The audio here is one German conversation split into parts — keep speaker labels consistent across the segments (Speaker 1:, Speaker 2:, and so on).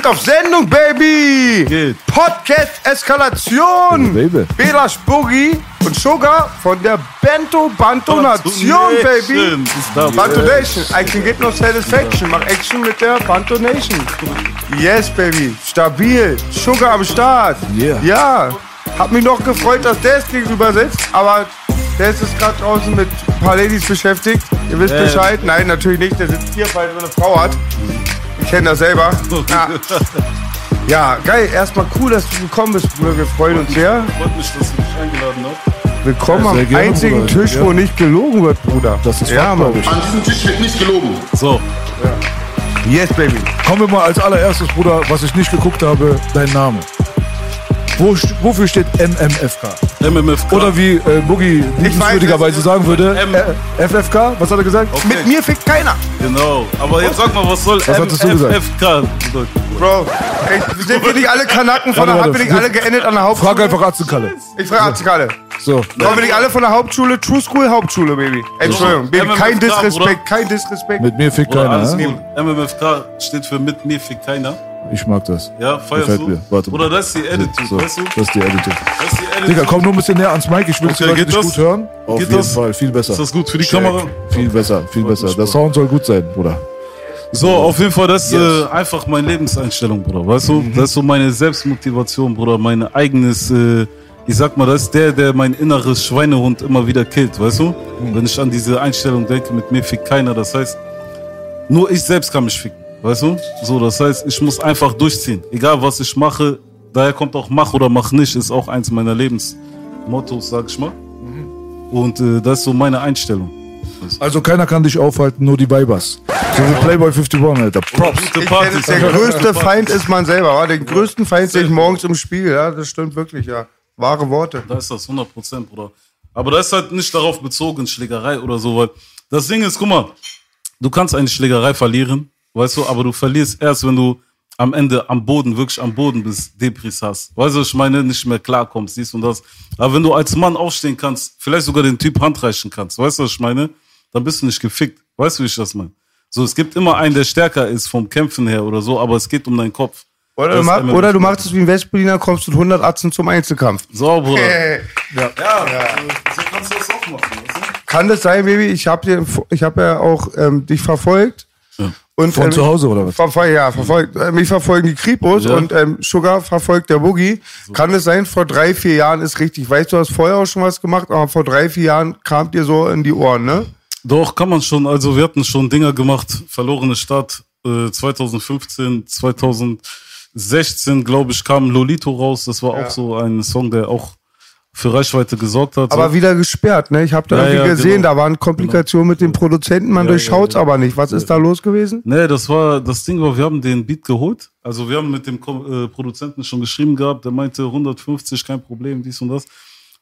Speaker 1: Wird auf Sendung, Baby!
Speaker 2: Geht.
Speaker 1: Podcast Eskalation!
Speaker 3: Baby.
Speaker 1: Belash Boogie und Sugar von der Bento Banto Nation, Baby! Banto Nation, I can get no satisfaction. Mach Action mit der Banto Nation. Yes, Baby. Stabil. Sugar am Start.
Speaker 3: Yeah.
Speaker 1: Ja. Hab mich noch gefreut, dass der es gegenüber sitzt, aber der ist gerade draußen mit ein paar Ladies beschäftigt. Ihr wisst
Speaker 2: Ja.
Speaker 1: Bescheid. Nein, natürlich nicht. Der sitzt hier, weil er eine Frau hat. Ich kenne das selber. Ja. ja, geil. Erstmal cool, dass du gekommen bist, Bruder. Wir freuen uns sehr.
Speaker 2: Freut mich, dass du mich eingeladen hast.
Speaker 1: Willkommen
Speaker 3: Ja,
Speaker 1: am
Speaker 3: gerne,
Speaker 1: einzigen
Speaker 3: Bruder.
Speaker 1: Tisch, wo
Speaker 3: Ja.
Speaker 1: nicht gelogen wird, Bruder.
Speaker 3: Das ist
Speaker 1: ja, Mann.
Speaker 4: An diesem Tisch wird nicht gelogen.
Speaker 2: So,
Speaker 1: Yes, Baby.
Speaker 3: Kommen wir mal als allererstes, Bruder, was ich nicht geguckt habe, dein Name. Wo, wofür steht MMFK?
Speaker 2: MMFK.
Speaker 3: Oder wie äh, Boogie liebenswürdigerweise
Speaker 1: es-
Speaker 3: sagen würde,
Speaker 2: M-
Speaker 3: äh, FFK? Was hat er gesagt?
Speaker 2: Okay.
Speaker 1: Mit mir fickt keiner.
Speaker 2: Genau. Aber jetzt sag mal, was soll
Speaker 3: Was
Speaker 2: bedeuten?
Speaker 1: Bro, ey, sind wir nicht alle Kanaken von
Speaker 3: Warte,
Speaker 1: der, haben wir nicht alle geendet an der Hauptschule?
Speaker 3: Frag einfach Atzenkalle.
Speaker 1: Ich frage Arztkalle.
Speaker 3: So.
Speaker 1: Kommen wir nicht alle von der Hauptschule? True School, Hauptschule, Baby. Entschuldigung, Baby,
Speaker 2: MMFK,
Speaker 1: kein. Disrespekt, kein Disrespekt.
Speaker 3: Mit mir fickt keiner. ne?
Speaker 2: MMFK steht für mit mir fickt keiner.
Speaker 3: Ich mag das.
Speaker 2: Ja, feierst
Speaker 3: Gefällt
Speaker 2: du?
Speaker 3: mir. Warte mal.
Speaker 2: Oder das ist die Attitude,
Speaker 3: So,
Speaker 2: weißt du?
Speaker 3: das ist die Attitude.
Speaker 2: Das ist die Attitude.
Speaker 3: Digga, komm nur ein bisschen näher ans Mic. Ich will
Speaker 2: Okay,
Speaker 3: nicht
Speaker 2: das?
Speaker 3: gut hören. Auf
Speaker 2: Geht
Speaker 3: jeden
Speaker 2: das?
Speaker 3: Fall. Viel besser.
Speaker 2: Ist das gut für die Kamera?
Speaker 3: Viel besser, viel besser. Der Sound soll gut sein, Bruder.
Speaker 2: So, auf jeden Fall, das ist äh, einfach meine Lebenseinstellung, Bruder. Weißt du?
Speaker 3: Mhm.
Speaker 2: Das ist so meine Selbstmotivation, Bruder. Mein eigenes, äh, ich sag mal, das ist der, der mein inneres Schweinehund immer wieder killt, weißt du?
Speaker 3: Mhm.
Speaker 2: Wenn ich an diese Einstellung denke, mit mir fickt keiner, das heißt, nur ich selbst kann mich ficken, weißt du? So, das heißt, ich muss einfach durchziehen. Egal, was ich mache, daher kommt auch mach oder mach nicht, ist auch eins meiner Lebensmottos, sag ich mal. Und äh, das ist so meine Einstellung.
Speaker 3: Also keiner kann dich aufhalten, nur die Weibers. So wie Playboy 51, Alter. Props.
Speaker 1: Ich der größte Feind ist man selber. wa? Den größten Feind sehe ich morgens im Spiegel. Ja, das stimmt wirklich, ja. Wahre Worte.
Speaker 2: Da ist das 100 Prozent, Bruder. Aber das ist halt nicht darauf bezogen, Schlägerei oder so, weil das Ding ist, guck mal, du kannst eine Schlägerei verlieren, weißt du, aber du verlierst erst, wenn du am Ende am Boden, wirklich am Boden bist, Depris hast. Weißt du, ich meine, nicht mehr klarkommst, dies und das. Aber wenn du als Mann aufstehen kannst, vielleicht sogar den Typ handreichen kannst, weißt du, was ich meine? Dann bist du nicht gefickt. Weißt du, wie ich das meine? So, es gibt immer einen, der stärker ist vom Kämpfen her oder so, aber es geht um deinen Kopf.
Speaker 1: Oder du, mach, oder du machst es wie ein Westberliner, kommst mit 100 Atzen zum Einzelkampf.
Speaker 2: So, Bruder.
Speaker 1: Äh,
Speaker 2: Ja, so kannst du das auch machen, weißt du?
Speaker 1: Kann das sein, Baby? Ich habe ich hab ja auch ähm, dich verfolgt. Und,
Speaker 3: Von
Speaker 1: ähm,
Speaker 3: zu Hause oder was?
Speaker 1: Verfol ja, verfolgt. Äh, mich verfolgen die Kripos
Speaker 2: Ja.
Speaker 1: und ähm, Sugar verfolgt der Boogie. Kann es sein, vor drei, vier Jahren ist richtig. Weißt du, hast vorher auch schon was gemacht, aber vor drei, vier Jahren kam dir so in die Ohren, ne?
Speaker 2: Doch, kann man schon. Also wir hatten schon Dinger gemacht. Verlorene Stadt äh, 2015, 2016, glaube ich, kam Lolito raus. Das war
Speaker 1: Ja.
Speaker 2: auch so ein Song, der auch für Reichweite gesorgt hat.
Speaker 1: Aber
Speaker 2: so.
Speaker 1: wieder gesperrt, ne? Ich habe da
Speaker 2: Ja,
Speaker 1: irgendwie
Speaker 2: ja,
Speaker 1: gesehen,
Speaker 2: genau.
Speaker 1: da waren Komplikationen mit den Produzenten, man
Speaker 2: Ja,
Speaker 1: durchschaut's
Speaker 2: ja, ja.
Speaker 1: aber nicht. Was ist da los gewesen?
Speaker 2: Nee, das war, das Ding war, wir haben den Beat geholt. Also wir haben mit dem äh, Produzenten schon geschrieben gehabt, der meinte 150, kein Problem, dies und das.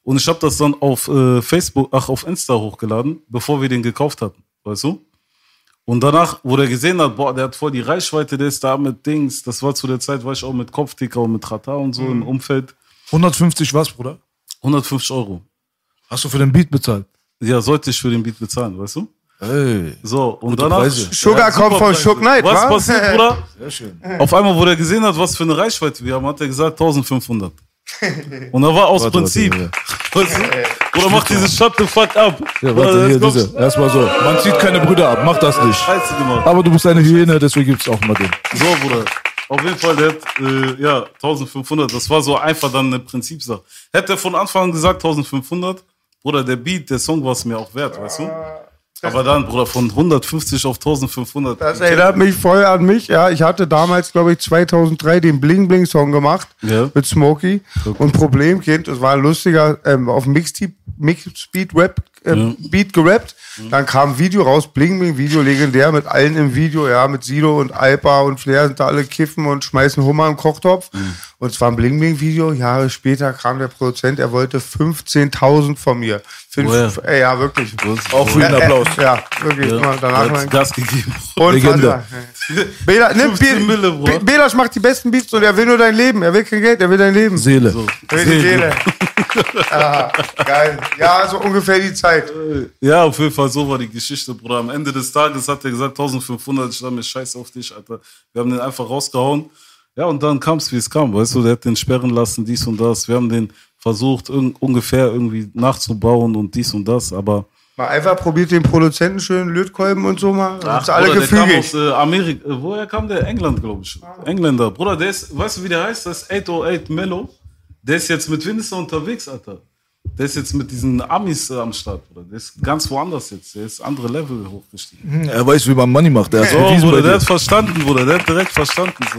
Speaker 2: Und ich habe das dann auf äh, Facebook, ach, auf Insta hochgeladen, bevor wir den gekauft hatten, weißt du? Und danach, wo der gesehen hat, boah, der hat voll die Reichweite, der ist da mit Dings. Das war zu der Zeit, war ich auch mit Kopfticker und mit Rata und so im Umfeld.
Speaker 3: 150 was, Bruder?
Speaker 2: 150 Euro.
Speaker 3: Hast du für den Beat bezahlt?
Speaker 2: Ja, sollte ich für den Beat bezahlen, weißt du?
Speaker 3: Ey.
Speaker 2: So, und
Speaker 3: Gute
Speaker 2: danach.
Speaker 3: Preise.
Speaker 1: Sugar
Speaker 2: super
Speaker 1: kommt von. Shook Knight,
Speaker 2: Was
Speaker 1: wa?
Speaker 2: passiert, Bruder?
Speaker 3: Sehr schön.
Speaker 2: Auf einmal, wo der gesehen hat, was für eine Reichweite wir haben, hat er gesagt 1500. Und da war aus
Speaker 3: Warte,
Speaker 2: Prinzip.
Speaker 3: warte,
Speaker 2: Weißt du? Oder macht dieses Shut the fuck up.
Speaker 3: Ja, warte, hier, diese. Erstmal so. Man zieht keine Brüder ab, mach das nicht. Aber du bist eine Hyäne, deswegen gibt's auch mal den.
Speaker 2: So, Bruder. Auf jeden Fall, der hat, äh, ja, 1500, das war so einfach dann eine Prinzipsache. Hätte er von Anfang an gesagt 1500, Bruder, der Beat, der Song war es mir auch wert, weißt du? Aber dann, Bruder, von 150 auf 1500.
Speaker 1: Das erinnert mich voll an mich. Ja, ich hatte damals, glaube ich, 2003 den Bling Bling Song gemacht
Speaker 2: Ja.
Speaker 1: mit Smokey und Problemkind. Das war ein lustiger ähm, auf Mixtape, Mixbeat Rap äh, Beat gerappt. Dann kam ein Video raus, Bling Bling Video legendär mit allen im Video, ja, mit Sido und Alpa und Flair sind da alle kiffen und schmeißen Hummer im Kochtopf. Und es war ein Bling Bling Video. Jahre später kam der Produzent, er wollte 15.000 von mir. Ey, ja, wirklich.
Speaker 3: Auch für ihn
Speaker 1: Äh,
Speaker 3: Applaus.
Speaker 1: äh, Ja, wirklich.
Speaker 2: Ja,
Speaker 1: danach mal-
Speaker 2: Gas gegeben.
Speaker 3: Legende.
Speaker 1: Bela,
Speaker 2: 15 Mille,
Speaker 1: Be-
Speaker 2: Bruder.
Speaker 1: Be- Belasch macht die besten Beats und er will nur dein Leben. Er will kein Geld, er will dein Leben.
Speaker 3: Seele.
Speaker 2: So.
Speaker 1: Er will die Seele. ah, geil. Ja, so ungefähr die Zeit.
Speaker 2: Ja, auf jeden Fall, so war die Geschichte, Bruder. Am Ende des Tages hat er gesagt, 1500, ich dachte mir, scheiß auf dich, Alter. Wir haben den einfach rausgehauen. Ja, und dann kam es, wie es kam, weißt du, der hat den sperren lassen, dies und das. Wir haben den versucht, ungefähr irgendwie nachzubauen und dies und das, aber
Speaker 1: Mal einfach probiert den Produzenten schön Lötkolben und so mal. Dann sind alle
Speaker 2: Bruder, der kam
Speaker 1: gefügig.
Speaker 2: aus äh, Amerika. Äh, woher kam der? England, glaube ich. Engländer. Bruder, der ist, weißt du, wie der heißt? Das ist 808 Mellow. Der ist jetzt mit Winster unterwegs, Alter. Der ist jetzt mit diesen Amis äh, am Start, Bruder. Der ist ganz woanders jetzt. Der ist andere Level hochgestiegen.
Speaker 3: Er weiß, wie man Money macht. Er hat
Speaker 2: So, Bruder, der hat verstanden, Bruder. Der hat direkt verstanden. So.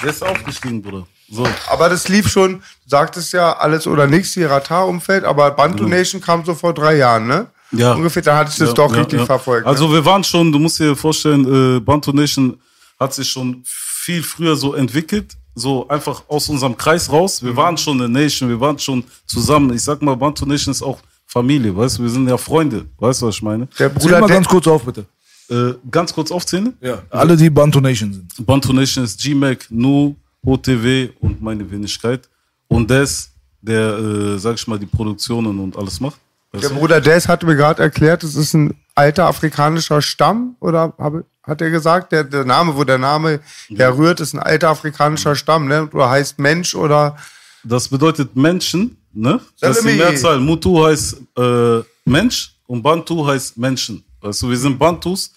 Speaker 2: Der ist aufgestiegen, Bruder. So.
Speaker 1: Aber das lief schon, du sagtest ja, alles oder nichts, die Ratar-Umfeld, aber Bantu Nation kam so vor drei Jahren, ne?
Speaker 2: Ja.
Speaker 1: Ungefähr, da hatte ich das
Speaker 2: Ja,
Speaker 1: doch
Speaker 2: ja,
Speaker 1: richtig
Speaker 2: ja.
Speaker 1: verfolgt.
Speaker 2: Also
Speaker 1: ne?
Speaker 2: wir waren schon, du musst dir vorstellen, äh, Bantu Nation hat sich schon viel früher so entwickelt, so einfach aus unserem Kreis raus.
Speaker 1: Mhm.
Speaker 2: Wir waren schon eine Nation, wir waren schon zusammen. Ich sag mal, Bantu Nation ist auch Familie, weißt du, wir sind ja Freunde, weißt du, was ich meine?
Speaker 1: Der
Speaker 3: Zähl
Speaker 1: Bruder
Speaker 3: mal ganz kurz auf, bitte.
Speaker 2: Äh, ganz kurz aufzählen.
Speaker 3: Ja. Alle, die Bantu Nation sind.
Speaker 2: Bantu Nation ist G-Mac, Nu, OTW und meine Wenigkeit. Und Des, der, äh, sag ich mal, die Produktionen und alles macht.
Speaker 1: Der? Bruder Des hatte mir gerade erklärt, es ist ein alter afrikanischer Stamm, oder habe, hat er gesagt, der, der Name, wo der Name herrührt, ist ein alter afrikanischer Stamm, ne? Oder heißt Mensch oder
Speaker 2: Das bedeutet Menschen, ne? Das ist die. Mehrzahl. Mutu heißt äh, Mensch und Bantu heißt Menschen. Du, wir sind Bantus.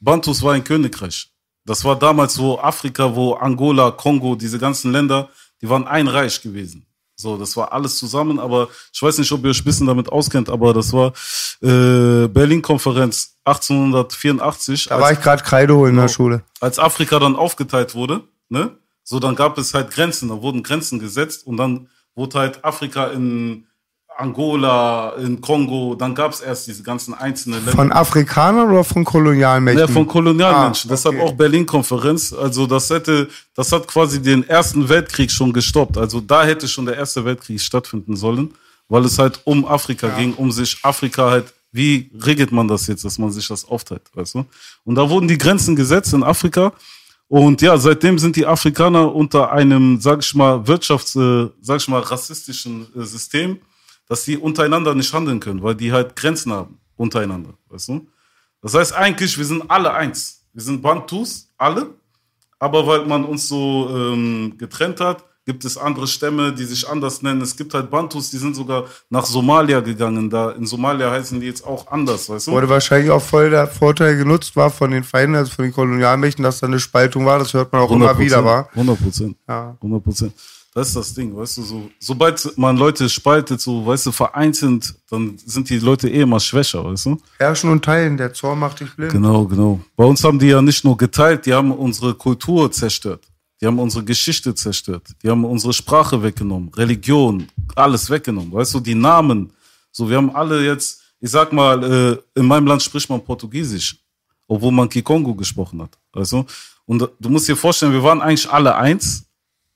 Speaker 2: Bantus war ein Königreich. Das war damals, wo Afrika, wo Angola, Kongo, diese ganzen Länder, die waren ein Reich gewesen. So, das war alles zusammen, aber ich weiß nicht, ob ihr euch ein bisschen damit auskennt, aber das war äh, Berlin-Konferenz 1884.
Speaker 1: da war ich gerade Kreide holen in der Schule.
Speaker 2: als Afrika dann aufgeteilt wurde, ne, so dann gab es halt Grenzen, da wurden Grenzen gesetzt und dann wurde halt Afrika in Angola, in Kongo, dann gab es erst diese ganzen einzelnen Länder.
Speaker 1: Von Afrikanern oder von Kolonialmächten?
Speaker 2: Ja, von Kolonialmenschen.
Speaker 1: Ah,
Speaker 2: Deshalb
Speaker 1: okay.
Speaker 2: auch Berlin-Konferenz. Also das hätte, das hat quasi den ersten Weltkrieg schon gestoppt. Also da hätte schon der erste Weltkrieg stattfinden sollen, weil es halt um Afrika ging, um sich Afrika halt, wie regelt man das jetzt, dass man sich das aufteilt, weißt du? Und da wurden die Grenzen gesetzt in Afrika. Und ja, seitdem sind die Afrikaner unter einem, sag ich mal, Wirtschafts-, äh, sag ich mal, rassistischen äh, System, dass die untereinander nicht handeln können, weil die halt Grenzen haben untereinander, weißt du? Das heißt eigentlich, wir sind alle eins. Wir sind Bantus, alle. Aber weil man uns so ähm, getrennt hat, gibt es andere Stämme, die sich anders nennen. Es gibt halt Bantus, die sind sogar nach Somalia gegangen. Da in Somalia heißen die jetzt auch anders, weißt du?
Speaker 1: Wurde wahrscheinlich auch voll der Vorteil genutzt war von den Feinden, also von den Kolonialmächten, dass da eine Spaltung war. Das hört man auch immer wieder, war.
Speaker 2: 100 Prozent.
Speaker 1: Ja.
Speaker 2: 100 Prozent. Das ist das Ding, weißt du, so, sobald man Leute spaltet, so, weißt du, vereinzelt, dann sind die Leute eh immer schwächer, weißt du?
Speaker 1: Herrschen und teilen, der Zorn macht dich blind.
Speaker 2: Genau, genau. Bei uns haben die ja nicht nur geteilt, die haben unsere Kultur zerstört. Die haben unsere Geschichte zerstört. Die haben unsere Sprache weggenommen, Religion, alles weggenommen. Weißt du, die Namen. So, wir haben alle jetzt, ich sag mal, äh, in meinem Land spricht man Portugiesisch, obwohl man Kikongo gesprochen hat. Weißt du? Und du musst dir vorstellen, wir waren eigentlich alle eins.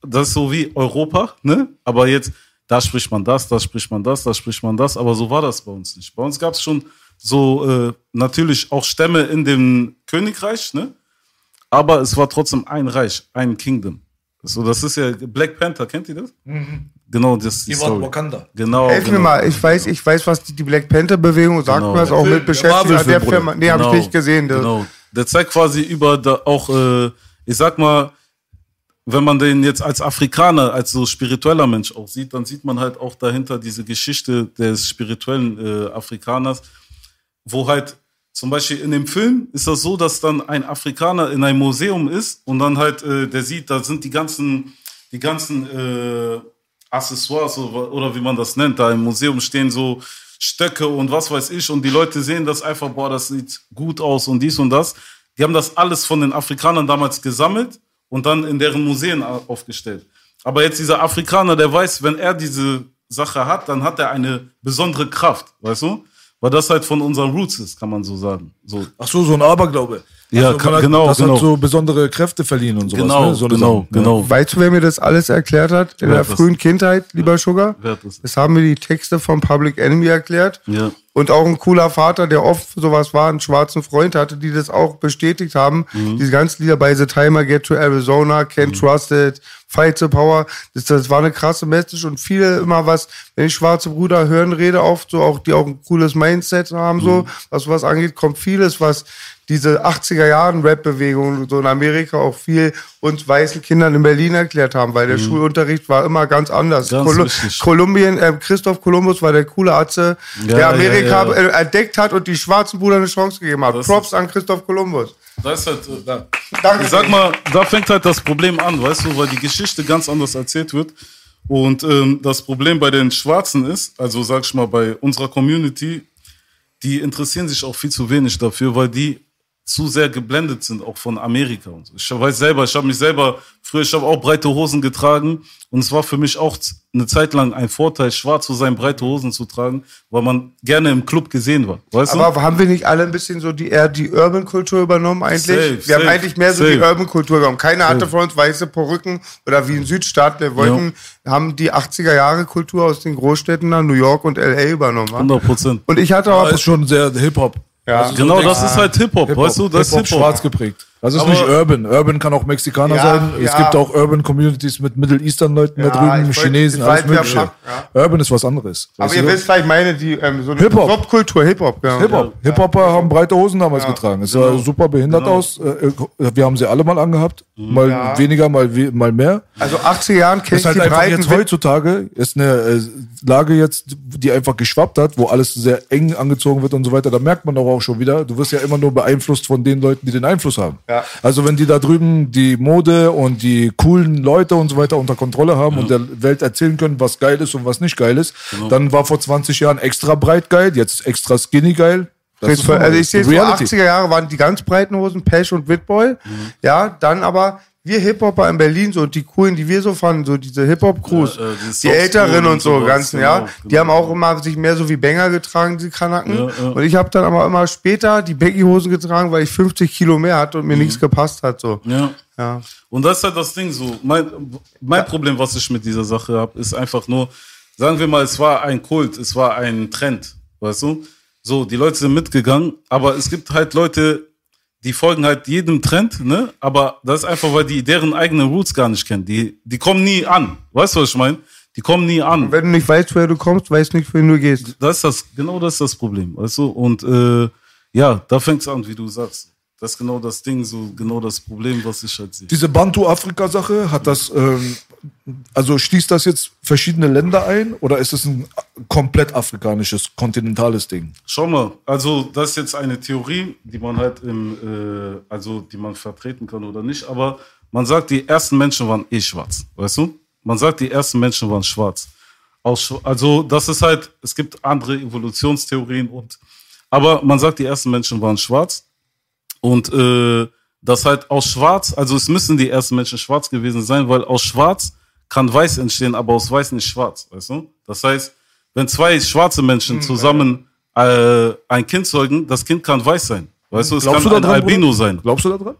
Speaker 2: Das ist so wie Europa, ne? Aber jetzt, da spricht man das, da spricht man das, da spricht man das. Aber so war das bei uns nicht. Bei uns gab es schon so äh, natürlich auch Stämme in dem Königreich, ne? Aber es war trotzdem ein Reich, ein Kingdom. So, das ist ja Black Panther, kennt ihr das? Genau, das ist die,
Speaker 3: Die waren
Speaker 2: Story.
Speaker 3: Wakanda.
Speaker 2: Genau.
Speaker 1: Helf
Speaker 2: genau.
Speaker 1: mir mal, ich weiß, ich weiß, was die, Black Panther Bewegung sagt,
Speaker 2: Genau.
Speaker 1: mir das auch
Speaker 3: Der
Speaker 1: mit
Speaker 3: Film,
Speaker 1: beschäftigt
Speaker 3: der
Speaker 1: an der
Speaker 3: Marvel-Film,
Speaker 1: Firma. Nee, habe ich nicht gesehen. Der,
Speaker 2: Genau. Der zeigt quasi über da auch, äh, ich sag mal, wenn man den jetzt als Afrikaner, als so spiritueller Mensch auch sieht, dann sieht man halt auch dahinter diese Geschichte des spirituellen äh, Afrikaners, wo halt zum Beispiel in dem Film ist das so, dass dann ein Afrikaner in einem Museum ist und dann halt, äh, der sieht, da sind die ganzen, die ganzen äh, Accessoires oder, wie man das nennt, da im Museum stehen so Stöcke und was weiß ich und die Leute sehen das einfach, boah, das sieht gut aus und dies und das. Die haben das alles von den Afrikanern damals gesammelt und dann in deren Museen au- aufgestellt. Aber jetzt dieser Afrikaner, der weiß, wenn er diese Sache hat, dann hat er eine besondere Kraft, weißt du? Weil das halt von unseren Roots ist, kann man so sagen. So.
Speaker 3: Ach so, so ein Aberglaube.
Speaker 2: Ja,
Speaker 3: man hat,
Speaker 2: genau,
Speaker 3: Das
Speaker 2: genau.
Speaker 3: hat so besondere Kräfte verliehen und sowas.
Speaker 2: Genau,
Speaker 3: ne? so
Speaker 2: genau,
Speaker 3: Sachen,
Speaker 2: genau.
Speaker 1: Weißt du, wer mir das alles erklärt hat in
Speaker 2: Wer
Speaker 1: der
Speaker 2: das?
Speaker 1: frühen Kindheit, lieber Sugar?
Speaker 2: Wer hat das?
Speaker 1: Das haben mir die Texte von Public Enemy erklärt.
Speaker 2: Ja.
Speaker 1: Und auch ein cooler Vater, der oft sowas war, einen schwarzen Freund hatte, die das auch bestätigt haben.
Speaker 2: Mhm.
Speaker 1: Diese ganzen Lieder bei The Timer, Get to Arizona, Can't Trust It, Fight the Power. Das, das war eine krasse Message und viele immer was, wenn ich schwarze Brüder hören, rede oft so, auch die auch ein cooles Mindset haben,
Speaker 2: Mhm.
Speaker 1: so, was was angeht, kommt vieles, was diese 80er Jahren Rap-Bewegung so in Amerika auch viel uns weißen Kindern in Berlin erklärt haben, weil der Schulunterricht war immer ganz anders.
Speaker 2: Mhm. Ganz
Speaker 1: Kolu-
Speaker 2: richtig.
Speaker 1: Kolumbien, äh, Christoph Kolumbus war der coole Atze,
Speaker 2: Ja,
Speaker 1: der Amerika
Speaker 2: ja, ja.
Speaker 1: äh, entdeckt hat und die schwarzen Brüder eine Chance gegeben hat.
Speaker 2: Das
Speaker 1: Props an Christoph Kolumbus.
Speaker 2: Das ist halt, äh, da.
Speaker 1: Danke.
Speaker 2: Ich sag mal, da fängt halt das Problem an, weißt du, weil die Geschichte ganz anders erzählt wird. Und ähm, das Problem bei den Schwarzen ist, also sag ich mal, bei unserer Community, die interessieren sich auch viel zu wenig dafür, weil die zu sehr geblendet sind, auch von Amerika und so. Ich weiß selber, ich habe mich selber, früher, ich habe auch breite Hosen getragen und es war für mich auch eine Zeit lang ein Vorteil, schwarz zu sein, breite Hosen zu tragen, weil man gerne im Club gesehen war, weißt du?
Speaker 1: Aber haben wir nicht alle ein bisschen so die eher die Urban-Kultur übernommen eigentlich?
Speaker 2: Safe,
Speaker 1: wir haben
Speaker 2: safe,
Speaker 1: eigentlich mehr so die
Speaker 2: safe.
Speaker 1: Urban-Kultur übernommen. Keiner hatte von uns weiße Perücken oder wie in Südstaaten. Wir wollten, haben die 80er Jahre Kultur aus den Großstädten nach New York und LA übernommen. wa?
Speaker 2: 100 Prozent.
Speaker 1: Und ich hatte
Speaker 3: Das
Speaker 1: auch,
Speaker 3: ist schon sehr Hip-Hop.
Speaker 1: Ja.
Speaker 3: Also so
Speaker 2: Genau,
Speaker 3: denkst-
Speaker 2: das ist halt Hip-Hop,
Speaker 3: Hip-Hop.
Speaker 2: weißt du? Das ist
Speaker 3: Hip-Hop
Speaker 2: Hip-Hop.
Speaker 3: schwarz geprägt. Das ist
Speaker 2: Aber-
Speaker 3: nicht Urban. Urban kann auch Mexikaner
Speaker 1: Ja,
Speaker 3: sein. Es
Speaker 1: ja.
Speaker 3: gibt auch Urban Communities mit Middle Eastern Leuten
Speaker 1: Ja,
Speaker 3: da drüben, Chinesen,
Speaker 1: ich
Speaker 3: alles mögliche. Urban ist was anderes.
Speaker 1: aber ihr wisst vielleicht meine, die, ähm, so eine
Speaker 3: Hip-Hop.
Speaker 1: Subkultur, Hip-Hop, genau.
Speaker 3: Hip-Hop. Hip-Hopper haben breite Hosen damals getragen. Es sah super behindert
Speaker 2: Genau.
Speaker 3: aus. Äh, äh, Wir haben sie alle mal angehabt. Mal
Speaker 1: Ja.
Speaker 3: weniger, mal, mal mehr.
Speaker 1: Also 80er Jahren ich
Speaker 3: halt
Speaker 1: die
Speaker 3: einfach
Speaker 1: breiten
Speaker 3: jetzt heutzutage ist eine äh, Lage jetzt, die einfach geschwappt hat, wo alles sehr eng angezogen wird und so weiter. Da merkt man doch auch schon wieder, du wirst ja immer nur beeinflusst von den Leuten, die den Einfluss haben.
Speaker 1: Ja.
Speaker 3: Also wenn die da drüben die Mode und die coolen Leute und so weiter unter Kontrolle haben und der Welt erzählen können, was geil ist und was nicht geil ist,
Speaker 1: Genau.
Speaker 3: dann war vor 20 Jahren extra breit geil, jetzt extra skinny geil. Das ist
Speaker 1: also ich sehe so
Speaker 3: Reality.
Speaker 1: 80er Jahre waren die ganz breiten Hosen, Pesh und Witboy. Ja, dann aber wir Hip-Hopper in Berlin, so die coolen, die wir so fanden, so diese Hip-Hop-Crews,
Speaker 2: Ja, äh, die
Speaker 1: die Älteren und so, ganzen,
Speaker 2: genau,
Speaker 1: ja, die
Speaker 2: genau.
Speaker 1: haben auch immer sich mehr so wie Banger getragen, die Kanaken.
Speaker 2: Ja, ja.
Speaker 1: Und ich habe dann aber immer später die Baggy-Hosen getragen, weil ich 50 Kilo mehr hatte und mir nichts gepasst hat, so.
Speaker 2: Ja.
Speaker 1: Ja.
Speaker 2: Und das ist halt das Ding so. Mein, mein Problem, was ich mit dieser Sache habe, ist einfach nur, sagen wir mal, es war ein Kult, es war ein Trend, weißt du? So, die Leute sind mitgegangen, aber es gibt halt Leute, die folgen halt jedem Trend, ne? Aber das ist einfach, weil die deren eigenen Roots gar nicht kennen. Die, die kommen nie an. Weißt du, was ich meine? Die kommen nie an.
Speaker 1: Wenn du nicht weißt, woher du kommst, weißt nicht, wohin du gehst.
Speaker 2: Das ist das, genau das ist das Problem, weißt du? Und äh, ja, da fängt's an, wie du sagst. Das ist genau das Ding, so genau das Problem, was ich halt sehe.
Speaker 3: Diese Bantu-Afrika-Sache, hat das, ähm, also schließt das jetzt verschiedene Länder ein oder ist es ein komplett afrikanisches, kontinentales Ding?
Speaker 2: Schau mal, also das ist jetzt eine Theorie, die man halt im, äh, also die man vertreten kann oder nicht, aber man sagt, die ersten Menschen waren eh schwarz, weißt du? Man sagt, die ersten Menschen waren schwarz. Also das ist halt, es gibt andere Evolutionstheorien und, aber man sagt, die ersten Menschen waren schwarz und äh, das halt aus Schwarz, also es müssen die ersten Menschen schwarz gewesen sein, weil aus Schwarz kann Weiß entstehen, aber aus Weiß nicht schwarz, weißt du? Das heißt, wenn zwei schwarze Menschen zusammen äh, ein Kind zeugen, das Kind kann weiß sein. Weißt du, es
Speaker 3: Glaubst
Speaker 2: kann
Speaker 3: du
Speaker 2: ein
Speaker 3: dran,
Speaker 2: Albino
Speaker 3: Bruder?
Speaker 2: sein.
Speaker 3: Glaubst du da dran?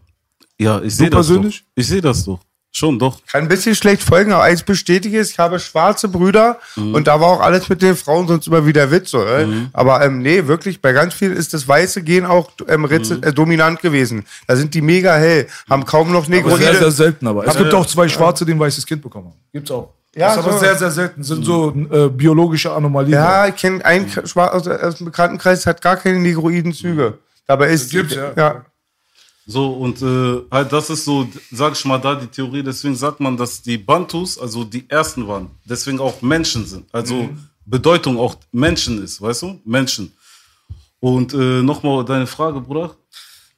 Speaker 2: Ja, ich sehe das doch.
Speaker 3: persönlich?
Speaker 2: Ich sehe das doch. Schon, doch.
Speaker 1: Kann ein bisschen schlecht folgen, aber eins bestätige ich, ich habe schwarze Brüder
Speaker 2: Mhm.
Speaker 1: und da war auch alles mit den Frauen sonst immer wieder Witz. So, äh? Aber ähm, nee, wirklich, bei ganz vielen ist das weiße Gen auch ähm,
Speaker 2: Mhm.
Speaker 1: äh, dominant gewesen. Da sind die mega hell, haben kaum noch
Speaker 3: Aber sehr,
Speaker 1: Negroide.
Speaker 3: sehr selten aber. Es gibt auch zwei Schwarze, die ein weißes Kind bekommen haben. Gibt's auch.
Speaker 1: Ja,
Speaker 3: das ist aber
Speaker 1: so.
Speaker 3: sehr, sehr selten. Sind so äh, biologische Anomalien.
Speaker 1: Ja, ich kenne einen K- Schwar- aus, dem Bekanntenkreis, hat gar keine negroiden Züge. Dabei ist
Speaker 3: Gibt's, ja.
Speaker 1: ja.
Speaker 2: So, und äh, halt, das ist so, sag ich mal, da die Theorie, deswegen sagt man, dass die Bantus, also die ersten waren, deswegen auch Menschen sind. Also Bedeutung auch Menschen ist, weißt du? Menschen. Und äh, nochmal deine Frage, Bruder.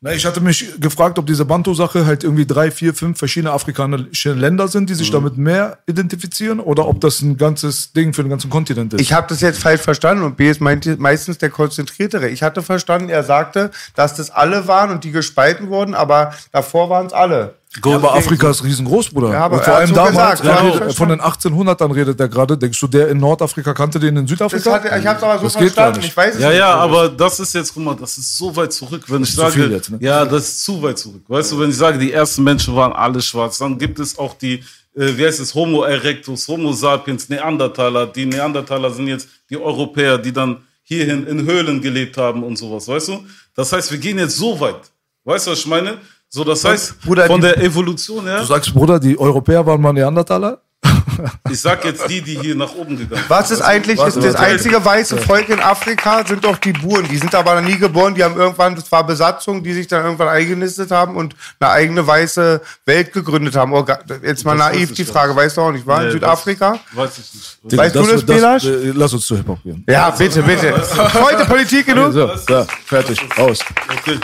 Speaker 3: Na, ich hatte mich gefragt, ob diese Bantu-Sache halt irgendwie drei, vier, fünf verschiedene afrikanische Länder sind, die sich
Speaker 1: Mhm.
Speaker 3: damit mehr identifizieren, oder ob das ein ganzes Ding für den ganzen Kontinent ist.
Speaker 1: Ich habe das jetzt falsch verstanden und B ist meistens der konzentriertere. Ich hatte verstanden, er sagte, dass das alle waren und die gespalten wurden, aber davor waren es alle.
Speaker 3: Ja, aber Afrika ist riesengroß, Bruder.
Speaker 1: Ja, aber
Speaker 3: und vor
Speaker 1: hat
Speaker 3: allem
Speaker 1: so
Speaker 3: damals,
Speaker 1: gesagt, ja,
Speaker 3: von den 1800ern redet er gerade. Denkst du, der in Nordafrika kannte den in
Speaker 1: Das
Speaker 3: Südafrika?
Speaker 1: hatte, ich habe es aber so
Speaker 3: Das
Speaker 1: verstanden.
Speaker 3: nicht.
Speaker 1: Ich weiß es
Speaker 2: Ja,
Speaker 1: nicht.
Speaker 2: ja, aber das ist jetzt, guck mal, das ist so weit zurück, wenn ich
Speaker 3: ist zu
Speaker 2: sage,
Speaker 3: viel jetzt, ne?
Speaker 2: ja, das ist zu weit zurück. Weißt du, wenn ich sage, die ersten Menschen waren alle schwarz, dann gibt es auch die, äh, wie heißt es, Homo erectus, Homo sapiens, Neandertaler. Die Neandertaler sind jetzt die Europäer, die dann hierhin in Höhlen gelebt haben und sowas, weißt du? Das heißt, wir gehen jetzt so weit. Weißt du, was ich meine? So, das heißt,
Speaker 1: Bruder,
Speaker 2: von der Evolution her,
Speaker 3: Du sagst, Bruder, die Europäer waren mal Neandertaler?
Speaker 2: ich sag jetzt die, die hier nach oben gegangen sind.
Speaker 1: Was ist eigentlich
Speaker 3: Warte,
Speaker 1: ist das einzige weiße Volk in Afrika sind doch die Buren. Die sind aber noch nie geboren. Die haben irgendwann, das war Besatzung, die sich dann irgendwann eingenistet haben und eine eigene weiße Welt gegründet haben. Oh, Jetzt mal
Speaker 2: Das
Speaker 1: naiv die Frage, weißt du auch nicht, war in
Speaker 2: Nee,
Speaker 1: Südafrika?
Speaker 2: Weiß, weiß ich nicht.
Speaker 1: Weißt du das, Belasch?
Speaker 3: äh, Lass uns zu Hip-Hop gehen.
Speaker 1: Ja, bitte, bitte. Heute Politik genug?
Speaker 3: So, da, fertig, aus.
Speaker 2: Okay.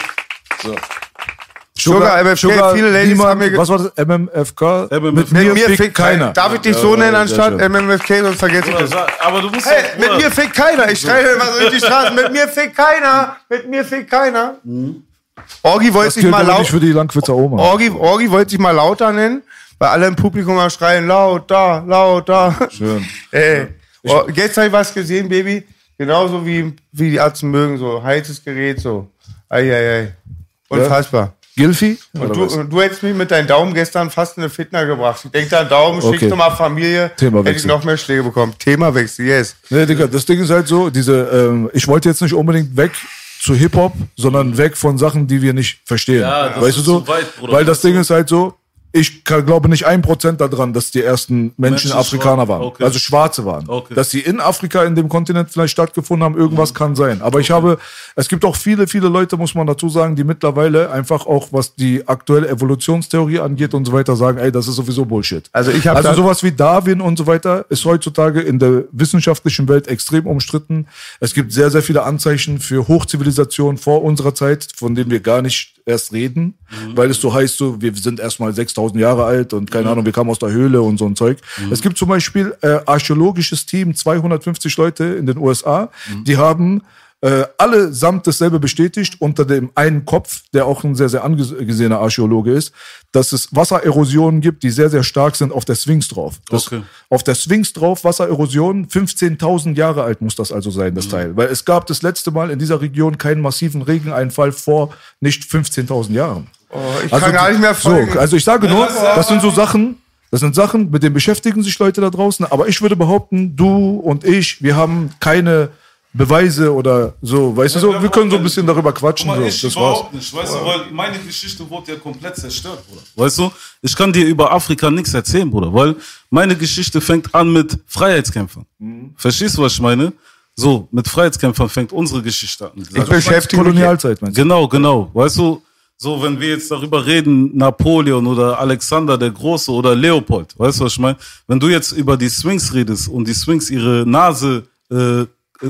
Speaker 1: Sugar, MFK, viele Ladies
Speaker 3: niemand-
Speaker 1: haben mir
Speaker 3: Was war das? MMFK?
Speaker 2: MMFK.
Speaker 3: Mit
Speaker 1: Mit
Speaker 3: mir,
Speaker 1: mir
Speaker 3: fickt keiner.
Speaker 1: Darf ich dich so nennen anstatt. MMFK, sonst vergesse ich das.
Speaker 2: aber du musst
Speaker 1: Hey,
Speaker 2: doch-
Speaker 1: mit mir fickt keiner. Ich schreie immer so durch die Straße. Mit mir fickt keiner. Mit mir fickt keiner. Orgi wollte sich mal
Speaker 3: aber
Speaker 1: laut.
Speaker 3: nicht für die Langwitzer Oma.
Speaker 1: Orgi, Orgi wollte sich mal lauter nennen, weil alle im Publikum mal schreien, lauter, lauter.
Speaker 3: Schön.
Speaker 1: Ey, oh, jetzt habe ich was gesehen, Baby. Genauso wie, wie die Ärzte mögen, so heißes Gerät, so. Eieiei. Unfassbar.
Speaker 3: Gilfi?
Speaker 1: Und du, und du hättest mich mit deinem Daumen gestern fast in eine Fitner gebracht. Ich denke, dein Daumen,
Speaker 3: Okay.
Speaker 1: schickst du mal Familie,
Speaker 3: Themawechsel.
Speaker 1: hätte ich noch mehr Schläge bekommen. Themawechsel, yes.
Speaker 3: Nee, Digga, das Ding ist halt so, diese, ähm, ich wollte jetzt nicht unbedingt weg zu Hip-Hop, sondern weg von Sachen, die wir nicht verstehen.
Speaker 2: Ja, das
Speaker 3: weißt du
Speaker 2: ist
Speaker 3: so?
Speaker 2: zu weit, Bruder.
Speaker 3: Weil das Ding ist halt so, ich kann, glaube nicht ein Prozent daran, dass die ersten Menschen,
Speaker 2: Menschen
Speaker 3: Afrikaner waren.
Speaker 2: okay.
Speaker 3: Also Schwarze waren.
Speaker 2: Okay.
Speaker 3: Dass sie in Afrika, in dem Kontinent vielleicht stattgefunden haben, irgendwas kann sein. Aber ich habe, es gibt auch viele, viele Leute, muss man dazu sagen, die mittlerweile einfach auch, was die aktuelle Evolutionstheorie angeht und so weiter, sagen, ey, das ist sowieso Bullshit.
Speaker 1: Also ich
Speaker 3: Also sowas wie Darwin und so weiter ist heutzutage in der wissenschaftlichen Welt extrem umstritten. Es gibt sehr, sehr viele Anzeichen für Hochzivilisation vor unserer Zeit, von denen wir gar nicht erst reden, weil es so heißt, so, wir sind erstmal 6000 Jahre alt und keine Ahnung, wir kamen aus der Höhle und so ein Zeug. Es gibt zum Beispiel äh, archäologisches Team, 250 Leute in den USA, die haben äh, allesamt dasselbe bestätigt unter dem einen Kopf, der auch ein sehr, sehr angesehener Archäologe ist, dass es Wassererosionen gibt, die sehr, sehr stark sind auf der Sphinx drauf. Das,
Speaker 2: Okay.
Speaker 3: Auf der Sphinx drauf, Wassererosion, 15.000 Jahre alt muss das also sein, das
Speaker 2: Mhm.
Speaker 3: Teil. Weil es gab das letzte Mal in dieser Region keinen massiven Regeneinfall vor nicht 15.000 Jahren.
Speaker 1: Oh, ich kann gar nicht mehr folgen.
Speaker 3: So, also ich sage nur, das sind so Sachen, das sind Sachen, mit denen beschäftigen sich Leute da draußen. Aber ich würde behaupten, du und ich, wir haben keine Beweise oder so, weißt du so, wir können so ein bisschen darüber quatschen.
Speaker 2: Mal,
Speaker 3: So,
Speaker 2: ich
Speaker 3: das war's.
Speaker 2: überhaupt nicht, weißt du, weil meine Geschichte wurde ja komplett zerstört, Bruder. Weißt du, ich kann dir über Afrika nichts erzählen, Bruder, weil meine Geschichte fängt an mit Freiheitskämpfern.
Speaker 3: Mhm.
Speaker 2: Verstehst du, was ich meine? So, mit Freiheitskämpfern fängt unsere Geschichte an.
Speaker 1: Ich beschäftige mich
Speaker 3: Kolonialzeit, meinst du?
Speaker 2: Genau, genau. Weißt du, so wenn wir jetzt darüber reden, Napoleon oder Alexander der Große oder Leopold, weißt du, was ich meine? Wenn du jetzt über die Sphinx redest und die Sphinx ihre Nase äh,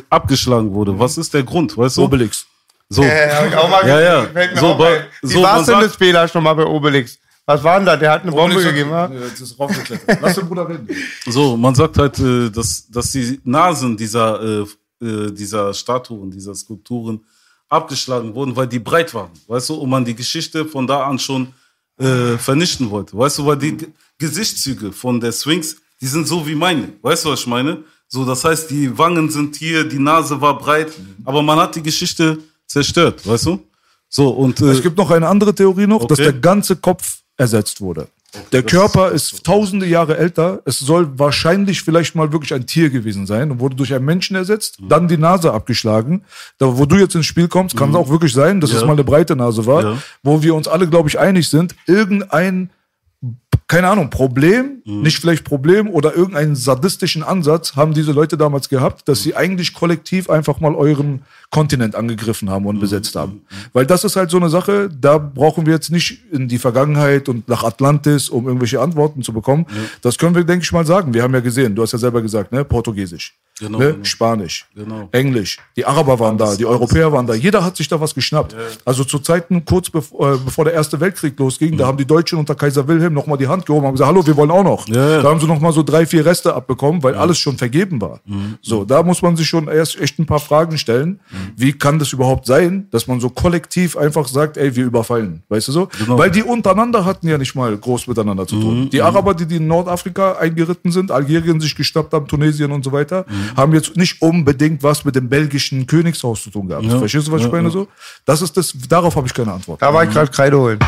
Speaker 2: abgeschlagen wurde, was ist der Grund, weißt du?
Speaker 3: Obelix.
Speaker 2: So.
Speaker 1: Ja, ich auch mal
Speaker 2: Ja, ja. So, bei-.
Speaker 1: Wie
Speaker 2: so,
Speaker 1: war es denn das Bela schon mal bei Obelix? Was war denn da? Der hat eine Bombe gegeben, wa?
Speaker 3: Jetzt ist raufgeklettert. Lass den Bruder reden.
Speaker 2: So, man sagt halt, äh, dass, dass die Nasen dieser, äh, äh, dieser Statuen, dieser Skulpturen abgeschlagen wurden, weil die breit waren, weißt du, und man die Geschichte von da an schon äh, vernichten wollte, weißt du, weil die G Gesichtszüge von der Sphinx, die sind so wie meine, weißt du, was ich meine? So, das heißt, die Wangen sind hier, die Nase war breit, aber man hat die Geschichte zerstört, weißt du? So, und äh,
Speaker 3: Es gibt noch eine andere Theorie noch, dass
Speaker 2: Okay.
Speaker 3: der ganze Kopf ersetzt wurde. Der Körper ist tausende Jahre älter. Es soll wahrscheinlich vielleicht mal wirklich ein Tier gewesen sein und wurde durch einen Menschen ersetzt, dann die Nase abgeschlagen. Da, wo du jetzt ins Spiel kommst, kann es auch wirklich sein, dass es
Speaker 2: Ja.
Speaker 3: mal eine breite Nase war,
Speaker 2: Ja.
Speaker 3: wo wir uns alle, glaube ich, einig sind, irgendein keine Ahnung, Problem,
Speaker 2: Mhm.
Speaker 3: nicht vielleicht Problem oder irgendeinen sadistischen Ansatz haben diese Leute damals gehabt, dass sie eigentlich kollektiv einfach mal euren Kontinent angegriffen haben und
Speaker 2: Mhm.
Speaker 3: besetzt haben. Weil das ist halt so eine Sache, da brauchen wir jetzt nicht in die Vergangenheit und nach Atlantis, um irgendwelche Antworten zu bekommen. Das können wir, denke ich mal, sagen. Wir haben ja gesehen, du hast ja selber gesagt, ne, Portugiesisch.
Speaker 2: Genau,
Speaker 3: ne?
Speaker 2: genau.
Speaker 3: Spanisch,
Speaker 2: Genau.
Speaker 3: Englisch. Die Araber waren da,
Speaker 2: Alles,
Speaker 3: die. Europäer waren da. Jeder hat sich da was geschnappt. Also zu Zeiten kurz bevor, äh, bevor der Erste Weltkrieg losging, da haben die Deutschen unter Kaiser Wilhelm nochmal die Hand gehoben und haben gesagt, hallo, wir wollen auch noch.
Speaker 2: Ja, ja.
Speaker 3: Da haben sie nochmal so drei, vier Reste abbekommen, weil alles schon vergeben war. So, da muss man sich schon erst echt ein paar Fragen stellen. Wie kann das überhaupt sein, dass man so kollektiv einfach sagt, ey, wir überfallen? Weißt du so?
Speaker 2: Genau.
Speaker 3: Weil die untereinander hatten ja nicht mal groß miteinander zu tun. Die Araber, die, die in Nordafrika eingeritten sind, Algerien sich geschnappt haben, Tunesien und so weiter, haben jetzt nicht unbedingt was mit dem belgischen Königshaus zu tun gehabt. Verstehst du, was ich meine so? Das ist das, darauf habe ich keine Antwort.
Speaker 1: Da war ich gerade Kreide holen.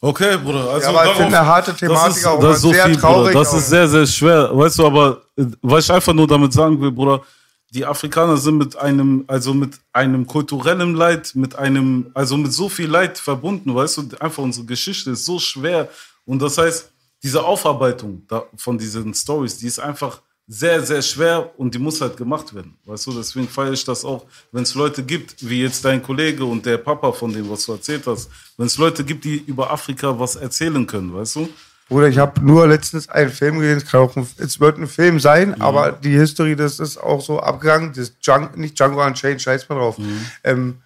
Speaker 2: Okay, Bruder. Also
Speaker 1: Ja, aber ich finde eine harte Thematik
Speaker 2: das ist,
Speaker 1: auch
Speaker 2: das ist so
Speaker 1: sehr
Speaker 2: viel,
Speaker 1: traurig
Speaker 2: Bruder. Das
Speaker 1: auch.
Speaker 2: ist sehr, sehr schwer. Weißt du, aber was ich einfach nur damit sagen will, Bruder, die Afrikaner sind mit einem, also mit einem kulturellen Leid, mit einem, also mit so viel Leid verbunden, weißt du, einfach unsere Geschichte ist so schwer. Und das heißt, diese Aufarbeitung da, von diesen Stories, die ist einfach sehr, sehr schwer und die muss halt gemacht werden. Weißt du, deswegen feiere ich das auch, wenn es Leute gibt, wie jetzt dein Kollege und der Papa von dem, was du erzählt hast, wenn es Leute gibt, die über Afrika was erzählen können, weißt du?
Speaker 1: Bruder, ich habe nur letztens einen Film gesehen, es, kann auch ein, es wird ein Film sein,
Speaker 2: Mhm.
Speaker 1: aber die History, das ist auch so abgegangen, das Djang, nicht Django Unchained, scheiß mal drauf.
Speaker 2: Mhm.
Speaker 1: Ähm,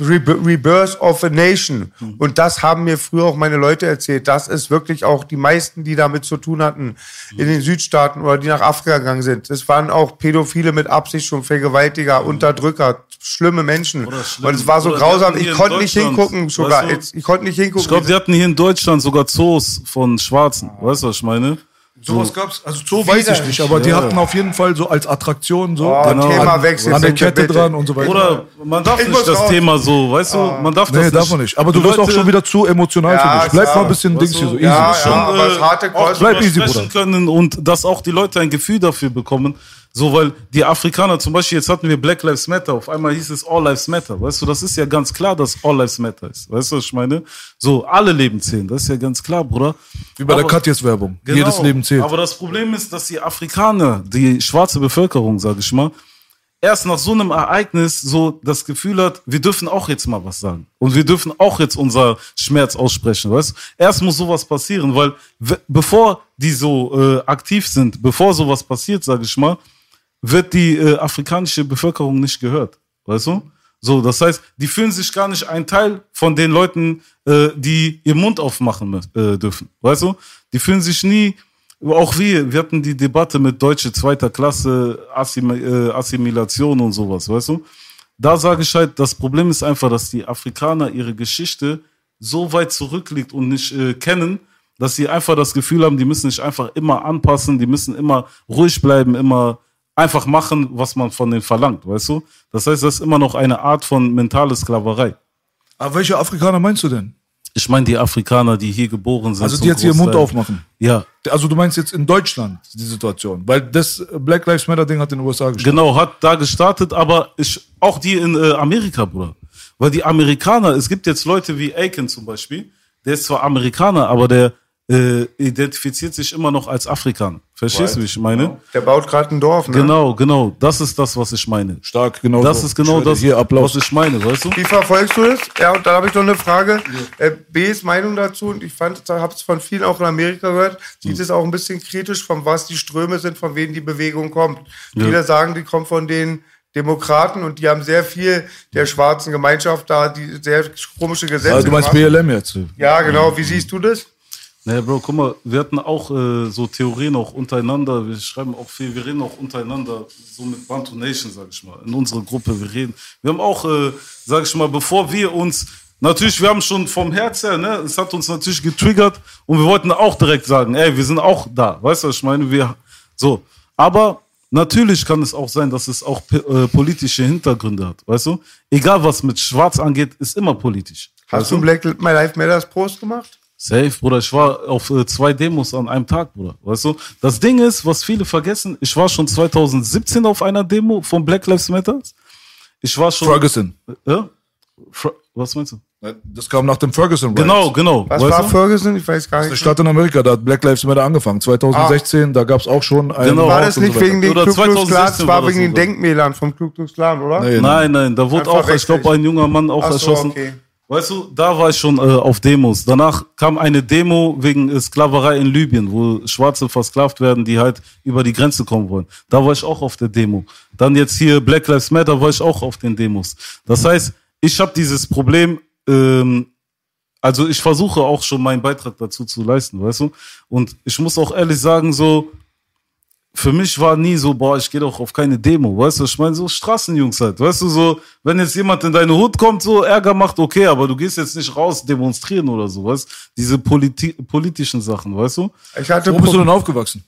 Speaker 1: Rebirth of a Nation.
Speaker 2: Mhm.
Speaker 1: Und das haben mir früher auch meine Leute erzählt. Das ist wirklich auch die meisten, die damit zu tun hatten,
Speaker 2: Mhm.
Speaker 1: in den Südstaaten oder die nach Afrika gegangen sind. Das waren auch Pädophile mit Absicht schon, Vergewaltiger, Unterdrücker, schlimme Menschen.
Speaker 2: Mhm. Schlimm.
Speaker 1: Und es war so
Speaker 2: Oder
Speaker 1: grausam, ich konnte nicht hingucken, sogar.
Speaker 2: weißt du?
Speaker 1: Ich konnte nicht hingucken.
Speaker 2: Ich glaube, die hatten hier in Deutschland sogar Zoos von Schwarzen. Weißt du, was ich meine?
Speaker 3: Sowas gab's, also so weiß ich nicht, aber die
Speaker 2: Ja.
Speaker 3: hatten auf jeden Fall so als Attraktion so
Speaker 1: Oh,
Speaker 2: Genau.
Speaker 1: Thema
Speaker 2: An-
Speaker 1: wechseln.
Speaker 3: an der Kette
Speaker 1: bitte.
Speaker 3: dran und so weiter.
Speaker 2: Oder man darf
Speaker 1: Ich
Speaker 2: nicht das
Speaker 1: raus.
Speaker 2: Thema so, weißt du, man darf das
Speaker 3: Nee,
Speaker 2: nicht.
Speaker 3: darf man nicht. Aber du
Speaker 2: Die
Speaker 3: wirst auch schon wieder zu emotional
Speaker 1: Ja,
Speaker 3: für mich. Bleib
Speaker 1: klar.
Speaker 3: mal ein bisschen
Speaker 2: Weißt
Speaker 3: Dings hier so easy.
Speaker 1: ja,
Speaker 2: schon,
Speaker 1: ja,
Speaker 2: äh,
Speaker 1: harte
Speaker 2: auch.
Speaker 3: Bleib easy, Bruder.
Speaker 2: können und dass auch die Leute ein Gefühl dafür bekommen. So, weil die Afrikaner zum Beispiel, jetzt hatten wir Black Lives Matter, auf einmal hieß es All Lives Matter. Weißt du, das ist ja ganz klar, dass All Lives Matter ist. Weißt du, was ich meine? So, alle Leben zählen, das ist ja ganz klar, Bruder.
Speaker 3: Wie bei der
Speaker 2: Aber-
Speaker 3: Katjes-Werbung.
Speaker 2: Genau.
Speaker 3: Jedes Leben zählt.
Speaker 2: Aber das Problem ist, dass die Afrikaner, die schwarze Bevölkerung, sage ich mal, erst nach so einem Ereignis so das Gefühl hat, wir dürfen auch jetzt mal was sagen. Und wir dürfen auch jetzt unser Schmerz aussprechen, weißt du? Erst muss sowas passieren, weil we- bevor die so äh, aktiv sind, bevor sowas passiert, sage ich mal, wird die äh, afrikanische Bevölkerung nicht gehört, weißt du? So, das heißt, die fühlen sich gar nicht ein Teil von den Leuten, äh, die ihren Mund aufmachen äh, dürfen, weißt du? Die fühlen sich nie, auch wir, wir hatten die Debatte mit Deutsche zweiter Klasse, Assim, äh, Assimilation und sowas, weißt du? Da sage ich halt, das Problem ist einfach, dass die Afrikaner ihre Geschichte so weit zurückliegt und nicht äh, kennen, dass sie einfach das Gefühl haben, die müssen sich einfach immer anpassen, die müssen immer ruhig bleiben, immer einfach machen, was man von denen verlangt, weißt du? Das heißt, das ist immer noch eine Art von mentale Sklaverei.
Speaker 3: Aber welche Afrikaner meinst du denn?
Speaker 2: Ich meine die Afrikaner, die hier geboren sind.
Speaker 3: Also die jetzt ihren Mund aufmachen.
Speaker 2: Ja,
Speaker 3: Also du meinst jetzt in Deutschland die Situation, weil das Black Lives Matter Ding hat in den USA gestartet.
Speaker 2: Genau, hat da gestartet, aber ich, auch die in äh, Amerika, Bruder. Weil die Amerikaner, es gibt jetzt Leute wie Aiken zum Beispiel, der ist zwar Amerikaner, aber der äh, identifiziert sich immer noch als Afrikaner. Verstehst du, wie ich meine?
Speaker 1: Der baut gerade ein Dorf, ne?
Speaker 2: Genau, genau. Das ist das, was ich meine.
Speaker 3: Stark, genau
Speaker 2: Das
Speaker 3: so.
Speaker 2: ist genau das,
Speaker 3: Hier Applaus.
Speaker 2: was ich meine, weißt du?
Speaker 1: Wie verfolgst du das? Ja, und dann habe ich noch eine Frage. Äh, B's Meinung dazu, und ich fand, habe es von vielen auch in Amerika gehört, sieht es auch ein bisschen kritisch, von was die Ströme sind, von wem die Bewegung kommt. Viele sagen, die kommt von den Demokraten und die haben sehr viel der schwarzen Gemeinschaft da, die sehr komische Gesetze.
Speaker 3: Also du meinst. BLM jetzt?
Speaker 1: Ja, genau. Wie siehst du das?
Speaker 2: Naja, Bro, guck mal, wir hatten auch äh, so Theorien auch untereinander. Wir schreiben auch viel, wir reden auch untereinander, so mit Bantu Nation, sag ich mal, in unserer Gruppe. Wir reden. Wir haben auch, äh, sag ich mal, bevor wir uns, natürlich, wir haben schon vom Herz her, ne, es hat uns natürlich getriggert und wir wollten auch direkt sagen, ey, wir sind auch da. Weißt du, was ich meine? Wir, so. Aber natürlich kann es auch sein, dass es auch äh, politische Hintergründe hat, weißt du? Egal, was mit Schwarz angeht, ist immer politisch.
Speaker 1: Hast du einen Black My Life Matters Post gemacht?
Speaker 2: Safe, Bruder. Ich war auf äh, zwei Demos an einem Tag, Bruder. Weißt du? Das Ding ist, was viele vergessen, ich war schon 2017 auf einer Demo von Black Lives Matter. Ich war schon.
Speaker 3: Ferguson.
Speaker 2: Ja? Fra was meinst du?
Speaker 3: Das kam nach dem Ferguson Riots.
Speaker 2: Genau, genau.
Speaker 1: Was
Speaker 2: weißt
Speaker 1: war
Speaker 2: du?
Speaker 1: Ferguson? Ich weiß gar
Speaker 3: Eine
Speaker 1: nicht.
Speaker 3: Stadt in Amerika, da hat Black Lives Matter angefangen. 2016, da gab es auch schon einen
Speaker 2: Genau.
Speaker 1: War das nicht
Speaker 3: so
Speaker 1: wegen den
Speaker 2: Oder
Speaker 1: Ku Klux Klan?
Speaker 2: 2016
Speaker 1: Es war wegen
Speaker 2: das
Speaker 1: den. Denkmälern vom Ku Klux Klan, oder?
Speaker 3: Nee,
Speaker 2: Nein, nein, da wurde
Speaker 1: Einfach
Speaker 2: auch, ich
Speaker 1: wechsel
Speaker 2: glaube, ein junger Mann auch
Speaker 1: Ach so,
Speaker 2: erschossen.
Speaker 1: okay.
Speaker 2: Weißt du, da war ich schon äh, auf Demos. Danach kam eine Demo wegen äh, Sklaverei in Libyen, wo Schwarze versklavt werden, die halt über die Grenze kommen wollen. Da war ich auch auf der Demo. Dann jetzt hier Black Lives Matter war ich auch auf den Demos. Das heißt, ich habe dieses Problem, ähm, also ich versuche auch schon meinen Beitrag dazu zu leisten, weißt du? Und ich muss auch ehrlich sagen, so, für mich war nie so, boah, ich gehe doch auf keine Demo, weißt du, ich meine, so Straßenjungs halt, weißt du, so, wenn jetzt jemand in deine Hut kommt, so Ärger macht, okay, aber du gehst jetzt nicht raus demonstrieren oder so, weißt diese Politi politischen Sachen, weißt du?
Speaker 1: Ich hatte
Speaker 3: Wo bist du denn aufgewachsen?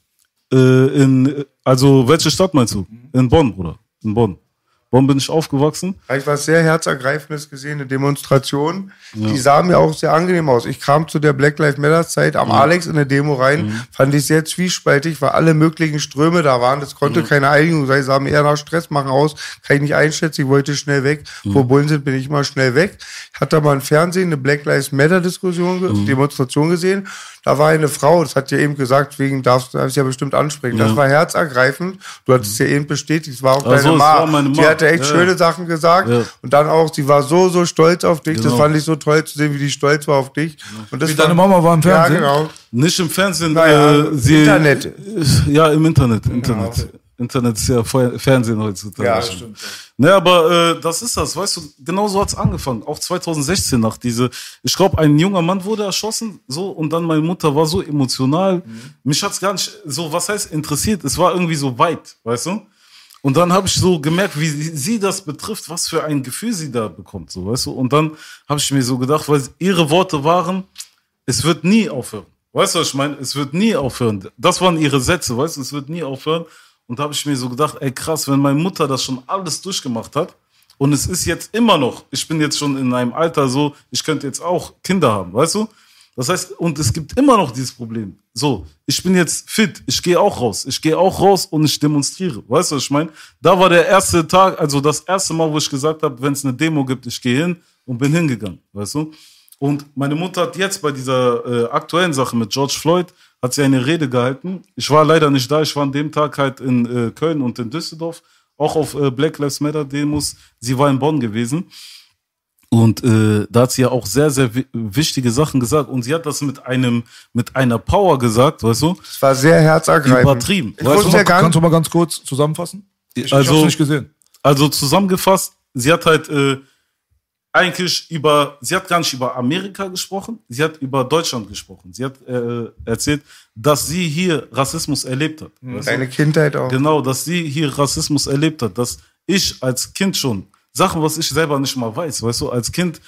Speaker 2: Äh, in, also, welche Stadt meinst du? In Bonn, Bruder, in Bonn. Bonn bin ich aufgewachsen.
Speaker 1: Ich was sehr herzergreifendes gesehen, eine Demonstration. Die sah mir auch sehr angenehm aus. Ich kam zu der Black Lives Matter Zeit am Alex in eine Demo rein, fand ich sehr zwiespältig, weil alle möglichen Ströme da waren. Das konnte keine Einigung sein. Sah mir eher nach Stress machen aus. Kann ich nicht einschätzen. Ich wollte schnell weg. Wo Bullen sind, bin ich immer schnell weg. Hatte mal im Fernsehen eine Black Lives Matter Diskussion, ge- Demonstration gesehen. Da war eine Frau, das hat ja eben gesagt, wegen darfst du ja bestimmt ansprechen. Das war herzergreifend. Du hattest es ja eben bestätigt, es war auch
Speaker 2: Ach
Speaker 1: deine
Speaker 2: so, es
Speaker 1: hatte echt
Speaker 2: Ja,
Speaker 1: schöne
Speaker 2: ja.
Speaker 1: Sachen gesagt.
Speaker 2: Ja.
Speaker 1: Und dann auch, sie war so, so stolz auf dich. Das
Speaker 2: Genau.
Speaker 1: fand ich so toll zu sehen, wie die stolz war auf dich. Und das
Speaker 3: Wie deine Mama war im Fernsehen?
Speaker 1: Ja, genau.
Speaker 2: Nicht im Fernsehen,
Speaker 1: Naja,
Speaker 2: äh, sie,
Speaker 1: Internet.
Speaker 2: Ja, im Internet, Internet. Internet ist ja Fe- Fernsehen heutzutage.
Speaker 1: Ja,
Speaker 2: schon.
Speaker 1: stimmt.
Speaker 2: Ne, aber äh, das ist das, weißt du, genau so hat's angefangen. Auch 2016 nach diese, ich glaube, ein junger Mann wurde erschossen, so, und dann meine Mutter war so emotional. Mich hat's gar nicht, so, was heißt interessiert, es war irgendwie so weit, weißt du? Und dann habe ich so gemerkt, wie sie, das betrifft, was für ein Gefühl sie da bekommt, so, weißt du? Und dann habe ich mir so gedacht, weil ihre Worte waren, es wird nie aufhören. Weißt du, was ich meine? Es wird nie aufhören. Das waren ihre Sätze, weißt du, es wird nie aufhören. Und da habe ich mir so gedacht, ey krass, wenn meine Mutter das schon alles durchgemacht hat und es ist jetzt immer noch, ich bin jetzt schon in einem Alter so, ich könnte jetzt auch Kinder haben, weißt du? Das heißt, und es gibt immer noch dieses Problem. So, ich bin jetzt fit, ich gehe auch raus, ich gehe auch raus und ich demonstriere. Weißt du, was ich meine? Da war der erste Tag, also das erste Mal, wo ich gesagt habe, wenn es eine Demo gibt, ich gehe hin und bin hingegangen, weißt du? Und meine Mutter hat jetzt bei dieser äh, aktuellen Sache mit George Floyd, hat sie eine Rede gehalten. Ich war leider nicht da, ich war an dem Tag halt in äh, Köln und in Düsseldorf, auch auf äh, Black Lives Matter Demos. Sie war in Bonn gewesen. Und äh, da hat sie ja auch sehr, sehr wi wichtige Sachen gesagt. Und sie hat das mit einem, mit einer Power gesagt, weißt du?
Speaker 1: Es war sehr herzergreifend.
Speaker 2: Übertrieben.
Speaker 1: Ich
Speaker 2: Weißt du,
Speaker 1: ja gar
Speaker 3: Kannst du mal ganz kurz zusammenfassen? Ich,
Speaker 2: Also-
Speaker 3: ich hab's nicht gesehen.
Speaker 2: Also zusammengefasst, sie hat halt äh, eigentlich über, sie hat gar nicht über Amerika gesprochen, sie hat über Deutschland gesprochen. Sie hat äh, erzählt, dass sie hier Rassismus erlebt hat. weißt du?
Speaker 1: Deine Kindheit auch.
Speaker 2: Genau, dass sie hier Rassismus erlebt hat, dass ich als Kind schon Sachen, was ich selber nicht mal weiß, weißt du, als Kind,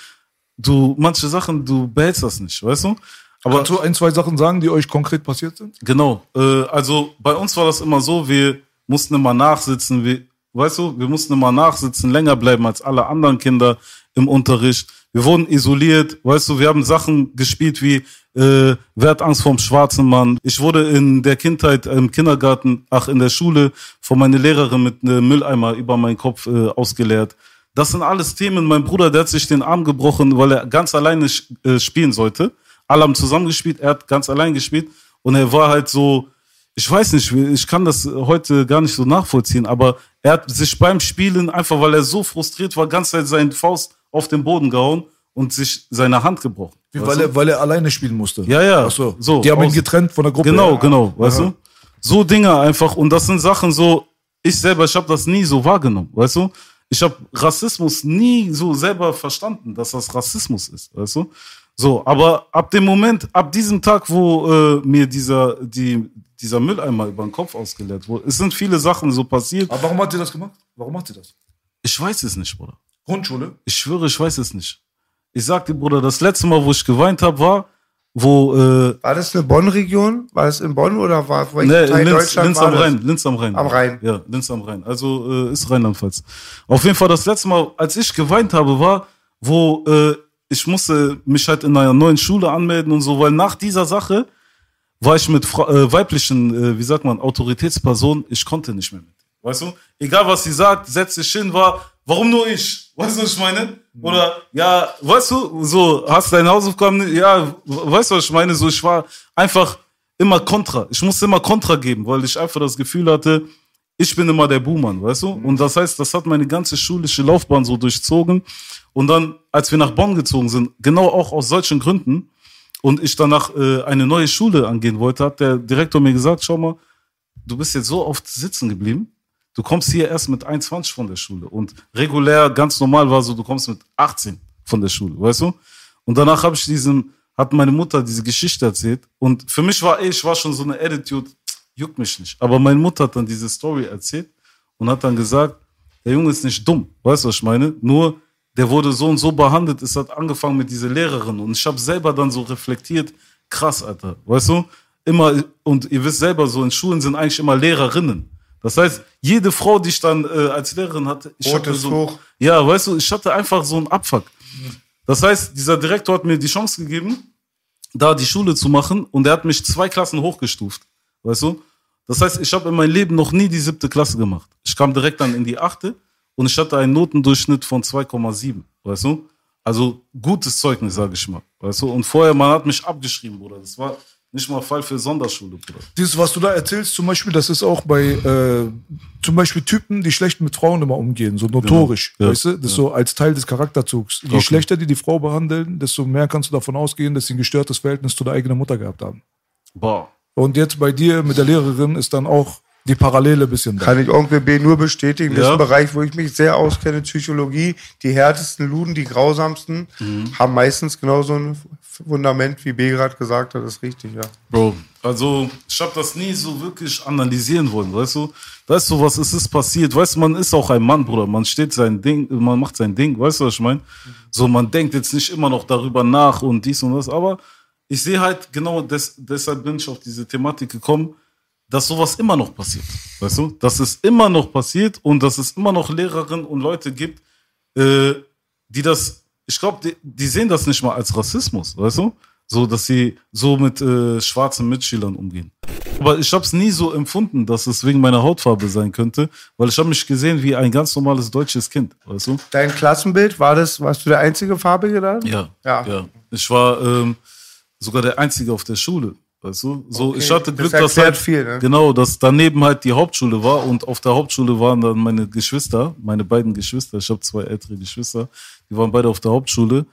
Speaker 2: du manche Sachen, du behältst das nicht, weißt du? Aber
Speaker 3: Kannst du ein, zwei Sachen sagen, die euch konkret passiert sind?
Speaker 2: Genau. Äh, also bei uns war das immer so, wir mussten immer nachsitzen, wir, weißt du, wir mussten immer nachsitzen, länger bleiben als alle anderen Kinder im Unterricht. Wir wurden isoliert, weißt du, wir haben Sachen gespielt wie äh, Wer hat Angst vorm schwarzen Mann. Ich wurde in der Kindheit im Kindergarten, ach in der Schule, von meiner Lehrerin mit einem Mülleimer über meinen Kopf äh, ausgeleert. Das sind alles Themen. Mein Bruder, der hat sich den Arm gebrochen, weil er ganz alleine äh, spielen sollte. Alle haben zusammengespielt, er hat ganz allein gespielt und er war halt so, ich weiß nicht, ich kann das heute gar nicht so nachvollziehen, aber er hat sich beim Spielen, einfach weil er so frustriert war, ganz Zeit seine Faust auf den Boden gehauen und sich seine Hand gebrochen.
Speaker 3: Wie, weil,
Speaker 2: du?
Speaker 3: er, weil er alleine spielen musste.
Speaker 2: Ja, ja.
Speaker 3: Ach so.
Speaker 2: So,
Speaker 3: Die haben ihn getrennt von der Gruppe.
Speaker 2: Genau,
Speaker 3: Ja.
Speaker 2: genau, weißt du? So Dinge einfach und das sind Sachen so, ich selber, ich habe das nie so wahrgenommen, weißt du? Ich habe Rassismus nie so selber verstanden, dass das Rassismus ist, weißt du? So, aber ab dem Moment, ab diesem Tag, wo äh, mir dieser, die, dieser Mülleimer über den Kopf ausgeleert wurde, es sind viele Sachen so passiert.
Speaker 3: Aber warum hat sie das gemacht? Warum macht sie das?
Speaker 2: Ich weiß es nicht, Bruder.
Speaker 3: Grundschule?
Speaker 2: Ich schwöre, ich weiß es nicht. Ich sag dir, Bruder, das letzte Mal, wo ich geweint habe, war, wo äh,
Speaker 1: War das eine Bonn-Region? War das in Bonn oder war welcher
Speaker 2: Nee,
Speaker 1: Teil
Speaker 2: in Linz,
Speaker 1: Deutschland
Speaker 2: Linz am
Speaker 1: das?
Speaker 2: Rhein. Linz am Rhein.
Speaker 1: Am Rhein.
Speaker 2: Ja, Linz am Rhein. Also äh, ist Rheinland-Pfalz. Auf jeden Fall das letzte Mal, als ich geweint habe, war, wo äh, ich musste mich halt in einer neuen Schule anmelden und so, weil nach dieser Sache war ich mit Fra äh, weiblichen, äh, wie sagt man, Autoritätspersonen, ich konnte nicht mehr mit. Weißt du? Egal was sie sagt, setz dich hin, war, warum nur ich? Weißt du, was ich meine? Oder, ja, weißt du, so, hast deine Hausaufgaben, nicht? ja, weißt du, was ich meine? So, ich war einfach immer kontra. Ich musste immer kontra geben, weil ich einfach das Gefühl hatte, ich bin immer der Buhmann, weißt du? Und das heißt, das hat meine ganze schulische Laufbahn so durchzogen. Und dann, als wir nach Bonn gezogen sind, genau auch aus solchen Gründen, und ich danach äh, eine neue Schule angehen wollte, hat der Direktor mir gesagt, schau mal, du bist jetzt so oft sitzen geblieben, du kommst hier erst mit 21 von der Schule. Und regulär, ganz normal war so, du kommst mit 18 von der Schule, weißt du? Und danach habe ich diesen, hat meine Mutter diese Geschichte erzählt. Und für mich war, ey, ich war schon so eine Attitude, juckt mich nicht. Aber meine Mutter hat dann diese Story erzählt und hat dann gesagt, der Junge ist nicht dumm, weißt du, was ich meine? Nur, der wurde so und so behandelt, es hat angefangen mit dieser Lehrerin und ich habe selber dann so reflektiert, krass, Alter, weißt du? Immer, und ihr wisst selber, so in Schulen sind eigentlich immer Lehrerinnen. Das heißt, jede Frau, die ich dann äh, als Lehrerin hatte, ich
Speaker 1: Rot
Speaker 2: hatte so,
Speaker 1: hoch.
Speaker 2: ja, weißt du, ich hatte einfach so einen Abfuck. Das heißt, dieser Direktor hat mir die Chance gegeben, da die Schule zu machen und er hat mich zwei Klassen hochgestuft, weißt du? Das heißt, ich habe in meinem Leben noch nie die siebte Klasse gemacht. Ich kam direkt dann in die achte und ich hatte einen Notendurchschnitt von 2,7, weißt du? Also gutes Zeugnis, sage ich mal, weißt du? Und vorher, man hat mich abgeschrieben, Bruder. Das war nicht mal Fall für Sonderschule, Bruder.
Speaker 3: Dieses, was du da erzählst, zum Beispiel, das ist auch bei äh, zum Beispiel Typen, die schlecht mit Frauen immer umgehen, so notorisch,
Speaker 2: Genau. Ja.
Speaker 3: weißt du? Das ist so als Teil des Charakterzugs. Je
Speaker 2: Okay.
Speaker 3: schlechter die die Frau behandeln, desto mehr kannst du davon ausgehen, dass sie ein gestörtes Verhältnis zu der eigenen Mutter gehabt haben.
Speaker 2: Boah.
Speaker 3: Und jetzt bei dir mit der Lehrerin ist dann auch die Parallele ein bisschen da.
Speaker 1: Kann ich Onkel B nur bestätigen. Das ist
Speaker 2: Ja.
Speaker 1: ein Bereich, wo ich mich sehr auskenne, Psychologie. Die härtesten Luden, die grausamsten,
Speaker 2: Mhm.
Speaker 1: haben meistens genauso ein Fundament, wie B gerade gesagt hat. Ist richtig, ja.
Speaker 2: Bro, also ich habe das nie so wirklich analysieren wollen, weißt du? Weißt du, was ist, ist passiert? Weißt du, man ist auch ein Mann, Bruder. Man steht sein Ding, man macht sein Ding, weißt du, was ich meine? So, man denkt jetzt nicht immer noch darüber nach und dies und das, aber ich sehe halt genau, des, deshalb bin ich auf diese Thematik gekommen, dass sowas immer noch passiert, weißt du? Dass es immer noch passiert und dass es immer noch Lehrerinnen und Leute gibt, äh, die das, ich glaube, die, die sehen das nicht mal als Rassismus, weißt du? So, dass sie so mit äh, schwarzen Mitschülern umgehen. Aber ich habe es nie so empfunden, dass es wegen meiner Hautfarbe sein könnte, weil ich habe mich gesehen wie ein ganz normales deutsches Kind, weißt du?
Speaker 1: Dein Klassenbild, war das, warst du der einzige Farbige da?
Speaker 2: Ja.
Speaker 1: Ja.
Speaker 2: ja. Ich war ähm, sogar der Einzige auf der Schule, weißt du? So,
Speaker 1: Okay,
Speaker 2: ich hatte
Speaker 1: das
Speaker 2: Glück, dass
Speaker 1: erklärt
Speaker 2: halt,
Speaker 1: viel, ne?
Speaker 2: genau, dass daneben halt die Hauptschule war und auf der Hauptschule waren dann meine Geschwister, meine beiden Geschwister. Ich habe zwei ältere Geschwister, die waren beide auf der Hauptschule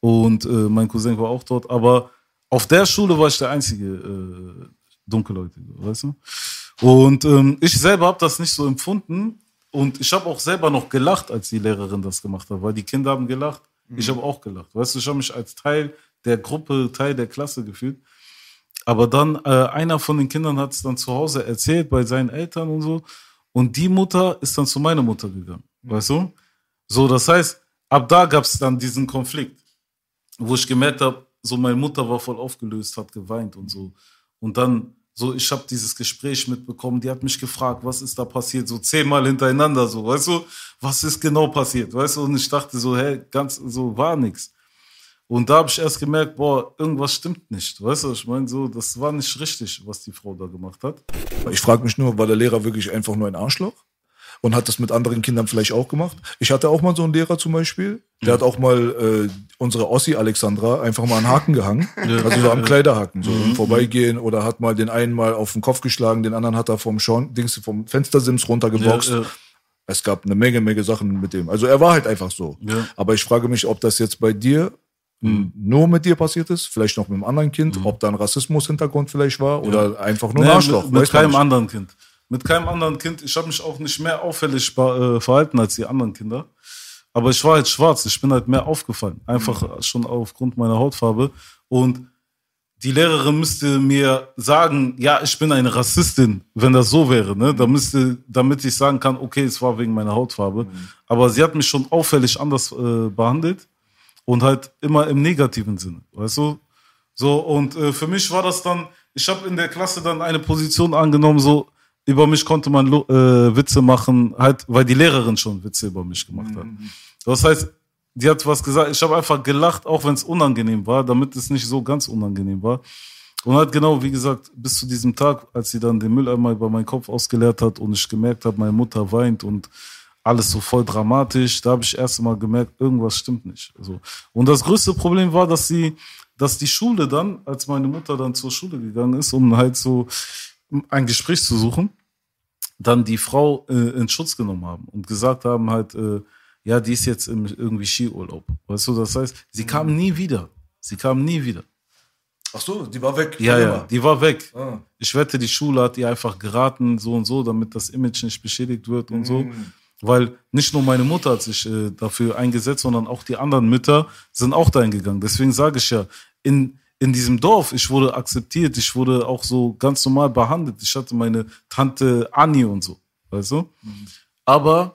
Speaker 2: und äh, mein Cousin war auch dort. Aber auf der Schule war ich der einzige äh, Dunkelhäutige, weißt du? Und ähm, ich selber habe das nicht so empfunden und ich habe auch selber noch gelacht, als die Lehrerin das gemacht hat, weil die Kinder haben gelacht. Ich habe auch gelacht. Weißt du, ich habe mich als Teil der Gruppe, Teil der Klasse gefühlt. Aber dann, äh, einer von den Kindern hat es dann zu Hause erzählt bei seinen Eltern und so. Und die Mutter ist dann zu meiner Mutter gegangen. Weißt du? So, das heißt, ab da gab es dann diesen Konflikt, wo ich gemerkt habe, so meine Mutter war voll aufgelöst, hat geweint und so. Und dann, so, ich habe dieses Gespräch mitbekommen, die hat mich gefragt, was ist da passiert, so zehnmal hintereinander, so, weißt du, was ist genau passiert, weißt du, und ich dachte so, hä, ganz, so, war nix. Und da habe ich erst gemerkt, boah, irgendwas stimmt nicht, weißt du, ich meine, so, das war nicht richtig, was die Frau da gemacht hat.
Speaker 3: Ich frage mich nur, war der Lehrer wirklich einfach nur ein Arschloch? Und hat das mit anderen Kindern vielleicht auch gemacht? Ich hatte auch mal so einen Lehrer zum Beispiel, der hat auch mal äh, unsere Ossi Alexandra einfach mal einen Haken gehangen. Also so am Kleiderhaken, so im Vorbeigehen oder hat mal den einen mal auf den Kopf geschlagen, den anderen hat er vom Schorn, Dings, vom Fenstersims runtergeboxt.
Speaker 2: Ja, ja.
Speaker 3: Es gab eine Menge, Menge Sachen mit dem. Also er war halt einfach so.
Speaker 2: Ja.
Speaker 3: Aber ich frage mich, ob das jetzt bei dir
Speaker 2: Mhm.
Speaker 3: nur mit dir passiert ist, vielleicht noch mit einem anderen Kind, ob da ein Rassismus-Hintergrund vielleicht war oder einfach nur ein
Speaker 2: Nee,
Speaker 3: Arschloch.
Speaker 2: Mit, mit keinem anderen Kind. Mit keinem anderen Kind. Ich habe mich auch nicht mehr auffällig äh, verhalten als die anderen Kinder. Aber ich war halt schwarz. Ich bin halt mehr aufgefallen. Einfach
Speaker 3: Mhm.
Speaker 2: schon aufgrund meiner Hautfarbe. Und die Lehrerin müsste mir sagen, ja, ich bin eine Rassistin, wenn das so wäre, ne? Da müsste, damit ich sagen kann, okay, es war wegen meiner Hautfarbe.
Speaker 3: Mhm.
Speaker 2: Aber sie hat mich schon auffällig anders äh, behandelt und halt immer im negativen Sinne, weißt du? So, und äh, für mich war das dann, ich habe in der Klasse dann eine Position angenommen, so, über mich konnte man äh, Witze machen, halt, weil die Lehrerin schon Witze über mich gemacht hat. Das heißt, die hat was gesagt, ich habe einfach gelacht, auch wenn es unangenehm war, damit es nicht so ganz unangenehm war. Und halt genau, wie gesagt, bis zu diesem Tag, als sie dann den Mülleimer über meinen Kopf ausgeleert hat und ich gemerkt habe, meine Mutter weint und alles so voll dramatisch, da habe ich erst mal gemerkt, irgendwas stimmt nicht. Also, und das größte Problem war, dass sie, dass die Schule dann, als meine Mutter dann zur Schule gegangen ist, um halt so ein Gespräch zu suchen, dann die Frau äh, in Schutz genommen haben und gesagt haben halt, äh, ja, die ist jetzt im irgendwie Skiurlaub. Weißt du, das heißt, sie kam nie wieder. Sie kam nie wieder.
Speaker 3: Ach so, die war weg.
Speaker 2: Ja, ja, die war weg.
Speaker 3: Ah.
Speaker 2: Ich wette, die Schule hat ihr einfach geraten, so und so, damit das Image nicht beschädigt wird und so. Weil nicht nur meine Mutter hat sich äh, dafür eingesetzt, sondern auch die anderen Mütter sind auch dahin gegangen. Deswegen sage ich ja, in, in diesem Dorf, ich wurde akzeptiert, ich wurde auch so ganz normal behandelt. Ich hatte meine Tante Anni und so, weißt du? Aber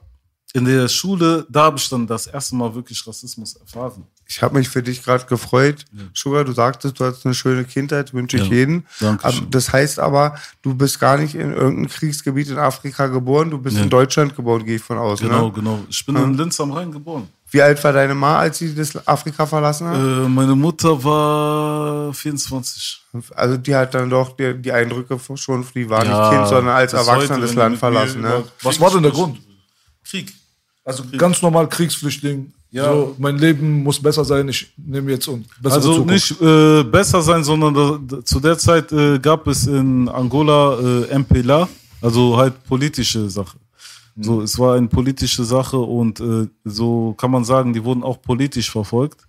Speaker 2: in der Schule, da habe ich dann das erste Mal wirklich Rassismus erfahren.
Speaker 1: Ich habe mich für dich gerade gefreut. Sugar, du sagtest, du hattest eine schöne Kindheit, wünsche ich
Speaker 2: Ja,
Speaker 1: jeden.
Speaker 2: danke schön.
Speaker 1: Aber Das heißt aber, du bist gar nicht in irgendeinem Kriegsgebiet in Afrika geboren, du bist
Speaker 2: Nee.
Speaker 1: in Deutschland geboren, gehe ich von aus.
Speaker 2: Genau,
Speaker 1: Ne?
Speaker 2: genau. Ich bin in Linz am Rhein geboren.
Speaker 1: Wie alt war deine Ma, als sie das Afrika verlassen hat?
Speaker 2: Äh, meine Mutter war 24.
Speaker 1: Also die hat dann doch die, die Eindrücke schon, die war
Speaker 2: Ja,
Speaker 1: nicht Kind, sondern als Erwachsener das Land verlassen. Ne?
Speaker 3: Was
Speaker 2: Krieg
Speaker 3: war denn der. Grund?
Speaker 2: Krieg.
Speaker 3: Also ganz normal Kriegsflüchtling.
Speaker 2: Ja.
Speaker 3: So, mein Leben muss besser sein. Ich nehme jetzt und bessere
Speaker 2: Also
Speaker 3: Zukunft.
Speaker 2: nicht äh, besser sein, sondern da, da, zu der Zeit äh, gab es in Angola äh, MPLA, also halt politische Sache.
Speaker 3: Mhm.
Speaker 2: So, es war eine politische Sache und äh, so kann man sagen, die wurden auch politisch verfolgt,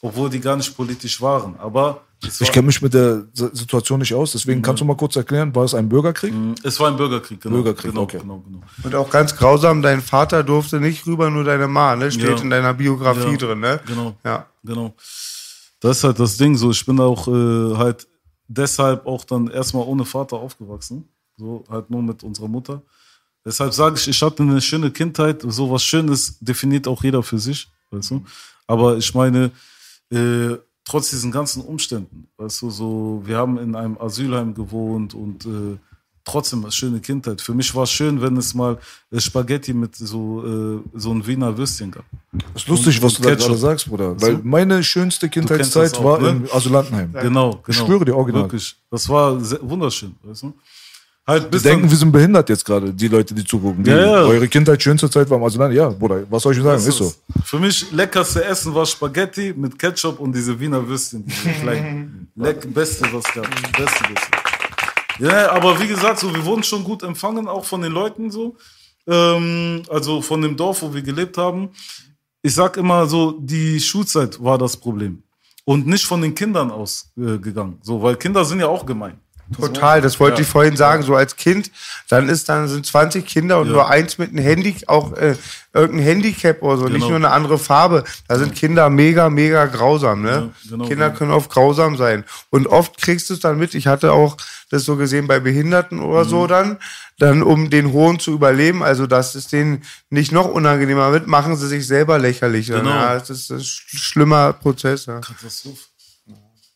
Speaker 2: obwohl die gar nicht politisch waren. Aber
Speaker 3: Ich kenne mich mit der Situation nicht aus, deswegen kannst du mal kurz erklären, war es ein Bürgerkrieg?
Speaker 2: es war ein Bürgerkrieg, genau.
Speaker 3: Bürgerkrieg,
Speaker 2: genau,
Speaker 3: okay.
Speaker 2: genau, genau.
Speaker 1: Und auch ganz grausam, dein Vater durfte nicht rüber, nur deine Ma, ne? Steht
Speaker 2: Ja.
Speaker 1: in deiner Biografie
Speaker 2: Ja,
Speaker 1: drin, ne?
Speaker 2: Genau.
Speaker 1: Ja.
Speaker 2: Genau. Das ist halt das Ding so. Ich bin auch äh, halt deshalb auch dann erstmal ohne Vater aufgewachsen. So halt nur mit unserer Mutter. Deshalb sage ich, ich hatte eine schöne Kindheit. So was Schönes definiert auch jeder für sich. Weißt du? Aber ich meine, äh, trotz diesen ganzen Umständen, weißt du, so, wir haben in einem Asylheim gewohnt und äh, trotzdem eine schöne Kindheit. Für mich war es schön, wenn es mal äh, Spaghetti mit so, äh, so ein Wiener Würstchen gab.
Speaker 3: Das ist lustig, was du da gerade sagst, Bruder. Weil meine schönste Kindheitszeit
Speaker 2: auch,
Speaker 3: war
Speaker 2: ne?
Speaker 3: im Asylantenheim.
Speaker 2: Genau, genau.
Speaker 3: Ich schwöre dir, original.
Speaker 2: Wirklich. Das war sehr, wunderschön, weißt du? Halt
Speaker 3: Die denken, wir sind behindert jetzt gerade, die Leute, die zugucken. Die,
Speaker 2: Ja, ja.
Speaker 3: Eure Kindheit, schönste Zeit war im Asylantenheim. Ja, Bruder, was soll ich sagen? Ist so.
Speaker 2: Für mich leckerste Essen war Spaghetti mit Ketchup und diese Wiener Würstchen, diese. Leck, beste, was gab. Beste, beste. Ja, aber wie gesagt, so, wir wurden schon gut empfangen, auch von den Leuten so. Ähm, also von dem Dorf, wo wir gelebt haben. Ich sag immer so, die Schulzeit war das Problem. Und nicht von den Kindern ausgegangen. Äh, gegangen. so, weil Kinder sind ja auch gemein.
Speaker 1: Total, das wollte
Speaker 2: Ja.
Speaker 1: ich vorhin sagen. So als Kind, dann ist dann sind 20 Kinder und
Speaker 2: Ja.
Speaker 1: nur eins mit einem Handy, auch äh, irgendein Handicap oder so, nicht
Speaker 2: Genau.
Speaker 1: nur eine andere Farbe. Da sind Kinder mega, mega grausam. Ne?
Speaker 2: Ja, genau,
Speaker 1: Kinder
Speaker 2: genau.
Speaker 1: können oft grausam sein. Und oft kriegst du es dann mit. Ich hatte auch das so gesehen bei Behinderten oder
Speaker 2: Mhm.
Speaker 1: so dann, dann um den Hohn zu überleben. Also dass es denen nicht noch unangenehmer wird, machen sie sich selber lächerlich.
Speaker 2: Genau.
Speaker 1: Ja, das ist ein sch- schlimmer Prozess. Ja.
Speaker 2: Katastrophe.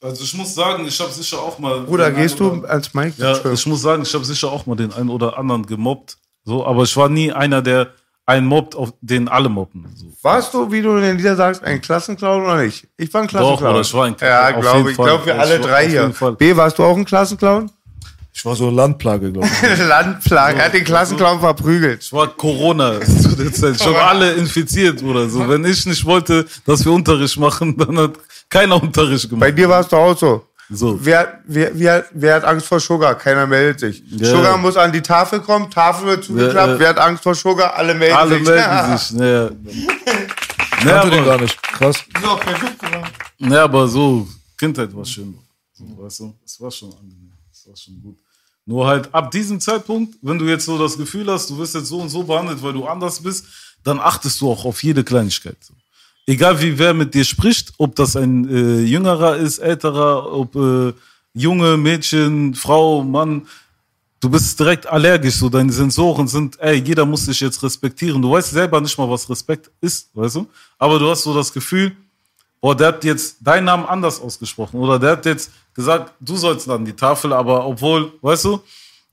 Speaker 2: Also ich muss sagen, ich habe sicher auch mal.
Speaker 1: Bruder, gehst du ans Mike?
Speaker 2: Ja, ich muss sagen, ich habe sicher auch mal den einen oder anderen gemobbt. So, aber ich war nie einer, der einen mobbt, auf den alle mobben. So.
Speaker 1: Warst du, wie du in den Lieder sagst, ein Klassenclown oder nicht? Ich war ein
Speaker 2: Doch,
Speaker 1: Klassenclown.
Speaker 2: oder ich war ein
Speaker 1: Ja,
Speaker 2: auf
Speaker 1: glaube ich. Glaube, wir alle drei hier. B, warst du auch ein Klassenclown?
Speaker 3: Ich war so Landplage, glaube ich.
Speaker 1: Landplan. Er hat den Klassenclown verprügelt.
Speaker 2: Ich war Corona zu der Zeit. Ich habe alle infiziert oder so. Wenn ich nicht wollte, dass wir Unterricht machen, dann hat keiner Unterricht
Speaker 1: Bei
Speaker 2: gemacht.
Speaker 1: dir warst du auch so.
Speaker 2: So.
Speaker 1: Wer, wer, wer, wer hat Angst vor Sugar? Keiner meldet sich.
Speaker 2: Ja.
Speaker 1: Sugar muss an die Tafel kommen, Tafel wird zugeklappt.
Speaker 2: Ja.
Speaker 1: Wer hat Angst vor Sugar? Alle melden
Speaker 2: Alle
Speaker 1: sich.
Speaker 2: melden sich. Naja. Naja, aber,
Speaker 3: gar nicht. Krass.
Speaker 1: So, perfekt gemacht.
Speaker 2: naja, aber so, Kindheit war schön. So, weißt du, es war schon angenehm. Es war schon gut. Nur halt ab diesem Zeitpunkt, wenn du jetzt so das Gefühl hast, du wirst jetzt so und so behandelt, weil du anders bist, dann achtest du auch auf jede Kleinigkeit. Egal wie wer mit dir spricht, ob das ein äh, Jüngerer ist, älterer, ob äh, junge Mädchen, Frau, Mann, du bist direkt allergisch, so deine Sensoren sind, ey, jeder muss dich jetzt respektieren. Du weißt selber nicht mal, was Respekt ist, weißt du? Aber du hast so das Gefühl, boah, der hat jetzt deinen Namen anders ausgesprochen oder der hat jetzt gesagt, du sollst an die Tafel, aber obwohl, weißt du,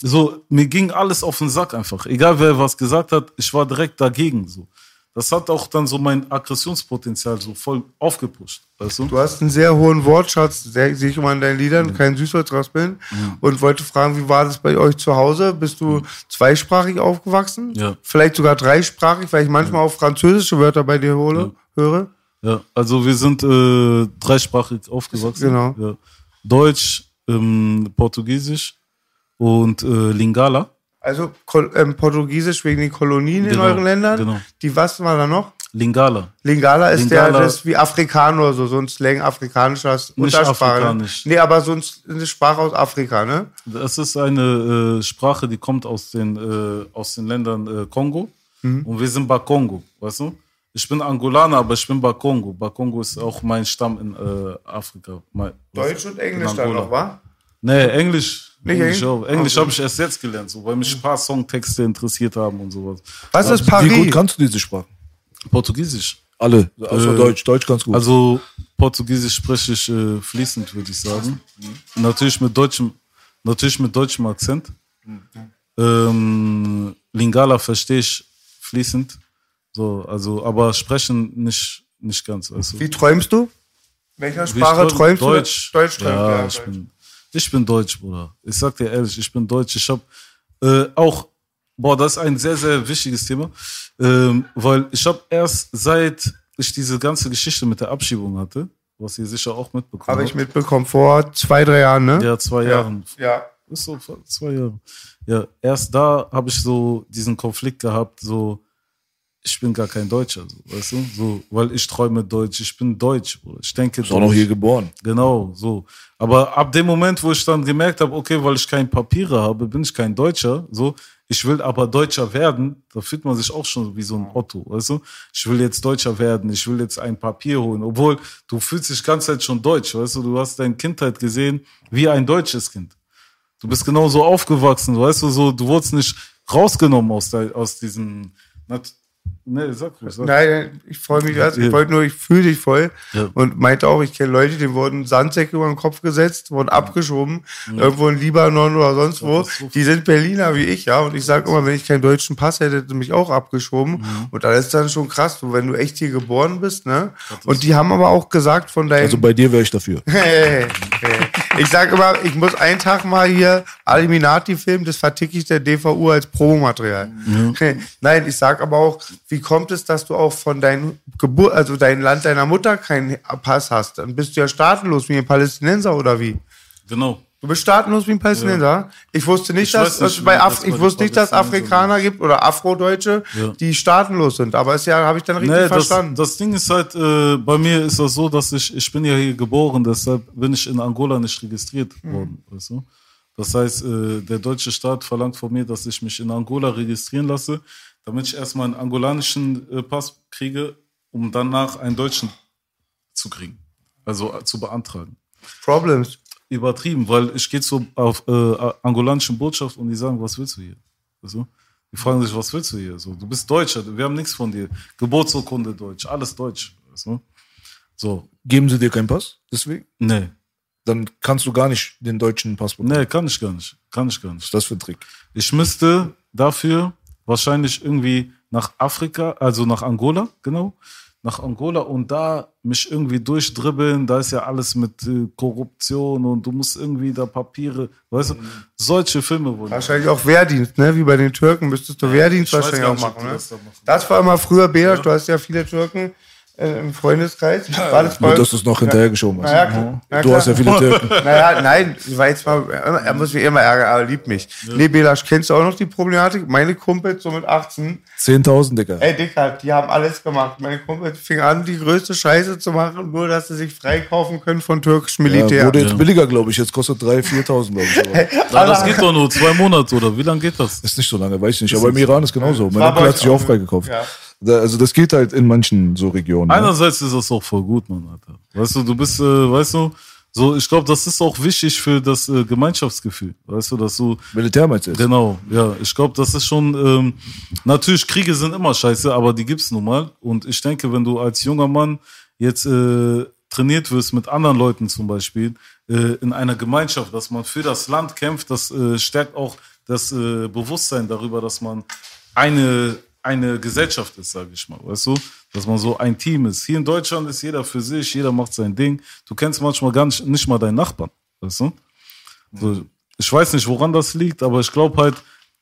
Speaker 2: so, mir ging alles auf den Sack einfach. Egal wer was gesagt hat, ich war direkt dagegen, so. Das hat auch dann so mein Aggressionspotenzial so voll aufgepusht, weißt du?
Speaker 1: Du hast einen sehr hohen Wortschatz, sehe ich immer in deinen Liedern, kein Süßholzraspeln. Und wollte fragen, wie war das bei euch zu Hause? Bist du zweisprachig aufgewachsen?
Speaker 2: Ja.
Speaker 1: Vielleicht sogar dreisprachig, weil ich manchmal auch französische Wörter bei dir hole, höre.
Speaker 2: Ja, also wir sind äh, dreisprachig aufgewachsen.
Speaker 1: Genau.
Speaker 2: Ja. Deutsch, ähm, Portugiesisch und äh, Lingala.
Speaker 1: Also ähm, Portugiesisch wegen den Kolonien in
Speaker 2: Genau,
Speaker 1: euren Ländern.
Speaker 2: genau.
Speaker 1: Die was war da noch?
Speaker 2: Lingala.
Speaker 1: Lingala ist
Speaker 2: Lingala-
Speaker 1: der, das ist wie Afrikaner oder so, so ein Slang afrikanischer Untersprache. Ne?
Speaker 2: afrikanisch.
Speaker 1: Nee, aber so ein, eine Sprache aus Afrika, ne?
Speaker 2: Das ist eine äh, Sprache, die kommt aus den, äh, aus den Ländern äh, Kongo.
Speaker 1: Mhm.
Speaker 2: Und wir sind Bakongo, weißt du? Ich bin Angolaner, aber ich bin Bakongo. Bakongo ist auch mein Stamm in äh, Afrika. Mein,
Speaker 1: Deutsch und Englisch
Speaker 2: in
Speaker 1: dann noch, wa?
Speaker 2: Nee, Englisch.
Speaker 1: Nicht
Speaker 2: Englisch
Speaker 1: Englisch?
Speaker 2: auch. Englisch
Speaker 1: Okay.
Speaker 2: habe ich erst jetzt gelernt, so, weil mich ein paar Songtexte interessiert haben und sowas.
Speaker 1: Was ist
Speaker 3: Wie
Speaker 1: Paris?
Speaker 3: gut kannst du diese Sprachen?
Speaker 2: Portugiesisch.
Speaker 3: Alle. Außer
Speaker 2: Äh,
Speaker 3: Deutsch. Deutsch ganz gut.
Speaker 2: Also Portugiesisch spreche ich äh, fließend, würde ich sagen. Natürlich mit deutschem, natürlich mit deutschem Akzent. Ähm, Lingala verstehe ich fließend. So, also, aber sprechen nicht, nicht ganz. Also,
Speaker 1: Wie träumst du? Welcher
Speaker 2: Wie
Speaker 1: Sprache
Speaker 2: träum-
Speaker 1: träumst
Speaker 2: Deutsch.
Speaker 1: du? Deutsch träumst
Speaker 2: ja,
Speaker 1: du, ja.
Speaker 2: ich bin, ich bin Deutsch, Bruder. Ich sag dir ehrlich, ich bin Deutsch. Ich habe äh, auch, boah, das ist ein sehr, sehr wichtiges Thema, ähm, weil ich habe erst seit ich diese ganze Geschichte mit der Abschiebung hatte, was ihr sicher auch mitbekommen
Speaker 1: Habe ich
Speaker 2: habt.
Speaker 1: mitbekommen, vor zwei, drei Jahren, ne?
Speaker 2: Ja, zwei Jahren.
Speaker 1: Ja.
Speaker 2: Ist so zwei Jahre. Ja, erst da habe ich so diesen Konflikt gehabt, so, ich bin gar kein Deutscher, so, weißt du? So, weil ich träume Deutsch, ich bin Deutsch, Bruder. Ich denke
Speaker 3: ist auch noch
Speaker 2: Deutsch.
Speaker 3: hier geboren.
Speaker 2: Genau, so. Aber ab dem Moment, wo ich dann gemerkt habe, okay, weil ich keine Papiere habe, bin ich kein Deutscher, so. Ich will aber Deutscher werden, da fühlt man sich auch schon wie so ein Otto, weißt du? Ich will jetzt Deutscher werden, ich will jetzt ein Papier holen, obwohl du fühlst dich ganz Zeit schon deutsch, weißt du? Du hast deine Kindheit gesehen wie ein deutsches Kind. Du bist genauso aufgewachsen, weißt du, so, du wurdest nicht rausgenommen aus, der, aus diesem, Nat- ne, sag ruhig, sag.
Speaker 1: Nein, ich freue mich, also ich
Speaker 2: Ja.
Speaker 1: wollte nur, ich fühle dich voll
Speaker 2: Ja.
Speaker 1: und meinte auch, ich kenne Leute, denen wurden Sandsäcke über den Kopf gesetzt, wurden abgeschoben, irgendwo in Libanon oder sonst wo. Die sind Berliner wie ich, ja, und ich sage immer, wenn ich keinen deutschen Pass hätte, hätte mich auch abgeschoben.
Speaker 2: Mhm.
Speaker 1: Und dann ist dann schon krass, wenn du echt hier geboren bist, ne? Und die haben aber auch gesagt von deinen
Speaker 3: Also bei dir wäre ich dafür.
Speaker 1: Hey, hey. Ich sag immer, ich muss einen Tag mal hier Illuminati filmen, das verticke ich der DVU als Promomaterial. Okay. Nein, ich sag aber auch, wie kommt es, dass du auch von deinem Geburt, also dein Land deiner Mutter keinen Pass hast? Dann bist du ja staatenlos wie ein Palästinenser oder wie?
Speaker 2: Genau.
Speaker 1: Du bist staatenlos wie ein Palästinenser? Ich wusste nicht,
Speaker 2: Ich
Speaker 1: dass, dass bei Af
Speaker 2: das
Speaker 1: ich wusste nicht, dass Afrikaner gibt oder Afrodeutsche,
Speaker 2: Ja.
Speaker 1: die staatenlos sind. Aber ist ja, habe ich dann richtig
Speaker 2: Nee, das,
Speaker 1: verstanden.
Speaker 2: das Ding ist halt, äh, bei mir ist das so, dass ich, ich bin ja hier geboren, deshalb bin ich in Angola nicht registriert
Speaker 1: Mhm.
Speaker 2: worden. Weißt du? Das heißt, äh, der deutsche Staat verlangt von mir, dass ich mich in Angola registrieren lasse, damit ich erstmal einen angolanischen äh, Pass kriege, um danach einen deutschen zu kriegen. Also äh, zu beantragen.
Speaker 1: Problems.
Speaker 2: Übertrieben, weil ich gehe zur auf, äh, angolanischen Botschaft und die sagen, was willst du hier? Du? Die fragen sich, was willst du hier? So, du bist Deutscher, wir haben nichts von dir. Geburtsurkunde Deutsch, alles Deutsch. Du? So,
Speaker 3: Geben sie dir keinen Pass? Deswegen?
Speaker 2: nee,
Speaker 3: Dann kannst du gar nicht den deutschen Pass bekommen.
Speaker 2: nee, kann ich gar nicht. Kann ich gar
Speaker 3: Was
Speaker 2: nicht.
Speaker 3: ist das für ein Trick?
Speaker 2: Ich müsste dafür wahrscheinlich irgendwie nach Afrika, also nach Angola, genau, nach Angola und da mich irgendwie durchdribbeln. Da ist ja alles mit äh, Korruption und du musst irgendwie da Papiere, weißt du, solche Filme wurden.
Speaker 1: Wahrscheinlich auch Wehrdienst, ne? Wie bei den Türken müsstest du Wehrdienst wahrscheinlich auch machen, ne?
Speaker 2: das da machen.
Speaker 1: Das war immer früher Bedasch, du hast ja viele Türken im Freundeskreis. War das
Speaker 3: Nur, dass du es noch hinterhergeschoben hast.
Speaker 1: Naja, klar. Ja,
Speaker 3: du hast ja viele Türken.
Speaker 1: naja, nein, ich war jetzt mal, er muss mich immer ärgern, aber er liebt mich. Nee, Belasch, kennst du auch noch die Problematik? Meine Kumpels, so mit 18,
Speaker 3: 10.000, Digga.
Speaker 1: ey, Dicker, die haben alles gemacht. Meine Kumpels fingen an, die größte Scheiße zu machen, nur dass sie sich freikaufen können von türkischem
Speaker 3: Ja,
Speaker 1: Militär.
Speaker 3: wurde jetzt billiger, glaube ich. Jetzt kostet 3.000, 4.000, glaube ich. Aber
Speaker 2: Ja, das geht doch nur zwei Monate oder wie lange geht das?
Speaker 3: ist nicht so lange, weiß ich nicht. Aber im Iran ist genauso. Mein Onkel hat sich auch
Speaker 1: auch,
Speaker 3: freigekauft.
Speaker 1: ja.
Speaker 3: Also das geht halt in manchen so Regionen. Ne?
Speaker 2: Einerseits ist das auch voll gut, Mann, Alter. Weißt du, du bist, äh, weißt du, so, ich glaube, das ist auch wichtig für das äh, Gemeinschaftsgefühl. Weißt du, dass du,
Speaker 3: Militär meinst du
Speaker 2: genau, ja, ich glaube, das ist schon, ähm, natürlich, Kriege sind immer scheiße, aber die gibt's nun mal. Und ich denke, wenn du als junger Mann jetzt äh, trainiert wirst mit anderen Leuten zum Beispiel, äh, in einer Gemeinschaft, dass man für das Land kämpft, das äh, stärkt auch das äh, Bewusstsein darüber, dass man eine, eine Gesellschaft ist, sage ich mal, weißt du? Dass man so ein Team ist. Hier in Deutschland ist jeder für sich, jeder macht sein Ding. Du kennst manchmal gar nicht, nicht mal deinen Nachbarn, weißt du? So, ich weiß nicht, woran das liegt, aber ich glaube halt,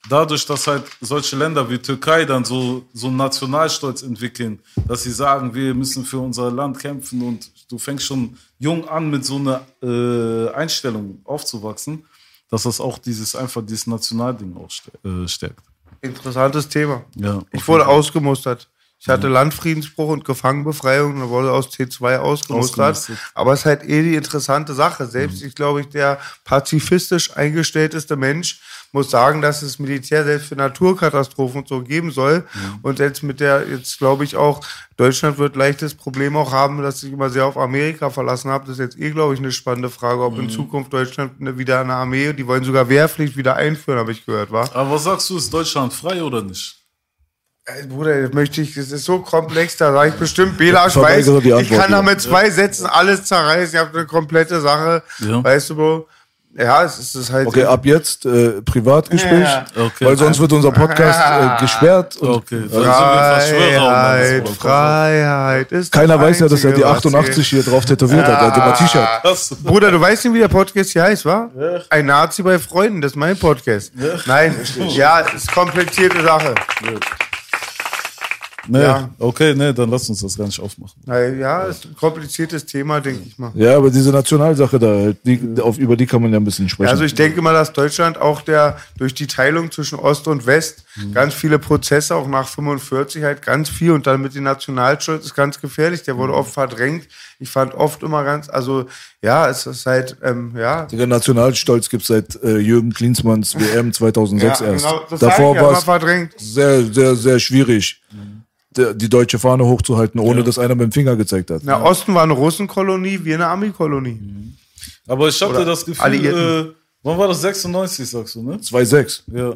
Speaker 2: dadurch, dass halt solche Länder wie Türkei dann so, so einen Nationalstolz entwickeln, dass sie sagen, wir müssen für unser Land kämpfen und du fängst schon jung an mit so einer äh, Einstellung aufzuwachsen, dass das auch dieses einfach dieses Nationalding auch äh, stärkt.
Speaker 1: Interessantes Thema.
Speaker 2: Ja,
Speaker 1: Ich
Speaker 2: auf
Speaker 1: wurde ausgemustert. Ich hatte Landfriedensbruch und Gefangenenbefreiung und wurde aus T2 ausgemustert.
Speaker 2: Ausgemustert.
Speaker 1: Aber es ist halt eh die interessante Sache. Selbst ich glaube, ich der pazifistisch eingestellteste Mensch muss sagen, dass das Militär selbst für Naturkatastrophen und so geben soll. Und jetzt mit der, jetzt glaube ich auch, Deutschland wird leichtes Problem auch haben, dass ich immer sehr auf Amerika verlassen habe. Das ist jetzt eh, glaube ich, eine spannende Frage, ob in Zukunft Deutschland eine, wieder eine Armee, die wollen sogar Wehrpflicht wieder einführen, habe ich gehört, war.
Speaker 2: Aber was sagst du, ist Deutschland frei oder nicht?
Speaker 1: Ey, Bruder, das möchte ich, das ist so komplex, da sage ich bestimmt, Bela, ich weiß,
Speaker 3: verweigere die
Speaker 1: ich kann da mit zwei Sätzen alles zerreißen, ich habe eine komplette Sache,
Speaker 2: Ja.
Speaker 1: weißt du, Bro? Ja, es ist, es ist halt...
Speaker 3: Okay, ab jetzt äh, Privatgespräch,
Speaker 1: Ja.
Speaker 2: Okay.
Speaker 3: weil sonst wird unser Podcast äh, gesperrt. Und
Speaker 2: Okay.
Speaker 1: Freiheit, Freiheit ist
Speaker 3: Keiner
Speaker 1: das
Speaker 3: weiß ja, dass er die
Speaker 1: Einzige, was
Speaker 3: 88 hier drauf tätowiert hat. Er hat immer T-Shirt.
Speaker 1: Bruder, du weißt nicht, wie der Podcast hier heißt, wa? Ein Nazi bei Freunden, das ist mein Podcast. Nein, ja, ist komplizierte Sache.
Speaker 2: Nee,
Speaker 1: Ja.
Speaker 2: okay, nee, dann lass uns das gar nicht aufmachen.
Speaker 1: Ja, ist ein kompliziertes Thema, denke ich mal.
Speaker 3: Ja, aber diese Nationalsache da, die, auf, über die kann man ja ein bisschen sprechen.
Speaker 1: Also ich denke mal, dass Deutschland auch der durch die Teilung zwischen Ost und West ganz viele Prozesse auch nach 45 halt ganz viel und dann mit dem Nationalstolz ist ganz gefährlich. Der wurde oft verdrängt. Ich fand oft immer ganz, also ja, es ist halt ähm, ja.
Speaker 3: Der Nationalstolz gibt seit äh, Jürgen Klinsmanns WM 2006
Speaker 1: ja,
Speaker 3: erst.
Speaker 1: genau, das
Speaker 3: Davor war
Speaker 1: immer
Speaker 3: es
Speaker 1: verdrängt.
Speaker 3: sehr, sehr, sehr schwierig, der- die deutsche Fahne hochzuhalten, ohne dass einer mit dem Finger gezeigt hat.
Speaker 1: Na, Osten war eine Russenkolonie, wir eine Armeekolonie.
Speaker 2: Aber ich hatte
Speaker 1: Oder
Speaker 2: das Gefühl,
Speaker 1: Alliierten.
Speaker 2: äh, wann war das? 96, sagst du, ne?
Speaker 3: 2,6.
Speaker 2: Ja.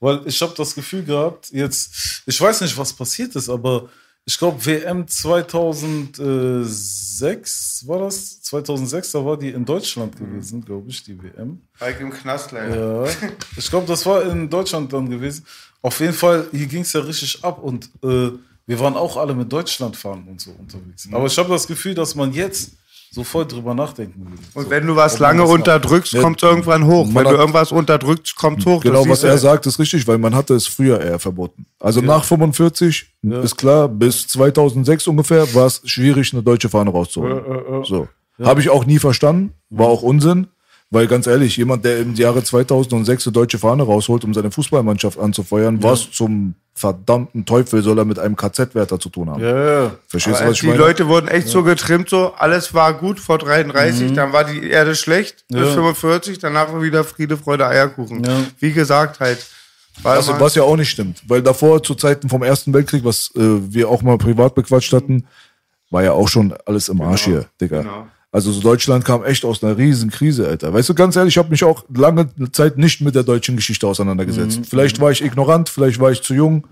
Speaker 2: Weil ich habe das Gefühl gehabt, jetzt, ich weiß nicht, was passiert ist, aber ich glaube, WM 2006 war das? 2006, da war die in Deutschland gewesen, glaube ich, die WM.
Speaker 1: Halt im Knast leider.
Speaker 2: Ja, ich glaube, das war in Deutschland dann gewesen. Auf jeden Fall, hier ging es ja richtig ab und äh, wir waren auch alle mit Deutschlandfahnen und so unterwegs. Aber ich habe das Gefühl, dass man jetzt so voll drüber nachdenken würde.
Speaker 1: Und
Speaker 2: so.
Speaker 1: wenn du was lange unterdrückst,
Speaker 3: Ja,
Speaker 1: kommt es irgendwann hoch. Wenn du
Speaker 3: hat-
Speaker 1: irgendwas unterdrückst, kommt hoch.
Speaker 3: Genau, was er
Speaker 1: du.
Speaker 3: sagt, ist richtig, weil man hatte es früher eher verboten. Also nach 45 ist klar, bis 2006 ungefähr war es schwierig, eine deutsche Fahne rauszuholen. So. Habe ich auch nie verstanden, war auch Unsinn, weil ganz ehrlich, jemand, der im Jahre 2006 eine deutsche Fahne rausholt, um seine Fußballmannschaft anzufeuern, was zum verdammten Teufel soll er mit einem KZ-Wärter zu tun haben?
Speaker 2: Ja, ja.
Speaker 3: Verstehst du, was ich
Speaker 1: die
Speaker 3: meine?
Speaker 1: Leute wurden echt so getrimmt, so alles war gut vor 33, dann war die Erde schlecht bis
Speaker 2: Mhm. Ja.
Speaker 1: 45, danach war wieder Friede, Freude, Eierkuchen.
Speaker 2: Ja.
Speaker 1: Wie gesagt halt.
Speaker 3: Was, was ja auch nicht stimmt, weil davor zu Zeiten vom Ersten Weltkrieg, was äh, wir auch mal privat bequatscht hatten, war ja auch schon alles im Arsch hier, Digga.
Speaker 1: Genau.
Speaker 3: Also so Deutschland kam echt aus einer riesen Krise, Alter. Weißt du, ganz ehrlich, ich habe mich auch lange Zeit nicht mit der deutschen Geschichte auseinandergesetzt. Vielleicht war ich ignorant, vielleicht war ich zu jung,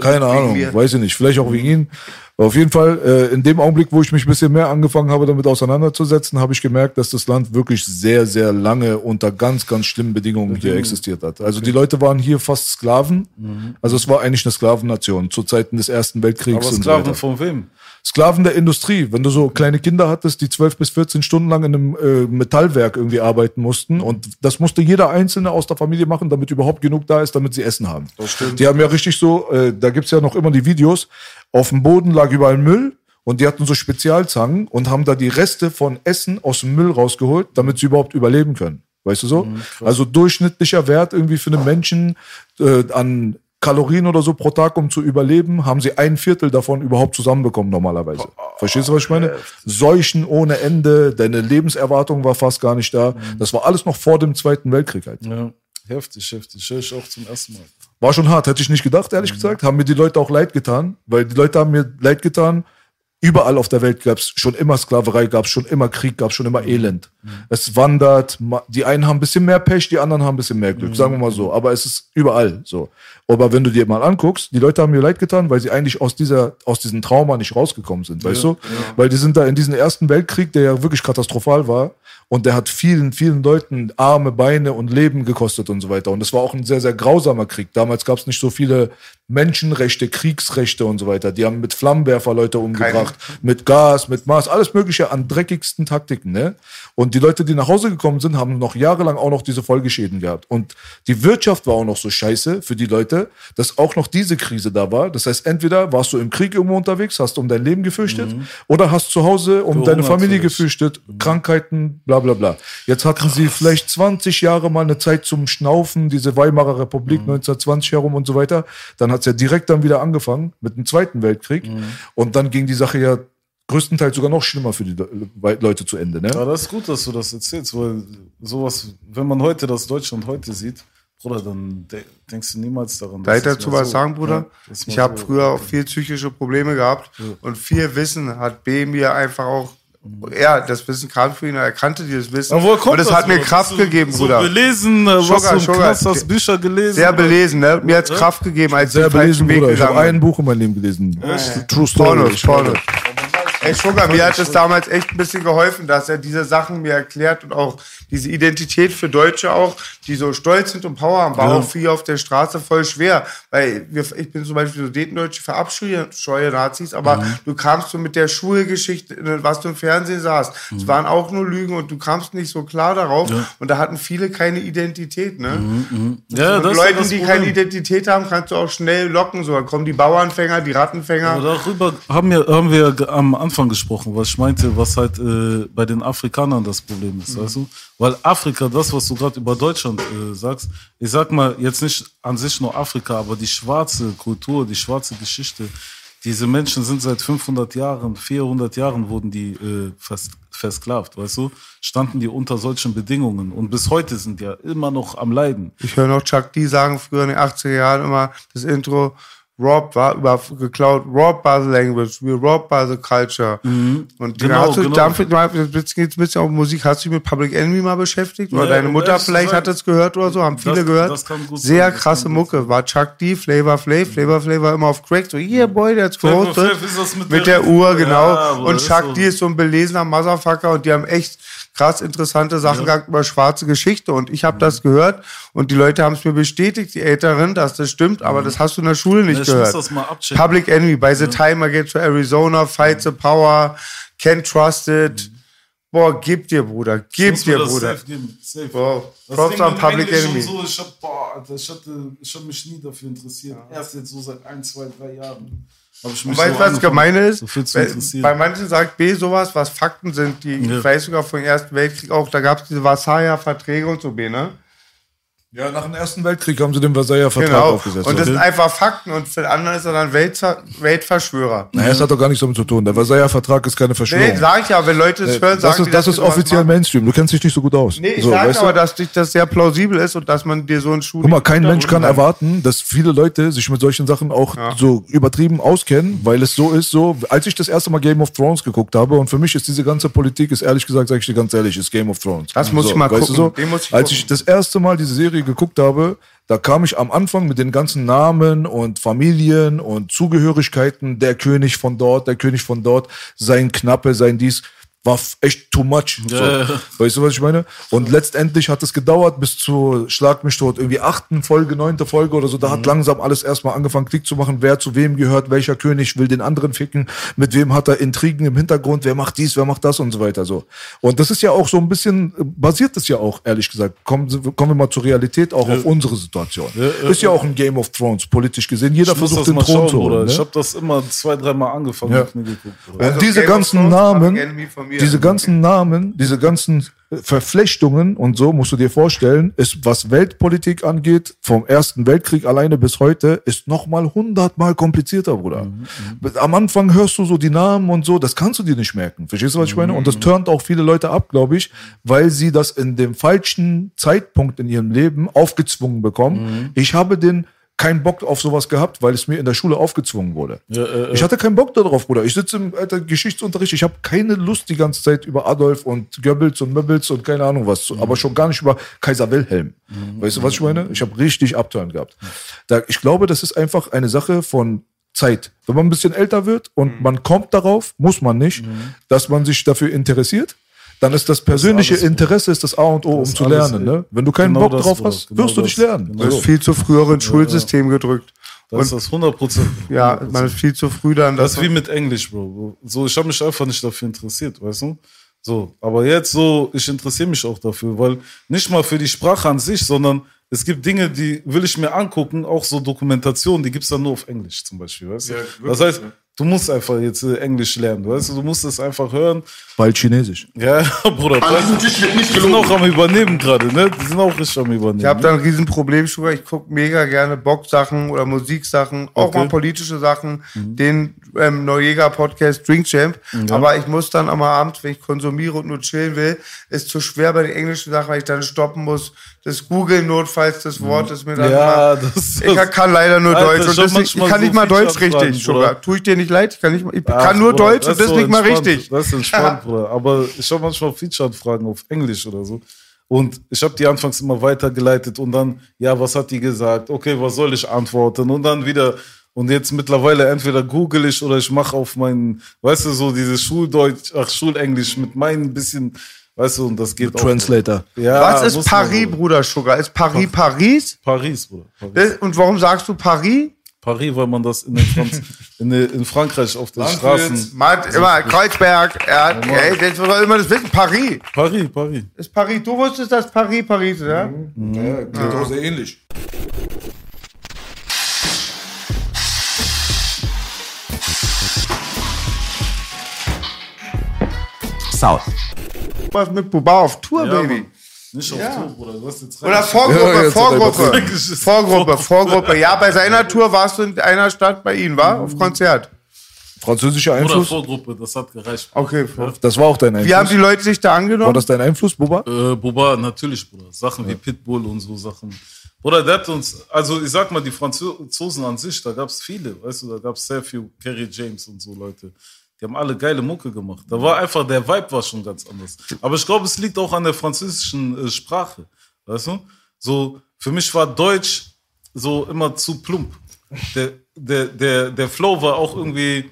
Speaker 3: keine Ahnung, weiß ich nicht. Vielleicht auch wegen ihn. Aber auf jeden Fall, äh, in dem Augenblick, wo ich mich ein bisschen mehr angefangen habe, damit auseinanderzusetzen, habe ich gemerkt, dass das Land wirklich sehr, sehr lange unter ganz, ganz schlimmen Bedingungen hier existiert hat. Also die Leute waren hier fast Sklaven. Also es war eigentlich eine Sklavennation zu Zeiten des Ersten Weltkriegs.
Speaker 2: Aber
Speaker 3: und so
Speaker 2: Sklaven
Speaker 3: weiter.
Speaker 2: von wem?
Speaker 3: Sklaven der Industrie. Wenn du so kleine Kinder hattest, die 12 bis 14 Stunden lang in einem äh, Metallwerk irgendwie arbeiten mussten und das musste jeder Einzelne aus der Familie machen, damit überhaupt genug da ist, damit sie Essen haben. Die haben ja richtig so, äh, da gibt's ja noch immer die Videos, auf dem Boden lag überall Müll und die hatten so Spezialzangen und haben da die Reste von Essen aus dem Müll rausgeholt, damit sie überhaupt überleben können. Weißt du so? also durchschnittlicher Wert irgendwie für einen Menschen äh, an Kalorien oder so pro Tag, um zu überleben, haben sie ein Viertel davon überhaupt zusammenbekommen normalerweise. Verstehst du, was ich meine? Seuchen ohne Ende, deine Lebenserwartung war fast gar nicht da. Das war alles noch vor dem Zweiten Weltkrieg halt.
Speaker 2: Ja. Heftig, heftig. Hör ich auch zum ersten Mal.
Speaker 3: War schon hart, hätte ich nicht gedacht, ehrlich gesagt. Haben mir die Leute auch leid getan, weil die Leute haben mir leid getan. Überall auf der Welt gab es schon immer Sklaverei, gab es schon immer Krieg, gab es schon immer Elend. Es wandert, die einen haben ein bisschen mehr Pech, die anderen haben ein bisschen mehr Glück, sagen wir mal so. Aber es ist überall so. Aber wenn du dir mal anguckst, die Leute haben mir leid getan, weil sie eigentlich aus dieser, aus diesem Trauma nicht rausgekommen sind, weißt du? Weil die sind da in diesen ersten Weltkrieg, der ja wirklich katastrophal war, und der hat vielen, vielen Leuten Arme, Beine und Leben gekostet und so weiter. Und es war auch ein sehr, sehr grausamer Krieg. Damals gab es nicht so viele Menschenrechte, Kriegsrechte und so weiter. Die haben mit Flammenwerfer Leute umgebracht, mit Gas, mit Mars, alles Mögliche an dreckigsten Taktiken. Ne? Und die Leute, die nach Hause gekommen sind, haben noch jahrelang auch noch diese Folgeschäden gehabt. Und die Wirtschaft war auch noch so scheiße für die Leute, dass auch noch diese Krise da war. Das heißt, entweder warst du im Krieg irgendwo unterwegs, hast um dein Leben gefürchtet, oder hast zu Hause um deine
Speaker 2: Verhungert
Speaker 3: Familie gefürchtet, Krankheiten, bla bla bla. Jetzt hatten sie vielleicht 20 Jahre mal eine Zeit zum Schnaufen, diese Weimarer Republik 1920 herum und so weiter. Dann hat's ja direkt dann wieder angefangen mit dem Zweiten Weltkrieg. Und dann ging die Sache ja größtenteils sogar noch schlimmer für die Le- Leute zu Ende. Ne?
Speaker 2: Ja, das ist gut, dass du das erzählst, weil sowas, wenn man heute das Deutschland heute sieht, Bruder, dann de denkst du niemals daran.
Speaker 1: Darf ich
Speaker 2: es
Speaker 1: dazu was
Speaker 2: so-
Speaker 1: sagen, Bruder?
Speaker 2: Ja,
Speaker 1: ich habe
Speaker 2: so-
Speaker 1: früher auch viel psychische Probleme gehabt und viel Wissen hat B mir einfach auch, ja, das Wissen kam für ihn, er kannte dieses Wissen
Speaker 2: Aber woher kommt
Speaker 1: und es hat mir? Kraft
Speaker 2: du
Speaker 1: gegeben,
Speaker 2: so
Speaker 1: Bruder.
Speaker 2: belesen, äh, was
Speaker 1: Sugar,
Speaker 2: du im
Speaker 1: Sugar.
Speaker 2: Knast hast, Bücher gelesen.
Speaker 1: Sehr belesen, ne? Mir hat's Kraft gegeben, als
Speaker 3: Sehr
Speaker 1: ich den falschen
Speaker 3: belesen,
Speaker 1: Weg
Speaker 3: Bruder. Ich habe ein. Buch in meinem Leben gelesen. True Story.
Speaker 1: Pornos,
Speaker 3: Ich.
Speaker 1: Pornos. Ey, Sugar, mir hat es damals echt ein bisschen geholfen, dass er diese Sachen mir erklärt und auch diese Identität für Deutsche auch, die so stolz sind und Power haben, war auch viel auf der Straße voll schwer. Weil wir, ich bin zum Beispiel Sudetendeutsche verabscheue scheue Nazis, aber du kamst so mit der Schulgeschichte, was du im Fernsehen sahst. Es waren auch nur Lügen und du kamst nicht so klar darauf. Und da hatten viele keine Identität, ne?
Speaker 2: ja,
Speaker 1: Und
Speaker 2: das ist ja
Speaker 1: Leuten,
Speaker 2: das
Speaker 1: die keine Identität haben, kannst du auch schnell locken. So, dann kommen die Bauernfänger, die Rattenfänger.
Speaker 2: Darüber haben wir, haben wir am Anfang gesprochen, was ich meinte, was halt äh, bei den Afrikanern das Problem ist, weißt du? Weil Afrika, das, was du gerade über Deutschland äh, sagst, ich sag mal jetzt nicht an sich nur Afrika, aber die schwarze Kultur, die schwarze Geschichte, diese Menschen sind seit 500 Jahren, 400 Jahren wurden die äh, vers versklavt, weißt du? Standen die unter solchen Bedingungen und bis heute sind ja immer noch am Leiden.
Speaker 1: Ich höre noch Chuck D sagen früher in den 80er Jahren immer das Intro. Robbed war über geklaut, robbed by the language, we robbed by the culture. Und
Speaker 2: Genau,
Speaker 1: hast du,
Speaker 2: genau.
Speaker 1: damit, jetzt geht's ein bisschen auf Musik. Hast du dich mit Public Enemy mal beschäftigt? Oder
Speaker 2: Ja,
Speaker 1: deine Mutter vielleicht hat es gehört oder so? Haben viele
Speaker 2: das-
Speaker 1: gehört?
Speaker 2: das
Speaker 1: Sehr
Speaker 2: sein,
Speaker 1: krasse Mucke. War Chuck D, Flavor Flav, Flavor Flav war immer auf Crack. So, yeah, boy, der
Speaker 2: Flavor ist das mit
Speaker 1: Mit
Speaker 2: der-
Speaker 1: der Uhr, genau.
Speaker 2: Ja,
Speaker 1: und Chuck. D ist so ein belesener Motherfucker und die haben echt krass interessante Sachen gehabt über schwarze Geschichte und ich habe das gehört und die Leute haben es mir bestätigt, die Älteren, dass das stimmt, aber das hast du in der Schule nicht
Speaker 2: Ja, ich
Speaker 1: gehört.
Speaker 2: muss das mal abchecken.
Speaker 1: Public Enemy, by the time I get to Arizona, fight the power, can't trust it. Boah, gib dir, Bruder, gib dir, Bruder.
Speaker 2: safe geben, safe.
Speaker 1: Wow.
Speaker 2: Das
Speaker 1: Props
Speaker 2: Ding
Speaker 1: an Public Enemy.
Speaker 2: So, ich hab, boah, Alter, ich hatte, ich hab mich nie dafür interessiert. Erst jetzt so seit ein, zwei, drei Jahren.
Speaker 1: Und weißt du, was Gemeine ist?
Speaker 2: So
Speaker 1: Bei- manchen sagt B sowas, was Fakten sind, die,
Speaker 2: Ja.
Speaker 1: ich weiß sogar vom Ersten Weltkrieg auch, da gab es diese Versailler Verträge und so B, ne?
Speaker 3: Ja, nach dem Ersten Weltkrieg haben sie den Versailler Vertrag
Speaker 1: Genau.
Speaker 3: aufgesetzt.
Speaker 1: Und das
Speaker 3: ja.
Speaker 1: sind einfach Fakten und für andere ist er dann Weltver Weltverschwörer.
Speaker 3: naja, das hat doch gar nichts damit zu tun. Der Versailler Vertrag ist keine Verschwörung.
Speaker 1: Nee, sag ich ja, wenn Leute das hören,
Speaker 3: das
Speaker 1: sagen
Speaker 3: ist,
Speaker 1: die,
Speaker 3: das ist
Speaker 1: wir sowas
Speaker 3: offiziell. Mainstream. Du kennst dich nicht so gut aus.
Speaker 1: Nee, ich
Speaker 3: so,
Speaker 1: sag
Speaker 3: weißt
Speaker 1: aber,
Speaker 3: du?
Speaker 1: dass dich das sehr plausibel ist und dass man dir so einen Schuh.
Speaker 3: Guck mal, kein Mensch kann erwarten, dass viele Leute sich mit solchen Sachen auch so übertrieben auskennen, weil es so ist, so, als ich das erste Mal Game of Thrones geguckt habe, und für mich ist diese ganze Politik, ist ehrlich gesagt, sage ich dir ganz ehrlich, ist Game of Thrones.
Speaker 1: Das muss
Speaker 3: so,
Speaker 1: ich mal gucken.
Speaker 3: So?
Speaker 1: Den muss ich
Speaker 3: als
Speaker 1: gucken.
Speaker 3: ich das erste Mal diese Serie geguckt habe, da kam ich am Anfang mit den ganzen Namen und Familien und Zugehörigkeiten, der König von dort, der König von dort, sein Knappe, sein dies, war echt too much. So.
Speaker 2: Ja, ja.
Speaker 3: Weißt du, was ich meine? Und letztendlich hat es gedauert bis zu Schlag mich tot, irgendwie achten Folge, neunte Folge oder so. Da
Speaker 1: Mhm.
Speaker 3: hat langsam alles erstmal angefangen, Klick zu machen, wer zu wem gehört, welcher König will den anderen ficken, mit wem hat er Intrigen im Hintergrund, wer macht dies, wer macht das und so weiter. so. Und das ist ja auch so ein bisschen, äh, basiert es ja auch, ehrlich gesagt. Kommen, kommen wir mal zur Realität, auch auf unsere Situation. ist ja auch ein Game of Thrones, politisch gesehen. Jeder
Speaker 2: ich
Speaker 3: versucht den Thron
Speaker 2: schauen,
Speaker 3: zu holen.
Speaker 2: Ich
Speaker 3: Ne?
Speaker 2: hab das immer zwei, dreimal angefangen
Speaker 3: Ja.
Speaker 2: geguckt.
Speaker 3: Und
Speaker 1: Also
Speaker 3: diese
Speaker 1: Game
Speaker 3: ganzen Namen, Diese ganzen Namen, diese ganzen äh, Verflechtungen und so musst du dir vorstellen, ist was Weltpolitik angeht, vom Ersten Weltkrieg alleine bis heute, ist noch mal hundertmal komplizierter, Bruder. Am Anfang hörst du so die Namen und so, das kannst du dir nicht merken. Verstehst du, was ich meine? Und das turnt auch viele Leute ab, glaube ich, weil sie das in dem falschen Zeitpunkt in ihrem Leben aufgezwungen bekommen. Ich habe den keinen Bock auf sowas gehabt, weil es mir in der Schule aufgezwungen wurde. ich hatte keinen Bock darauf, Bruder. Ich sitze im Alter, Geschichtsunterricht, ich habe keine Lust die ganze Zeit über Adolf und Goebbels und Möbbels und keine Ahnung was, zu, aber schon gar nicht über Kaiser Wilhelm. Weißt du, was ich meine? Ich habe richtig Abturn gehabt. Da, ich glaube, das ist einfach eine Sache von Zeit. Wenn man ein bisschen älter wird und man kommt darauf, muss man nicht, dass man sich dafür interessiert, dann ist das persönliche
Speaker 2: alles, Bruder.
Speaker 3: Interesse ist das A und O, um
Speaker 2: Das ist
Speaker 3: zu lernen. Ne? Wenn du keinen
Speaker 2: Genau
Speaker 3: Bock
Speaker 2: das,
Speaker 3: drauf
Speaker 2: Bruder.
Speaker 3: hast,
Speaker 2: Genau
Speaker 3: wirst du
Speaker 2: das.
Speaker 3: nicht lernen.
Speaker 2: Genau
Speaker 1: Du
Speaker 3: So.
Speaker 1: bist viel zu früher ins Schulsystem gedrückt.
Speaker 2: Das ist das 100 Prozent.
Speaker 1: Ja, man ist viel zu früh dann.
Speaker 2: Das ist wie mit Englisch, Bro. So, ich habe mich einfach nicht dafür interessiert, weißt du? So, aber jetzt so, ich interessiere mich auch dafür, weil nicht mal für die Sprache an sich, sondern es gibt Dinge, die will ich mir angucken, auch so Dokumentationen, die gibt's dann nur auf Englisch zum Beispiel, weißt du?
Speaker 3: Ja, wirklich,
Speaker 2: das heißt, du musst einfach jetzt äh, Englisch lernen, weißt du? Du musst es einfach hören.
Speaker 3: Bald Chinesisch.
Speaker 2: Ja, Bruder, die sind auch am Übernehmen gerade, ne? Die sind auch richtig am Übernehmen.
Speaker 1: Ich habe da ein Riesenproblem, Sugar. Ich gucke mega gerne Boxsachen oder Musiksachen, auch
Speaker 2: Okay.
Speaker 1: mal politische Sachen, den ähm, Neujäger-Podcast Drink Champ. Aber ich muss dann am Abend, wenn ich konsumiere und nur chillen will, ist zu schwer bei den englischen Sachen, weil ich dann stoppen muss. Das Googeln notfalls das Wort ist mir dann
Speaker 2: Ja, das ist-
Speaker 1: Ich kann leider nur
Speaker 2: Alter,
Speaker 1: Deutsch. Und das nicht, ich kann nicht
Speaker 2: so
Speaker 1: mal Deutsch richtig, Sugar. Tue ich dir nicht leid? Ich kann, nicht, ich
Speaker 2: Ach,
Speaker 1: kann nur
Speaker 2: Bruder,
Speaker 1: Deutsch und
Speaker 2: ist
Speaker 1: das
Speaker 2: so
Speaker 1: nicht mal richtig.
Speaker 2: Das ist entspannt, Bruder. Aber ich habe manchmal Feature-Anfragen auf Englisch oder so. Und ich habe die anfangs immer weitergeleitet und dann, ja, was hat die gesagt? Okay, was soll ich antworten? Und dann wieder. Und jetzt mittlerweile entweder google ich oder ich mache auf meinen, weißt du, so dieses Schuldeutsch, ach, Schulenglisch mit meinem bisschen, weißt du, und das geht auch.
Speaker 3: Translator.
Speaker 2: Ja,
Speaker 1: Was ist
Speaker 2: muss man,
Speaker 1: Paris,
Speaker 2: Bruder.
Speaker 1: Sugar? Ist Paris Paris?
Speaker 2: Paris, Bruder. Paris.
Speaker 1: Das- Und warum sagst du Paris?
Speaker 2: Paris, weil man das in, den Franz in, den- in Frankreich auf den Straßen.
Speaker 1: Man, immer Kreuzberg, ja, ey, das soll immer das wissen. Paris.
Speaker 2: Paris, Paris.
Speaker 1: Ist Paris. Du wusstest, dass Paris Paris ist, ja?
Speaker 3: Ja, klingt auch sehr ähnlich.
Speaker 4: South.
Speaker 1: Was mit Buba auf Tour,
Speaker 2: Ja,
Speaker 1: Baby.
Speaker 2: Mann. Nicht auf Tour, Bruder. Du hast jetzt
Speaker 1: Oder
Speaker 2: recht.
Speaker 1: Vorgruppe,
Speaker 3: Ja, jetzt hat er
Speaker 1: Vorgruppe.
Speaker 2: übertrieben.
Speaker 1: Vorgruppe, Vorgruppe. Ja, bei seiner Tour warst du in einer Stadt bei ihm, war? Auf Konzert.
Speaker 3: Französischer
Speaker 2: Oder
Speaker 3: Einfluss?
Speaker 2: Vorgruppe, das hat gereicht.
Speaker 1: Okay.
Speaker 3: Das war auch dein
Speaker 1: Wie haben die
Speaker 3: Einfluss.
Speaker 1: Leute sich da
Speaker 3: War
Speaker 1: angenommen?
Speaker 3: das dein Einfluss, Buba?
Speaker 2: Äh, Boba, natürlich, Bruder. Sachen wie Pitbull und so Sachen. Bruder, der hat uns, also ich sag mal, die Franzosen an sich, da gab's viele, weißt du, da gab's sehr viel Kerry James und so Leute. Die haben alle geile Mucke gemacht. Da war einfach, der Vibe war schon ganz anders. Aber ich glaube, es liegt auch an der französischen äh, Sprache. Weißt du? So, für mich war Deutsch so immer zu plump. Der, der, der, der Flow war auch irgendwie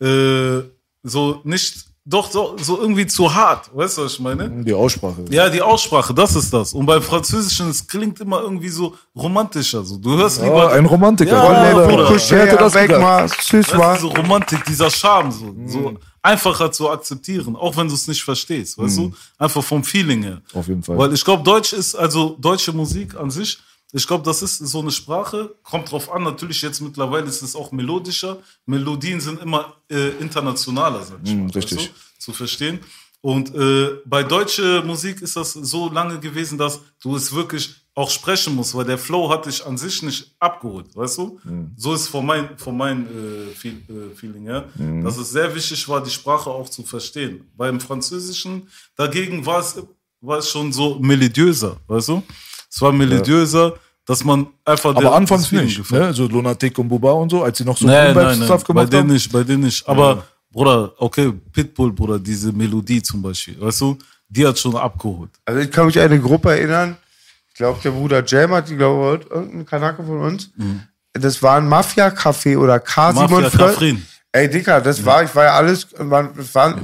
Speaker 2: äh, so nicht, doch so, so irgendwie zu hart. Weißt du, was ich meine?
Speaker 3: Die Aussprache.
Speaker 2: Ja, die Aussprache, das ist das. Und beim Französischen, es klingt immer irgendwie so romantischer. So. Du hörst
Speaker 3: Ja,
Speaker 2: lieber.
Speaker 3: ein Romantiker.
Speaker 2: Ja,
Speaker 3: Bruder.
Speaker 2: Bruder.
Speaker 3: Wer hätte das
Speaker 1: weg mal, süß war.
Speaker 2: so Romantik, dieser Charme, so, so einfacher zu akzeptieren, auch wenn du es nicht verstehst, weißt du? Einfach vom Feeling her.
Speaker 3: Auf jeden Fall.
Speaker 2: Weil ich glaube, Deutsch ist, also deutsche Musik an sich, ich glaube, das ist so eine Sprache, kommt drauf an, natürlich jetzt mittlerweile ist es auch melodischer. Melodien sind immer äh, internationaler, sag ich mal,
Speaker 3: richtig.
Speaker 2: Du, zu verstehen. Und äh, bei deutscher Musik ist das so lange gewesen, dass du es wirklich auch sprechen musst, weil der Flow hat dich an sich nicht abgeholt, weißt du? So ist von mein, von mein äh, Feel, äh, Feeling her, dass es sehr wichtig war, die Sprache auch zu verstehen. Beim Französischen dagegen war es, war es schon so melodiöser, weißt du? Es war melodiöser, dass man einfach
Speaker 3: Aber
Speaker 2: der-
Speaker 3: anfangs nicht. Ne? So Lunatic und Buba und so, als sie noch so
Speaker 2: Nein, nein, nein, bei
Speaker 3: gemacht
Speaker 2: denen
Speaker 3: haben.
Speaker 2: nicht, bei denen nicht. Aber, Bruder, okay, Pitbull, Bruder, diese Melodie zum Beispiel, weißt du, die hat schon abgeholt.
Speaker 1: Also ich kann mich an eine Gruppe erinnern, ich glaube, der Bruder Jam hat die, glaube ich, irgendein Kanake von uns. Das war ein Mafia-Café oder
Speaker 2: Mhm. Mafia
Speaker 1: K47.
Speaker 2: Kafrin.
Speaker 1: Ey, Dicker, das war, ich war ja alles, war, das war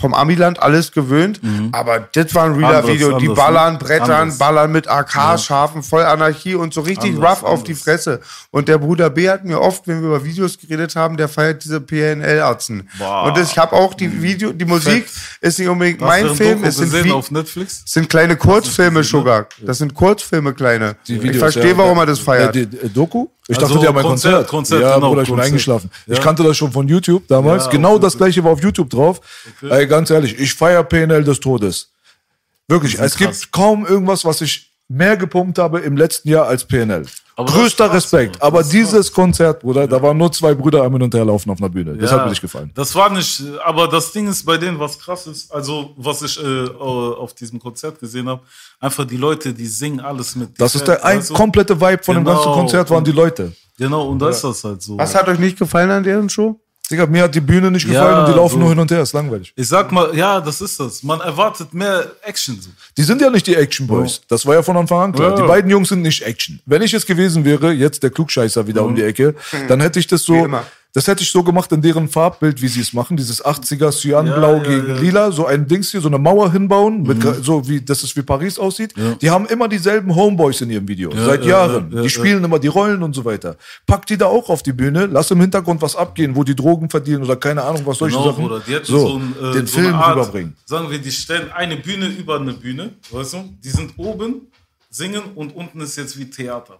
Speaker 1: vom Amiland alles gewöhnt, aber das war ein realer Video. Die
Speaker 2: anders,
Speaker 1: ballern,
Speaker 2: ne?
Speaker 1: brettern,
Speaker 2: Anders.
Speaker 1: ballern mit AK, scharfen, voll Anarchie und so richtig
Speaker 2: Anders,
Speaker 1: rough auf die
Speaker 2: anders.
Speaker 1: Fresse. Und der Bruder B hat mir oft, wenn wir über Videos geredet haben, der feiert diese PNL-Atzen.
Speaker 2: Boah.
Speaker 1: Und das, ich habe auch die Video, die Musik ist nicht unbedingt
Speaker 2: Hast
Speaker 1: mein Film, es sind
Speaker 2: auf Netflix?
Speaker 1: sind kleine Kurzfilme,
Speaker 2: ne?
Speaker 1: Sugar. Das sind Kurzfilme, kleine.
Speaker 3: Die
Speaker 1: ich
Speaker 3: Videos,
Speaker 1: verstehe,
Speaker 3: ja.
Speaker 1: warum er das
Speaker 3: Äh,
Speaker 1: feiert.
Speaker 3: die, die, Doku? Ich
Speaker 2: Also
Speaker 3: dachte, die haben ein
Speaker 2: Konzert,
Speaker 3: Konzert.
Speaker 2: Konzert,
Speaker 3: ja,
Speaker 2: genau,
Speaker 3: Bruder, ich bin
Speaker 2: Konzert.
Speaker 3: eingeschlafen.
Speaker 2: Ja.
Speaker 3: Ich kannte das schon von YouTube damals.
Speaker 2: Ja,
Speaker 3: genau das
Speaker 2: YouTube.
Speaker 3: gleiche war auf YouTube drauf. Ey, ganz ehrlich, ich feiere PNL des Todes. Wirklich, es
Speaker 2: krass.
Speaker 3: gibt kaum irgendwas, was ich mehr gepumpt habe im letzten Jahr als PNL.
Speaker 2: Aber
Speaker 3: Größter
Speaker 2: krass,
Speaker 3: Respekt.
Speaker 2: Bruder.
Speaker 3: Aber dieses Konzert, Bruder, da waren nur zwei Brüder am Hin und Her laufen auf einer Bühne. Das
Speaker 2: Ja,
Speaker 3: hat mir nicht gefallen.
Speaker 2: Das war nicht, aber das Ding ist bei denen, was krass ist, also was ich äh, auf diesem Konzert gesehen habe, einfach die Leute, die singen alles mit.
Speaker 3: Das ist der ein
Speaker 2: du?
Speaker 3: komplette Vibe von dem
Speaker 2: Genau.
Speaker 3: ganzen Konzert, waren die Leute.
Speaker 2: Genau, und da ist das halt so.
Speaker 1: Was hat euch nicht gefallen an deren Show?
Speaker 3: Digga, mir hat die Bühne nicht
Speaker 2: Ja,
Speaker 3: gefallen und die laufen
Speaker 2: so.
Speaker 3: nur hin und her, ist langweilig.
Speaker 2: Ich sag mal, ja, das ist das. Man erwartet mehr Action. So.
Speaker 3: Die sind ja nicht die Action Boys. Das war ja von Anfang an klar.
Speaker 2: Ja.
Speaker 3: Die beiden Jungs sind nicht Action. Wenn ich es gewesen wäre, jetzt der Klugscheißer wieder um die Ecke, dann hätte ich das
Speaker 1: Wie
Speaker 3: so
Speaker 1: immer.
Speaker 3: Das hätte ich so gemacht in deren Farbbild, wie sie es machen. Dieses 80er Cyanblau
Speaker 2: Ja, ja,
Speaker 3: gegen
Speaker 2: ja.
Speaker 3: lila. So ein Dings hier, so eine Mauer hinbauen, mit, gra- so wie, dass es wie Paris aussieht. Die haben immer dieselben Homeboys in ihrem Video. seit
Speaker 2: ja,
Speaker 3: Jahren.
Speaker 2: ja, ja,
Speaker 3: die spielen immer die Rollen und so weiter. Pack die da auch auf die Bühne, lass im Hintergrund was abgehen, wo die Drogen verdienen oder keine Ahnung, was solche
Speaker 2: Genau,
Speaker 3: Sachen.
Speaker 2: Bruder. Die
Speaker 3: so,
Speaker 2: so, ein, äh,
Speaker 3: den
Speaker 2: so
Speaker 3: Film
Speaker 2: Art,
Speaker 3: rüberbringen.
Speaker 2: Sagen wir, die stellen eine Bühne über eine Bühne, weißt du? Die sind oben, singen und unten ist jetzt wie Theater.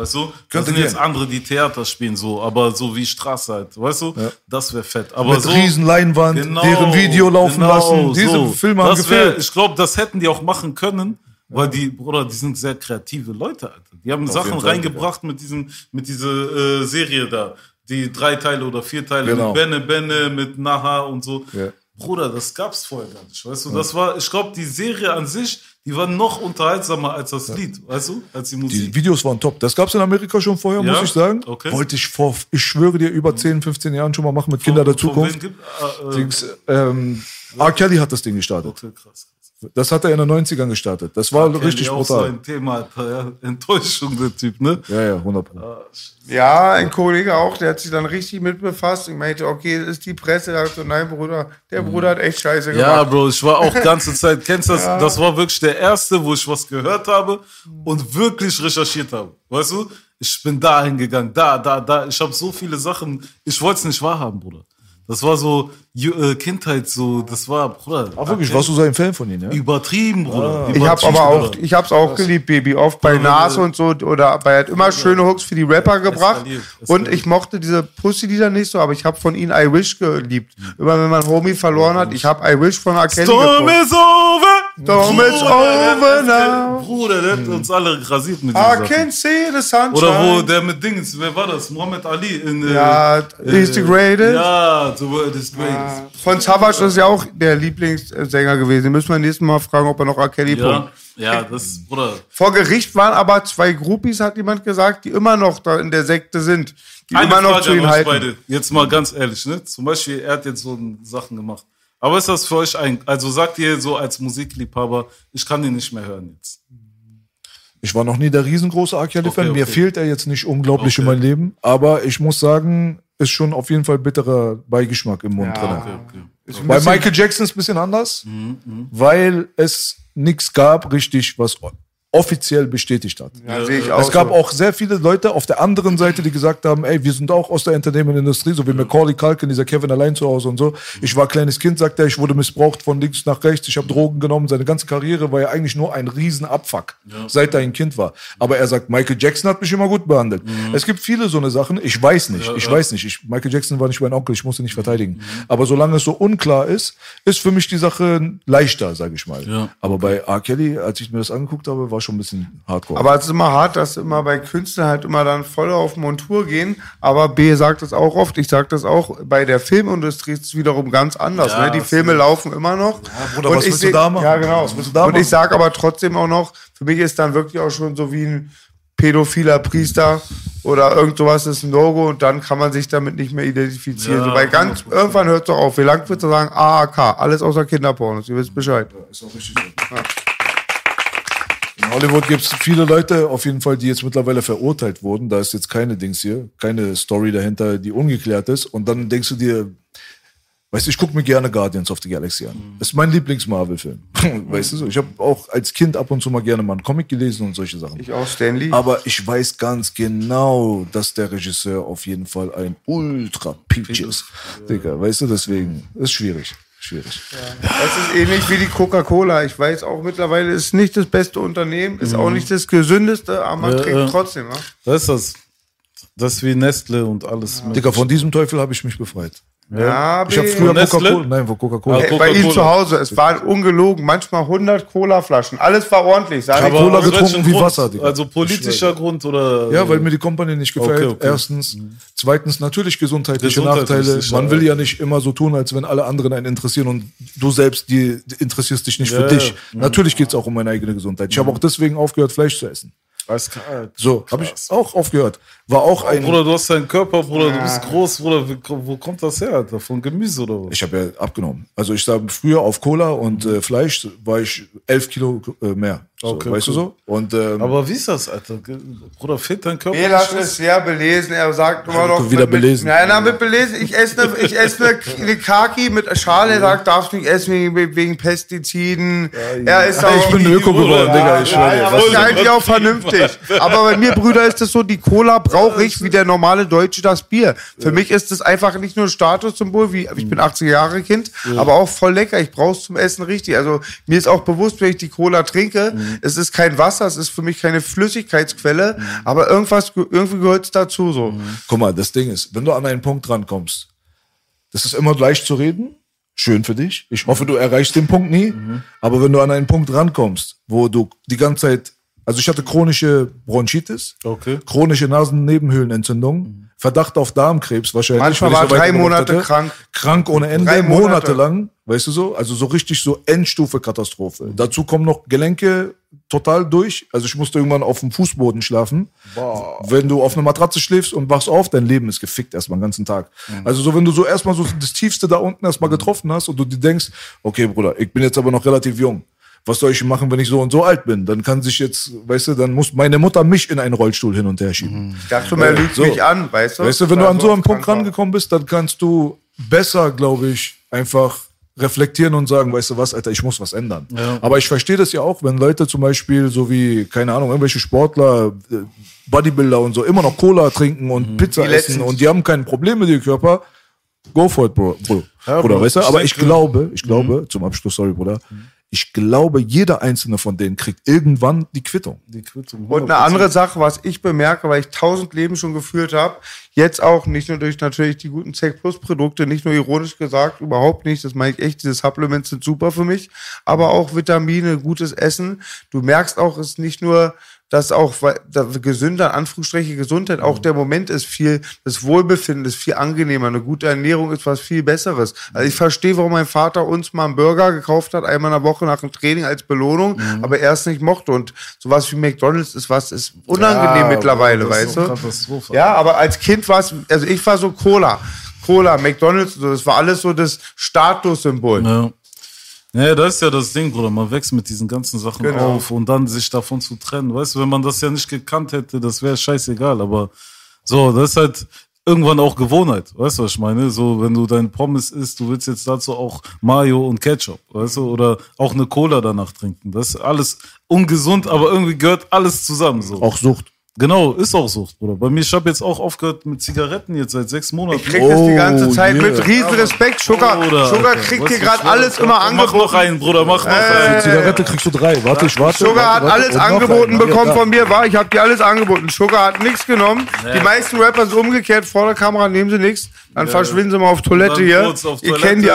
Speaker 2: Weißt du? Das sind jetzt andere, die Theater spielen, so, aber so wie Straße halt, weißt du? Das wäre fett. Aber
Speaker 3: Mit
Speaker 2: so,
Speaker 3: riesen Leinwand,
Speaker 2: Genau,
Speaker 3: deren Video laufen
Speaker 2: genau,
Speaker 3: lassen. Diese
Speaker 2: so.
Speaker 3: Filme haben gefehlt.
Speaker 2: Ich glaube, das hätten die auch machen können, weil die, Bruder, die sind sehr kreative Leute, Alter. Die haben Sachen
Speaker 3: jeden Fall,
Speaker 2: reingebracht mit diesem, mit dieser äh, Serie da. Die drei Teile oder vier Teile
Speaker 3: Genau.
Speaker 2: mit Benne Benne, mit Naha und so.
Speaker 3: Ja.
Speaker 2: Bruder, das gab's vorher gar nicht. Weißt du, das war, ich glaube, die Serie an sich, die war noch unterhaltsamer als das Lied, weißt du, als die
Speaker 3: Die
Speaker 2: Musik.
Speaker 3: Videos waren top. Das gab es in Amerika schon vorher,
Speaker 2: Ja?
Speaker 3: muss ich sagen.
Speaker 2: Okay.
Speaker 3: Wollte ich vor, ich schwöre dir, über 10, 15 Jahren schon mal machen mit Kinder der
Speaker 2: Von- von
Speaker 3: Zukunft.
Speaker 2: wem gibt- ah, äh,
Speaker 3: Dings, ähm, R. Kelly hat das Ding gestartet.
Speaker 2: okay, krass.
Speaker 3: Das hat er in den 90ern gestartet. Das war
Speaker 2: Kennt
Speaker 3: richtig
Speaker 2: ihr auch so
Speaker 3: brutal.
Speaker 2: ein Thema, Alter, ja? Enttäuschung, der Typ, ne?
Speaker 3: Ja, ja, 100 Pro.
Speaker 1: Ja, ein Kollege auch, der hat sich dann richtig mit befasst und meinte, okay, das ist die Presse. Da so, nein, Bruder, der Bruder hat echt Scheiße
Speaker 2: Ja,
Speaker 1: gemacht.
Speaker 2: Bro, ich war auch ganze Zeit, kennst du das? Das war wirklich der erste, wo ich was gehört habe und wirklich recherchiert habe. Weißt du? Ich bin da hingegangen, da, da, da. Ich habe so viele Sachen, ich wollte es nicht wahrhaben, Bruder. Das war so äh, Kindheit, so, das war, Bruder.
Speaker 3: Ach wirklich, warst du so ein Fan von ihnen, ja?
Speaker 2: Übertrieben, Bruder.
Speaker 1: Ich habe
Speaker 2: Übertrieben,
Speaker 1: aber auch, ich hab's auch geliebt, Baby. Oft bei Nas und so oder bei er hat immer schöne Hooks für die Rapper gebracht. Und ich mochte diese Pussy-Lieder nicht so, aber ich habe von ihnen I Wish geliebt. Immer wenn man Homie verloren hat, ich habe I Wish von. Kelly
Speaker 2: Storm
Speaker 1: gefunden.
Speaker 2: is over!
Speaker 1: Is
Speaker 2: Bruder,
Speaker 1: over now.
Speaker 2: Bruder, der hat uns alle rasiert mit
Speaker 1: I
Speaker 2: diesen Sachen.
Speaker 1: can see the sunshine.
Speaker 2: Oder wo der mit Dings, wer war das? Muhammad Ali in äh,
Speaker 1: Ja, he's the greatest.
Speaker 2: Ja, the world is greatest.
Speaker 1: Von Savage ist ja auch der Lieblingssänger gewesen. Müssen wir nächstes Mal fragen, ob er noch R. Kelly
Speaker 2: Ja,
Speaker 1: pumpt.
Speaker 2: ja, das, Bruder.
Speaker 1: Vor Gericht waren aber zwei Groupies, hat jemand gesagt, die immer noch da in der Sekte sind. Die
Speaker 2: Eine
Speaker 1: immer noch
Speaker 2: Frage
Speaker 1: zu
Speaker 2: an
Speaker 1: ihm
Speaker 2: euch
Speaker 1: halten.
Speaker 2: beide. Jetzt mal ganz ehrlich, ne? Zum Beispiel, er hat jetzt so Sachen gemacht. Aber ist das für euch ein, also sagt ihr so als Musikliebhaber, ich kann ihn nicht mehr hören jetzt.
Speaker 3: Ich war noch nie der riesengroße R. Kelly-Fan.
Speaker 2: Okay,
Speaker 3: Mir
Speaker 2: okay.
Speaker 3: fehlt er jetzt nicht unglaublich
Speaker 2: Okay.
Speaker 3: in mein Leben. Aber ich muss sagen, ist schon auf jeden Fall bitterer Beigeschmack im Mund drin.
Speaker 2: Okay, okay.
Speaker 1: Ist ein
Speaker 3: Bei Michael Jackson ist es ein bisschen anders,
Speaker 2: Mhm,
Speaker 3: weil es nichts gab, richtig, was offiziell bestätigt hat.
Speaker 1: Ja, sehe ich auch.
Speaker 3: Es gab
Speaker 1: so.
Speaker 3: auch sehr viele Leute auf der anderen Seite, die gesagt haben, ey, wir sind auch aus der Entertainment-Industrie, so wie Macaulay Culkin, dieser Kevin allein zu Hause und so. Ich war kleines Kind, sagt er, ich wurde missbraucht von links nach rechts, ich habe Drogen genommen. Seine ganze Karriere war ja eigentlich nur ein Riesenabfuck, seit er ein Kind war. Aber er sagt, Michael Jackson hat mich immer gut behandelt. Es gibt viele so eine Sachen, ich weiß nicht, ich weiß nicht. Ich, Michael Jackson war nicht mein Onkel, ich muss ihn nicht verteidigen. Aber solange es so unklar ist, ist für mich die Sache leichter, sage ich mal.
Speaker 2: Ja.
Speaker 3: Aber bei R. Kelly, als ich mir das angeguckt habe, war schon ein bisschen hardcore.
Speaker 1: Aber es ist immer hart, dass immer bei Künstlern halt immer dann voll auf Montur gehen. Aber B sagt das auch oft, ich sag das auch, bei der Filmindustrie ist es wiederum ganz anders.
Speaker 2: Ja,
Speaker 1: ne? Die Filme laufen immer noch.
Speaker 3: Bruder,
Speaker 1: Und
Speaker 3: was
Speaker 1: ich
Speaker 3: willst du da machen?
Speaker 1: Ja, genau.
Speaker 3: Was willst du da
Speaker 1: Und
Speaker 3: machen?
Speaker 1: ich sag aber trotzdem auch noch, für mich ist dann wirklich auch schon so wie ein pädophiler Priester oder irgend sowas ist ein Logo und dann kann man sich damit nicht mehr identifizieren.
Speaker 2: Ja,
Speaker 1: so bei ganz,
Speaker 2: 100%.
Speaker 1: irgendwann hört es doch auf. Wie lang wird es sagen? AAK, alles außer Kinderpornos, ihr wisst Bescheid.
Speaker 3: Ist auch richtig so. In Hollywood gibt es viele Leute, auf jeden Fall, die jetzt mittlerweile verurteilt wurden. Da ist jetzt keine Dings hier, keine Story dahinter, die ungeklärt ist. Und dann denkst du dir, weißt du, ich gucke mir gerne Guardians of the Galaxy an. Das ist mein Lieblings-Marvel-Film. weißt du so? Ich habe auch als Kind ab und zu mal gerne mal einen Comic gelesen und solche Sachen.
Speaker 1: Ich auch, Stanley.
Speaker 3: Aber ich weiß ganz genau, dass der Regisseur auf jeden Fall ein ultra peach ist. Digga, weißt du, deswegen ist schwierig. Schwierig.
Speaker 1: Es ist ähnlich wie die Coca-Cola. Ich weiß auch mittlerweile, ist nicht das beste Unternehmen, ist auch nicht das gesündeste, aber man
Speaker 2: Ja,
Speaker 1: trinkt
Speaker 2: ja.
Speaker 1: trotzdem. Ne?
Speaker 2: Das ist das. Das ist wie Nestle und alles. mit-
Speaker 3: Digga, von diesem Teufel habe ich mich befreit.
Speaker 1: Ja,
Speaker 3: Ich habe früher? Coca-Cola. Nein, von Coca-Cola.
Speaker 2: Ah,
Speaker 1: Ey, bei
Speaker 2: Coca-Cola.
Speaker 1: ihm zu Hause, es waren ungelogen, manchmal 100 Cola-Flaschen. Alles war ordentlich, sag ich.
Speaker 3: Aber- Cola getrunken wie
Speaker 2: Grund?
Speaker 3: Wasser, Digga.
Speaker 2: Also politischer Grund oder?
Speaker 3: Ja, weil mir die Company nicht gefällt.
Speaker 2: Okay, okay.
Speaker 3: Erstens. Zweitens natürlich gesundheitliche
Speaker 2: Gesundheitlich
Speaker 3: Nachteile. Man will
Speaker 2: ja.
Speaker 3: nicht immer so tun, als wenn alle anderen einen interessieren und du selbst die, die interessierst dich nicht
Speaker 2: Ja,
Speaker 3: für dich.
Speaker 2: ja.
Speaker 3: Natürlich geht's auch um meine eigene Gesundheit. Ich habe auch deswegen aufgehört, Fleisch zu essen. So, habe ich auch aufgehört. War auch ein.
Speaker 2: Bruder, du hast deinen Körper, Bruder, du bist groß, Bruder. Wo kommt das her, Alter? Von Gemüse oder was?
Speaker 3: Ich habe ja abgenommen. Also ich sage, früher auf Cola und äh, Fleisch war ich elf Kilo äh, mehr. So,
Speaker 2: Okay,
Speaker 3: weißt du
Speaker 2: cool.
Speaker 3: so? Und ähm,
Speaker 2: Aber wie ist das, Alter? Bruder, fehlt dein Körper?
Speaker 1: Elas
Speaker 2: nicht
Speaker 1: ist sehr belesen. Er sagt immer noch.
Speaker 3: wieder
Speaker 1: mit,
Speaker 3: belesen.
Speaker 1: Nein, nein, mit belesen. Ich esse eine, ich esse eine, eine Kaki mit Schale. Er sagt, darfst nicht essen wegen, wegen Pestiziden. Er ist auch.
Speaker 3: ich bin Öko geworden, Digga, ich schwöre dir. Was-
Speaker 1: ist ja eigentlich auch vernünftig. Aber bei mir, Brüder, ist es so, die Cola brauche ich wie der normale Deutsche das Bier. Für mich ist es einfach nicht nur ein Statussymbol, wie ich bin 80 Jahre Kind, aber auch voll lecker. Ich brauche es zum Essen richtig. Also mir ist auch bewusst, wenn ich die Cola trinke, es ist kein Wasser, es ist für mich keine Flüssigkeitsquelle, aber irgendwas, irgendwie gehört es dazu so.
Speaker 3: Guck mal, das Ding ist, wenn du an einen Punkt rankommst, das ist immer leicht zu reden, schön für dich. Ich hoffe, du erreichst den Punkt nie. Aber wenn du an einen Punkt rankommst, wo du die ganze Zeit, also ich hatte chronische Bronchitis,
Speaker 2: Okay.
Speaker 3: chronische Nasennebenhöhlenentzündung, Verdacht auf Darmkrebs wahrscheinlich.
Speaker 1: Manchmal war
Speaker 3: so
Speaker 1: drei Monate
Speaker 3: hatte.
Speaker 1: krank.
Speaker 3: Krank ohne Ende,
Speaker 1: Drei
Speaker 3: Monate.
Speaker 1: Monate.
Speaker 3: lang, weißt du so? Also so richtig so Endstufe-Katastrophe. Dazu kommen noch Gelenke total durch. Also ich musste irgendwann auf dem Fußboden schlafen. Wenn du auf einer Matratze schläfst und wachst auf, dein Leben ist gefickt erstmal den ganzen Tag. Also so, wenn du so erstmal so das Tiefste da unten erstmal getroffen hast und du dir denkst, okay, Bruder, ich bin jetzt aber noch relativ jung. Was soll ich machen, wenn ich so und so alt bin? Dann kann sich jetzt, weißt du, dann muss meine Mutter mich in einen Rollstuhl hin und her schieben.
Speaker 1: Ich dachte, man lügt
Speaker 3: So.
Speaker 1: mich an, weißt du?
Speaker 3: Weißt du, wenn du
Speaker 1: Weil
Speaker 3: an so einen Punkt rangekommen bist, dann kannst du besser, glaube ich, einfach reflektieren und sagen, weißt du was, Alter, ich muss was ändern. Aber ich verstehe das ja auch, wenn Leute zum Beispiel, so wie, keine Ahnung, irgendwelche Sportler, äh, Bodybuilder und so, immer noch Cola trinken und Pizza
Speaker 1: Die
Speaker 3: essen und die haben kein Problem mit ihrem Körper. Go for it, Bro. Bro.
Speaker 2: Ja,
Speaker 3: Bruder,
Speaker 2: Bro,
Speaker 3: weißt du? Aber ich glaube, ich glaube, zum Abschluss, sorry, Bruder, ich glaube, jeder einzelne von denen kriegt irgendwann die Quittung.
Speaker 2: Die Quittung.
Speaker 1: Und eine andere Sache, was ich bemerke, weil ich tausend Leben schon geführt habe, jetzt auch nicht nur durch natürlich die guten Zec Plus Produkte, nicht nur ironisch gesagt, überhaupt nicht, das meine ich echt, diese Supplements sind super für mich, aber auch Vitamine, gutes Essen. Du merkst auch, es ist nicht nur dass auch weil- da- gesünder, Anführungsstriche Gesundheit, auch der Moment ist viel, das Wohlbefinden ist viel angenehmer. Eine gute Ernährung ist was viel Besseres. Also ich verstehe, warum mein Vater uns mal einen Burger gekauft hat, einmal in der Woche nach dem Training als Belohnung, aber er es nicht mochte. Und sowas wie McDonalds ist was, ist unangenehm
Speaker 2: Ja,
Speaker 1: mittlerweile, weißt du? Ja, aber als Kind war es, also ich war so Cola. Cola, McDonalds, so, das war alles so das Statussymbol.
Speaker 2: Ja. Ja, das ist ja das Ding, Bruder. Man wächst mit diesen ganzen Sachen
Speaker 1: Genau.
Speaker 2: auf und dann sich davon zu trennen. Weißt du, wenn man das ja nicht gekannt hätte, das wäre scheißegal. Aber so, das ist halt irgendwann auch Gewohnheit. Weißt du, was ich meine? So, wenn du deine Pommes isst, du willst jetzt dazu auch Mayo und Ketchup. Weißt du, oder auch eine Cola danach trinken. Das ist alles ungesund, aber irgendwie gehört alles zusammen. So.
Speaker 3: Auch Sucht.
Speaker 2: Genau, ist auch Sucht, Bruder. Bei mir, ich habe jetzt auch aufgehört mit Zigaretten jetzt seit sechs Monaten.
Speaker 1: Ich krieg das die ganze
Speaker 3: Oh,
Speaker 1: Zeit
Speaker 3: yeah.
Speaker 1: mit riesen Respekt. Sugar,
Speaker 2: Bruder,
Speaker 1: Sugar kriegt hier gerade
Speaker 2: ich
Speaker 1: alles immer
Speaker 2: Mach noch
Speaker 1: angeboten.
Speaker 2: einen, Bruder, mach noch
Speaker 1: Äh,
Speaker 2: einen.
Speaker 3: Zigarette kriegst du drei. Warte, ich warte.
Speaker 1: Sugar hat
Speaker 3: warte,
Speaker 1: alles
Speaker 3: und noch
Speaker 1: angeboten
Speaker 3: einen.
Speaker 1: bekommen
Speaker 3: Ja,
Speaker 1: von mir, war. Ich habe dir alles angeboten. Sugar hat nichts genommen. Die meisten Rapper sind umgekehrt. Vor der Kamera nehmen sie nichts. Dann verschwinden sie mal auf Toilette hier. Ihr
Speaker 2: Toilette,
Speaker 1: kennt die.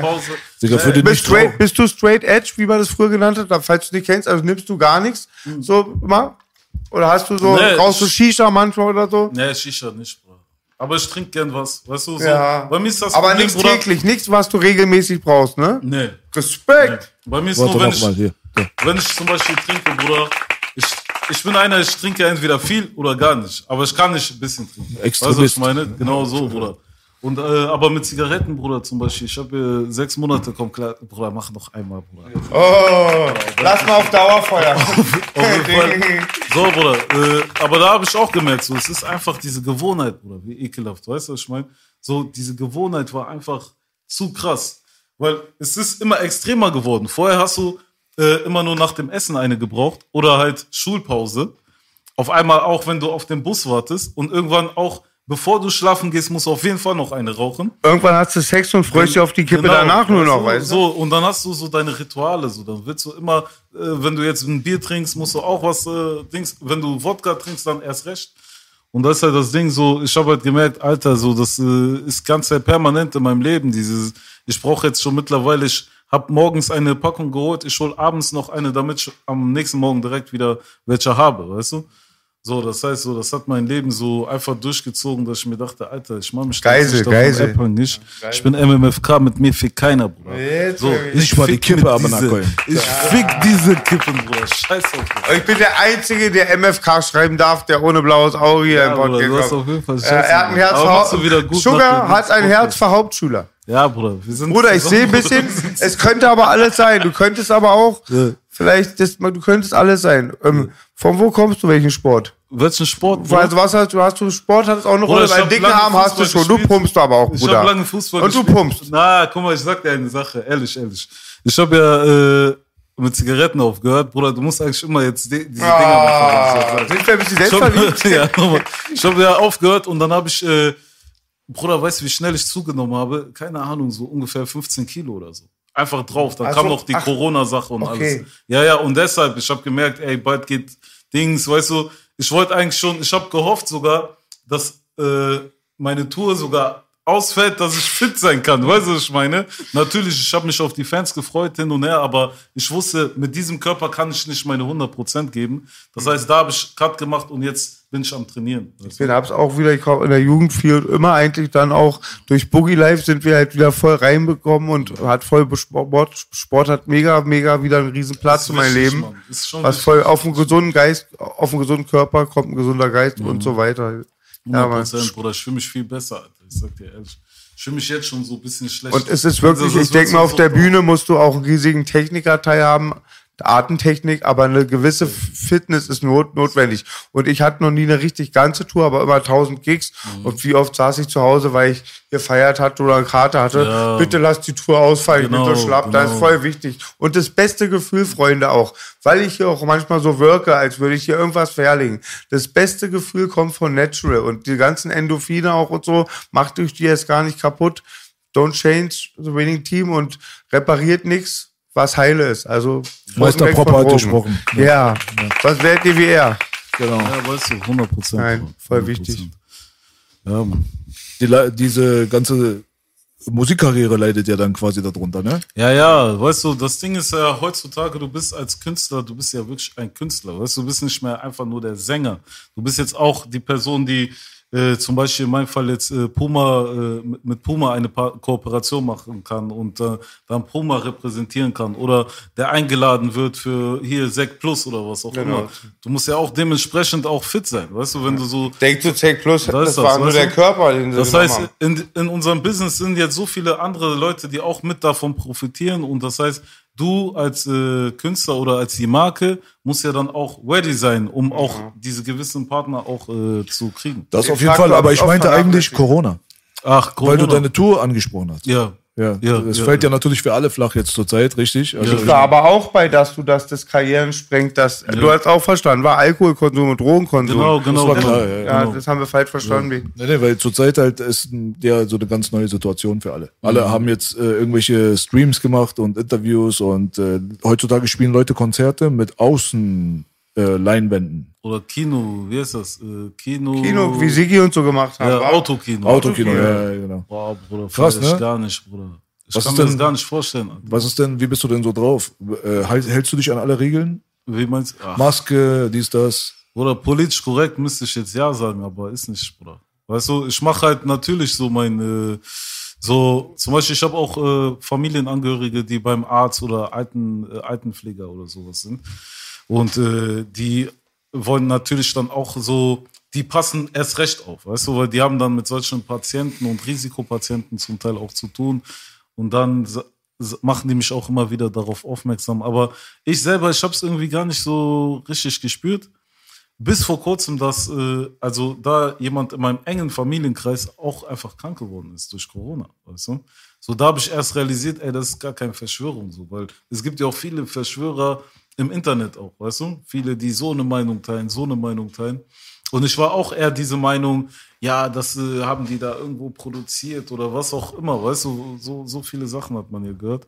Speaker 2: Pause.
Speaker 3: Digga, für den
Speaker 1: Bist, straight, bist du straight edge, wie man das früher genannt hat? Falls du nicht kennst, also nimmst du gar nichts. So immer? Oder hast du so,
Speaker 2: Nee,
Speaker 1: rauchst du Shisha manchmal oder so?
Speaker 2: Nee, Shisha nicht, Bruder. Aber ich trinke gern was. Weißt du, so.
Speaker 1: Ja.
Speaker 2: Bei mir ist das
Speaker 1: Aber
Speaker 2: Problem,
Speaker 1: nichts
Speaker 2: Bruder.
Speaker 1: täglich, nichts, was du regelmäßig brauchst, ne?
Speaker 2: Nee.
Speaker 1: Respekt!
Speaker 2: Bei mir ist
Speaker 3: Warte
Speaker 2: nur, wenn ich, wenn ich zum Beispiel trinke, Bruder, ich, ich bin einer, ich trinke entweder viel oder gar nicht. Aber ich kann nicht ein bisschen trinken. Weißt du, was
Speaker 3: Extremist.
Speaker 2: ich meine? Genau so, Bruder. Und, äh, aber mit Zigaretten, Bruder, zum Beispiel, ich habe äh, sechs Monate, komm klar, Bruder, mach noch einmal, Bruder.
Speaker 1: Oh, lass mal auf Dauerfeuer.
Speaker 2: So, Bruder. Äh, aber da habe ich auch gemerkt, so, es ist einfach diese Gewohnheit, Bruder, wie ekelhaft. Weißt du, was ich meine? So, diese Gewohnheit war einfach zu krass. Weil es ist immer extremer geworden. Vorher hast du äh, immer nur nach dem Essen eine gebraucht oder halt Schulpause. Auf einmal auch, wenn du auf den Bus wartest und irgendwann auch, bevor du schlafen gehst, musst du auf jeden Fall noch eine rauchen.
Speaker 1: Irgendwann hast du Sex und freust dich auf die Kippe
Speaker 2: Genau,
Speaker 1: danach nur noch,
Speaker 2: du?
Speaker 1: weißt du?
Speaker 2: So, und dann hast du so deine Rituale, so, dann willst du immer, äh, wenn du jetzt ein Bier trinkst, musst du auch was, äh, Dings, wenn du Wodka trinkst, dann erst recht. Und das ist halt das Ding, so, ich habe halt gemerkt, Alter, so, das äh, ist ganz sehr permanent in meinem Leben, dieses, ich brauche jetzt schon mittlerweile, ich habe morgens eine Packung geholt, ich hol abends noch eine, damit ich am nächsten Morgen direkt wieder welche habe, weißt du? So, das heißt so, das hat mein Leben so einfach durchgezogen, dass ich mir dachte, Alter, ich mach mich jetzt nicht
Speaker 1: Geisel.
Speaker 2: davon abhängig. Ich bin MMFK, mit mir fickt keiner, Bruder.
Speaker 1: Jetzt,
Speaker 2: so, ich
Speaker 3: Nicht mal die Kippe, aber
Speaker 2: diese. Ich fick diese Kippen, Bruder. Scheiß auf dich.
Speaker 1: Ich bin der Einzige, der MFK schreiben darf, der ohne blaues Auge hier im
Speaker 2: Bruder,
Speaker 1: Podcast
Speaker 2: du hast
Speaker 1: kommt.
Speaker 2: auf jeden Fall
Speaker 1: Äh,
Speaker 2: Scheiße
Speaker 1: er hat ein. Herz für Sugar hat ein Herz für Hauptschüler.
Speaker 2: Ja, Bruder, wir sind
Speaker 1: Bruder, ich sehe ein bisschen, es könnte aber alles sein. Du könntest aber auch
Speaker 2: Ja.
Speaker 1: Vielleicht, das, du könntest alles sein. Ähm, von wo kommst du, welchen Sport?
Speaker 2: Welchen Sport?
Speaker 1: Wo- Also was hast du? Hast du Sport? Es auch eine
Speaker 2: Bruder,
Speaker 1: Rolle?
Speaker 2: ich
Speaker 1: Weil dicken Arm hast du schon. Du pumpst aber auch,
Speaker 2: Ich
Speaker 1: Bruder.
Speaker 2: habe lange Fußball
Speaker 1: Und du
Speaker 2: gespielt.
Speaker 1: pumpst.
Speaker 2: Na, guck mal, ich sag dir eine Sache, ehrlich, ehrlich. Ich habe ja äh, mit Zigaretten aufgehört, Bruder. Du musst eigentlich immer jetzt die, diese Dinger
Speaker 1: Ah,
Speaker 2: machen.
Speaker 1: sind wir ein bisschen
Speaker 2: Ich habe ja, ich hab ja aufgehört und dann habe ich, äh, Bruder, weißt du, wie schnell ich zugenommen habe? Keine Ahnung, so ungefähr 15 Kilo oder so. Einfach drauf. Dann
Speaker 1: Ach
Speaker 2: kam noch die
Speaker 1: ach,
Speaker 2: Corona-Sache und
Speaker 1: okay.
Speaker 2: alles. Ja, ja, und deshalb, ich habe gemerkt, ey, bald geht Dings, weißt du, ich wollte eigentlich schon, ich habe gehofft sogar, dass äh, meine Tour sogar ausfällt, dass ich fit sein kann. Weißt du, was ich meine? Natürlich, ich habe mich auf die Fans gefreut hin und her, aber ich wusste, mit diesem Körper kann ich nicht meine 100% geben. Das heißt, da habe ich Cut gemacht und jetzt bin ich am Trainieren.
Speaker 1: Ich hab's auch wieder, ich hab in der Jugend viel immer eigentlich dann auch durch Boogie Life sind wir halt wieder voll reinbekommen und hat voll Sport, Sport hat mega, mega wieder einen riesen Platz in meinem Leben.
Speaker 2: Ist schon
Speaker 1: Was
Speaker 2: wichtig.
Speaker 1: voll auf einen gesunden Geist, auf einen gesunden Körper kommt ein gesunder Geist und so weiter. Ja,
Speaker 2: 100
Speaker 1: Mann.
Speaker 2: Prozent, Bruder. Ich fühle mich viel besser, Alter. Ich sag dir ehrlich. Ich fühle mich jetzt schon so ein bisschen schlecht.
Speaker 1: Und es ist wirklich,
Speaker 2: Also,
Speaker 1: ich denke mal, auf der Bühne musst du auch einen riesigen Technikerteil haben, Artentechnik, aber eine gewisse Fitness ist not, notwendig. Und ich hatte noch nie eine richtig ganze Tour, aber immer 1000 Gigs.
Speaker 2: Mhm.
Speaker 1: Und wie oft saß ich zu Hause, weil ich gefeiert hatte oder eine Karte hatte.
Speaker 2: Ja.
Speaker 1: Bitte lass die Tour ausfallen,
Speaker 2: Genau,
Speaker 1: ich bin so schlapp. Das ist
Speaker 2: genau.
Speaker 1: voll wichtig. Und das beste Gefühl, Freunde, auch, weil ich hier auch manchmal so wirke, als würde ich hier irgendwas verlegen. Das beste Gefühl kommt von Natural und die ganzen Endorphine auch und so, macht euch die jetzt gar nicht kaputt. Don't change the winning team und repariert nichts, was heile ist. Also
Speaker 3: Meister Popper hat gesprochen.
Speaker 1: Ja. Was wärt ihr wie er?
Speaker 3: Genau.
Speaker 2: Ja, weißt du, 100 Prozent.
Speaker 1: Nein, voll wichtig.
Speaker 2: Ja.
Speaker 3: Die, diese ganze Musikkarriere leidet ja dann quasi darunter, ne?
Speaker 2: Ja, ja, weißt du, das Ding ist ja heutzutage, du bist als Künstler, du bist ja wirklich ein Künstler, weißt du, du bist nicht mehr einfach nur der Sänger. Du bist jetzt auch die Person, die äh, zum Beispiel in meinem Fall jetzt äh, Puma, äh, mit, Puma eine pa Kooperation machen kann und äh, dann Puma repräsentieren kann oder der eingeladen wird für hier Sek Plus oder was auch
Speaker 1: Genau.
Speaker 2: immer. Du musst ja auch dementsprechend auch fit sein, weißt du, wenn du so
Speaker 1: Denk zu Take Plus,
Speaker 2: Da
Speaker 1: das,
Speaker 2: das,
Speaker 1: war nur
Speaker 2: weißt
Speaker 1: der
Speaker 2: du?
Speaker 1: Körper, den sie
Speaker 2: Das heißt, in, in unserem Business sind jetzt so viele andere Leute, die auch mit davon profitieren. Und das heißt, du als äh, Künstler oder als die Marke musst ja dann auch ready sein, um auch diese gewissen Partner auch äh, zu kriegen.
Speaker 3: Das
Speaker 1: Den
Speaker 3: auf jeden Fall, aber ich
Speaker 1: ich
Speaker 3: meinte eigentlich. Corona,
Speaker 2: Ach,
Speaker 3: weil du
Speaker 2: Corona.
Speaker 3: deine Tour angesprochen hast.
Speaker 2: Ja.
Speaker 3: Ja,
Speaker 2: Ja,
Speaker 3: es
Speaker 2: ja,
Speaker 3: fällt ja
Speaker 2: ja.
Speaker 3: natürlich für alle flach jetzt zur Zeit, richtig? Also,
Speaker 2: Ja.
Speaker 1: war aber auch bei, dass du das, das Karrieren sprengt, das, du hast auch verstanden, war Alkoholkonsum und Drogenkonsum.
Speaker 2: Genau, genau.
Speaker 3: war
Speaker 2: genau.
Speaker 3: klar, ja,
Speaker 1: Ja,
Speaker 2: genau.
Speaker 1: das haben wir falsch verstanden.
Speaker 3: Nee, nee, weil zurzeit halt ist ja so eine ganz neue Situation für alle. Alle haben jetzt äh, irgendwelche Streams gemacht und Interviews und äh, heutzutage spielen Leute Konzerte mit Außen äh, Leinwänden.
Speaker 2: Oder Kino, wie heißt das? Äh, Kino.
Speaker 1: Kino, wie Sigi und so gemacht haben.
Speaker 2: Ja, Autokino.
Speaker 3: Autokino,
Speaker 1: Autokino.
Speaker 3: ja, ja, genau.
Speaker 2: Boah, Bruder,
Speaker 3: Krass, ne?
Speaker 2: gar nicht, Bruder. Ich
Speaker 3: Was
Speaker 2: kann mir das
Speaker 3: denn-
Speaker 2: gar nicht vorstellen. Alter.
Speaker 3: Was ist denn, wie bist du denn so drauf? Äh, halt- hältst du dich an alle Regeln?
Speaker 2: Wie meinst du?
Speaker 3: Maske, dies, das.
Speaker 2: Oder politisch korrekt müsste ich jetzt ja sagen, aber ist nicht, Bruder. Weißt du, ich mache halt natürlich so mein, äh, so, zum Beispiel, ich habe auch äh, Familienangehörige, die beim Arzt oder Alten, äh, Altenpfleger oder sowas sind. Und äh, die wollen natürlich dann auch so, die passen erst recht auf, weißt du, weil die haben dann mit solchen Patienten und Risikopatienten zum Teil auch zu tun. Und dann machen die mich auch immer wieder darauf aufmerksam. Aber ich selber, ich habe es irgendwie gar nicht so richtig gespürt bis vor kurzem, dass äh, also da jemand in meinem engen Familienkreis auch einfach krank geworden ist durch Corona, weißt du? So da habe ich erst realisiert, ey, das ist gar keine Verschwörung so, weil es gibt ja auch viele Verschwörer im Internet auch, weißt du? Viele, die so eine Meinung teilen, so eine Meinung teilen. Und ich war auch eher diese Meinung, ja, das äh, haben die da irgendwo produziert oder was auch immer, weißt du? So, so viele Sachen hat man hier gehört.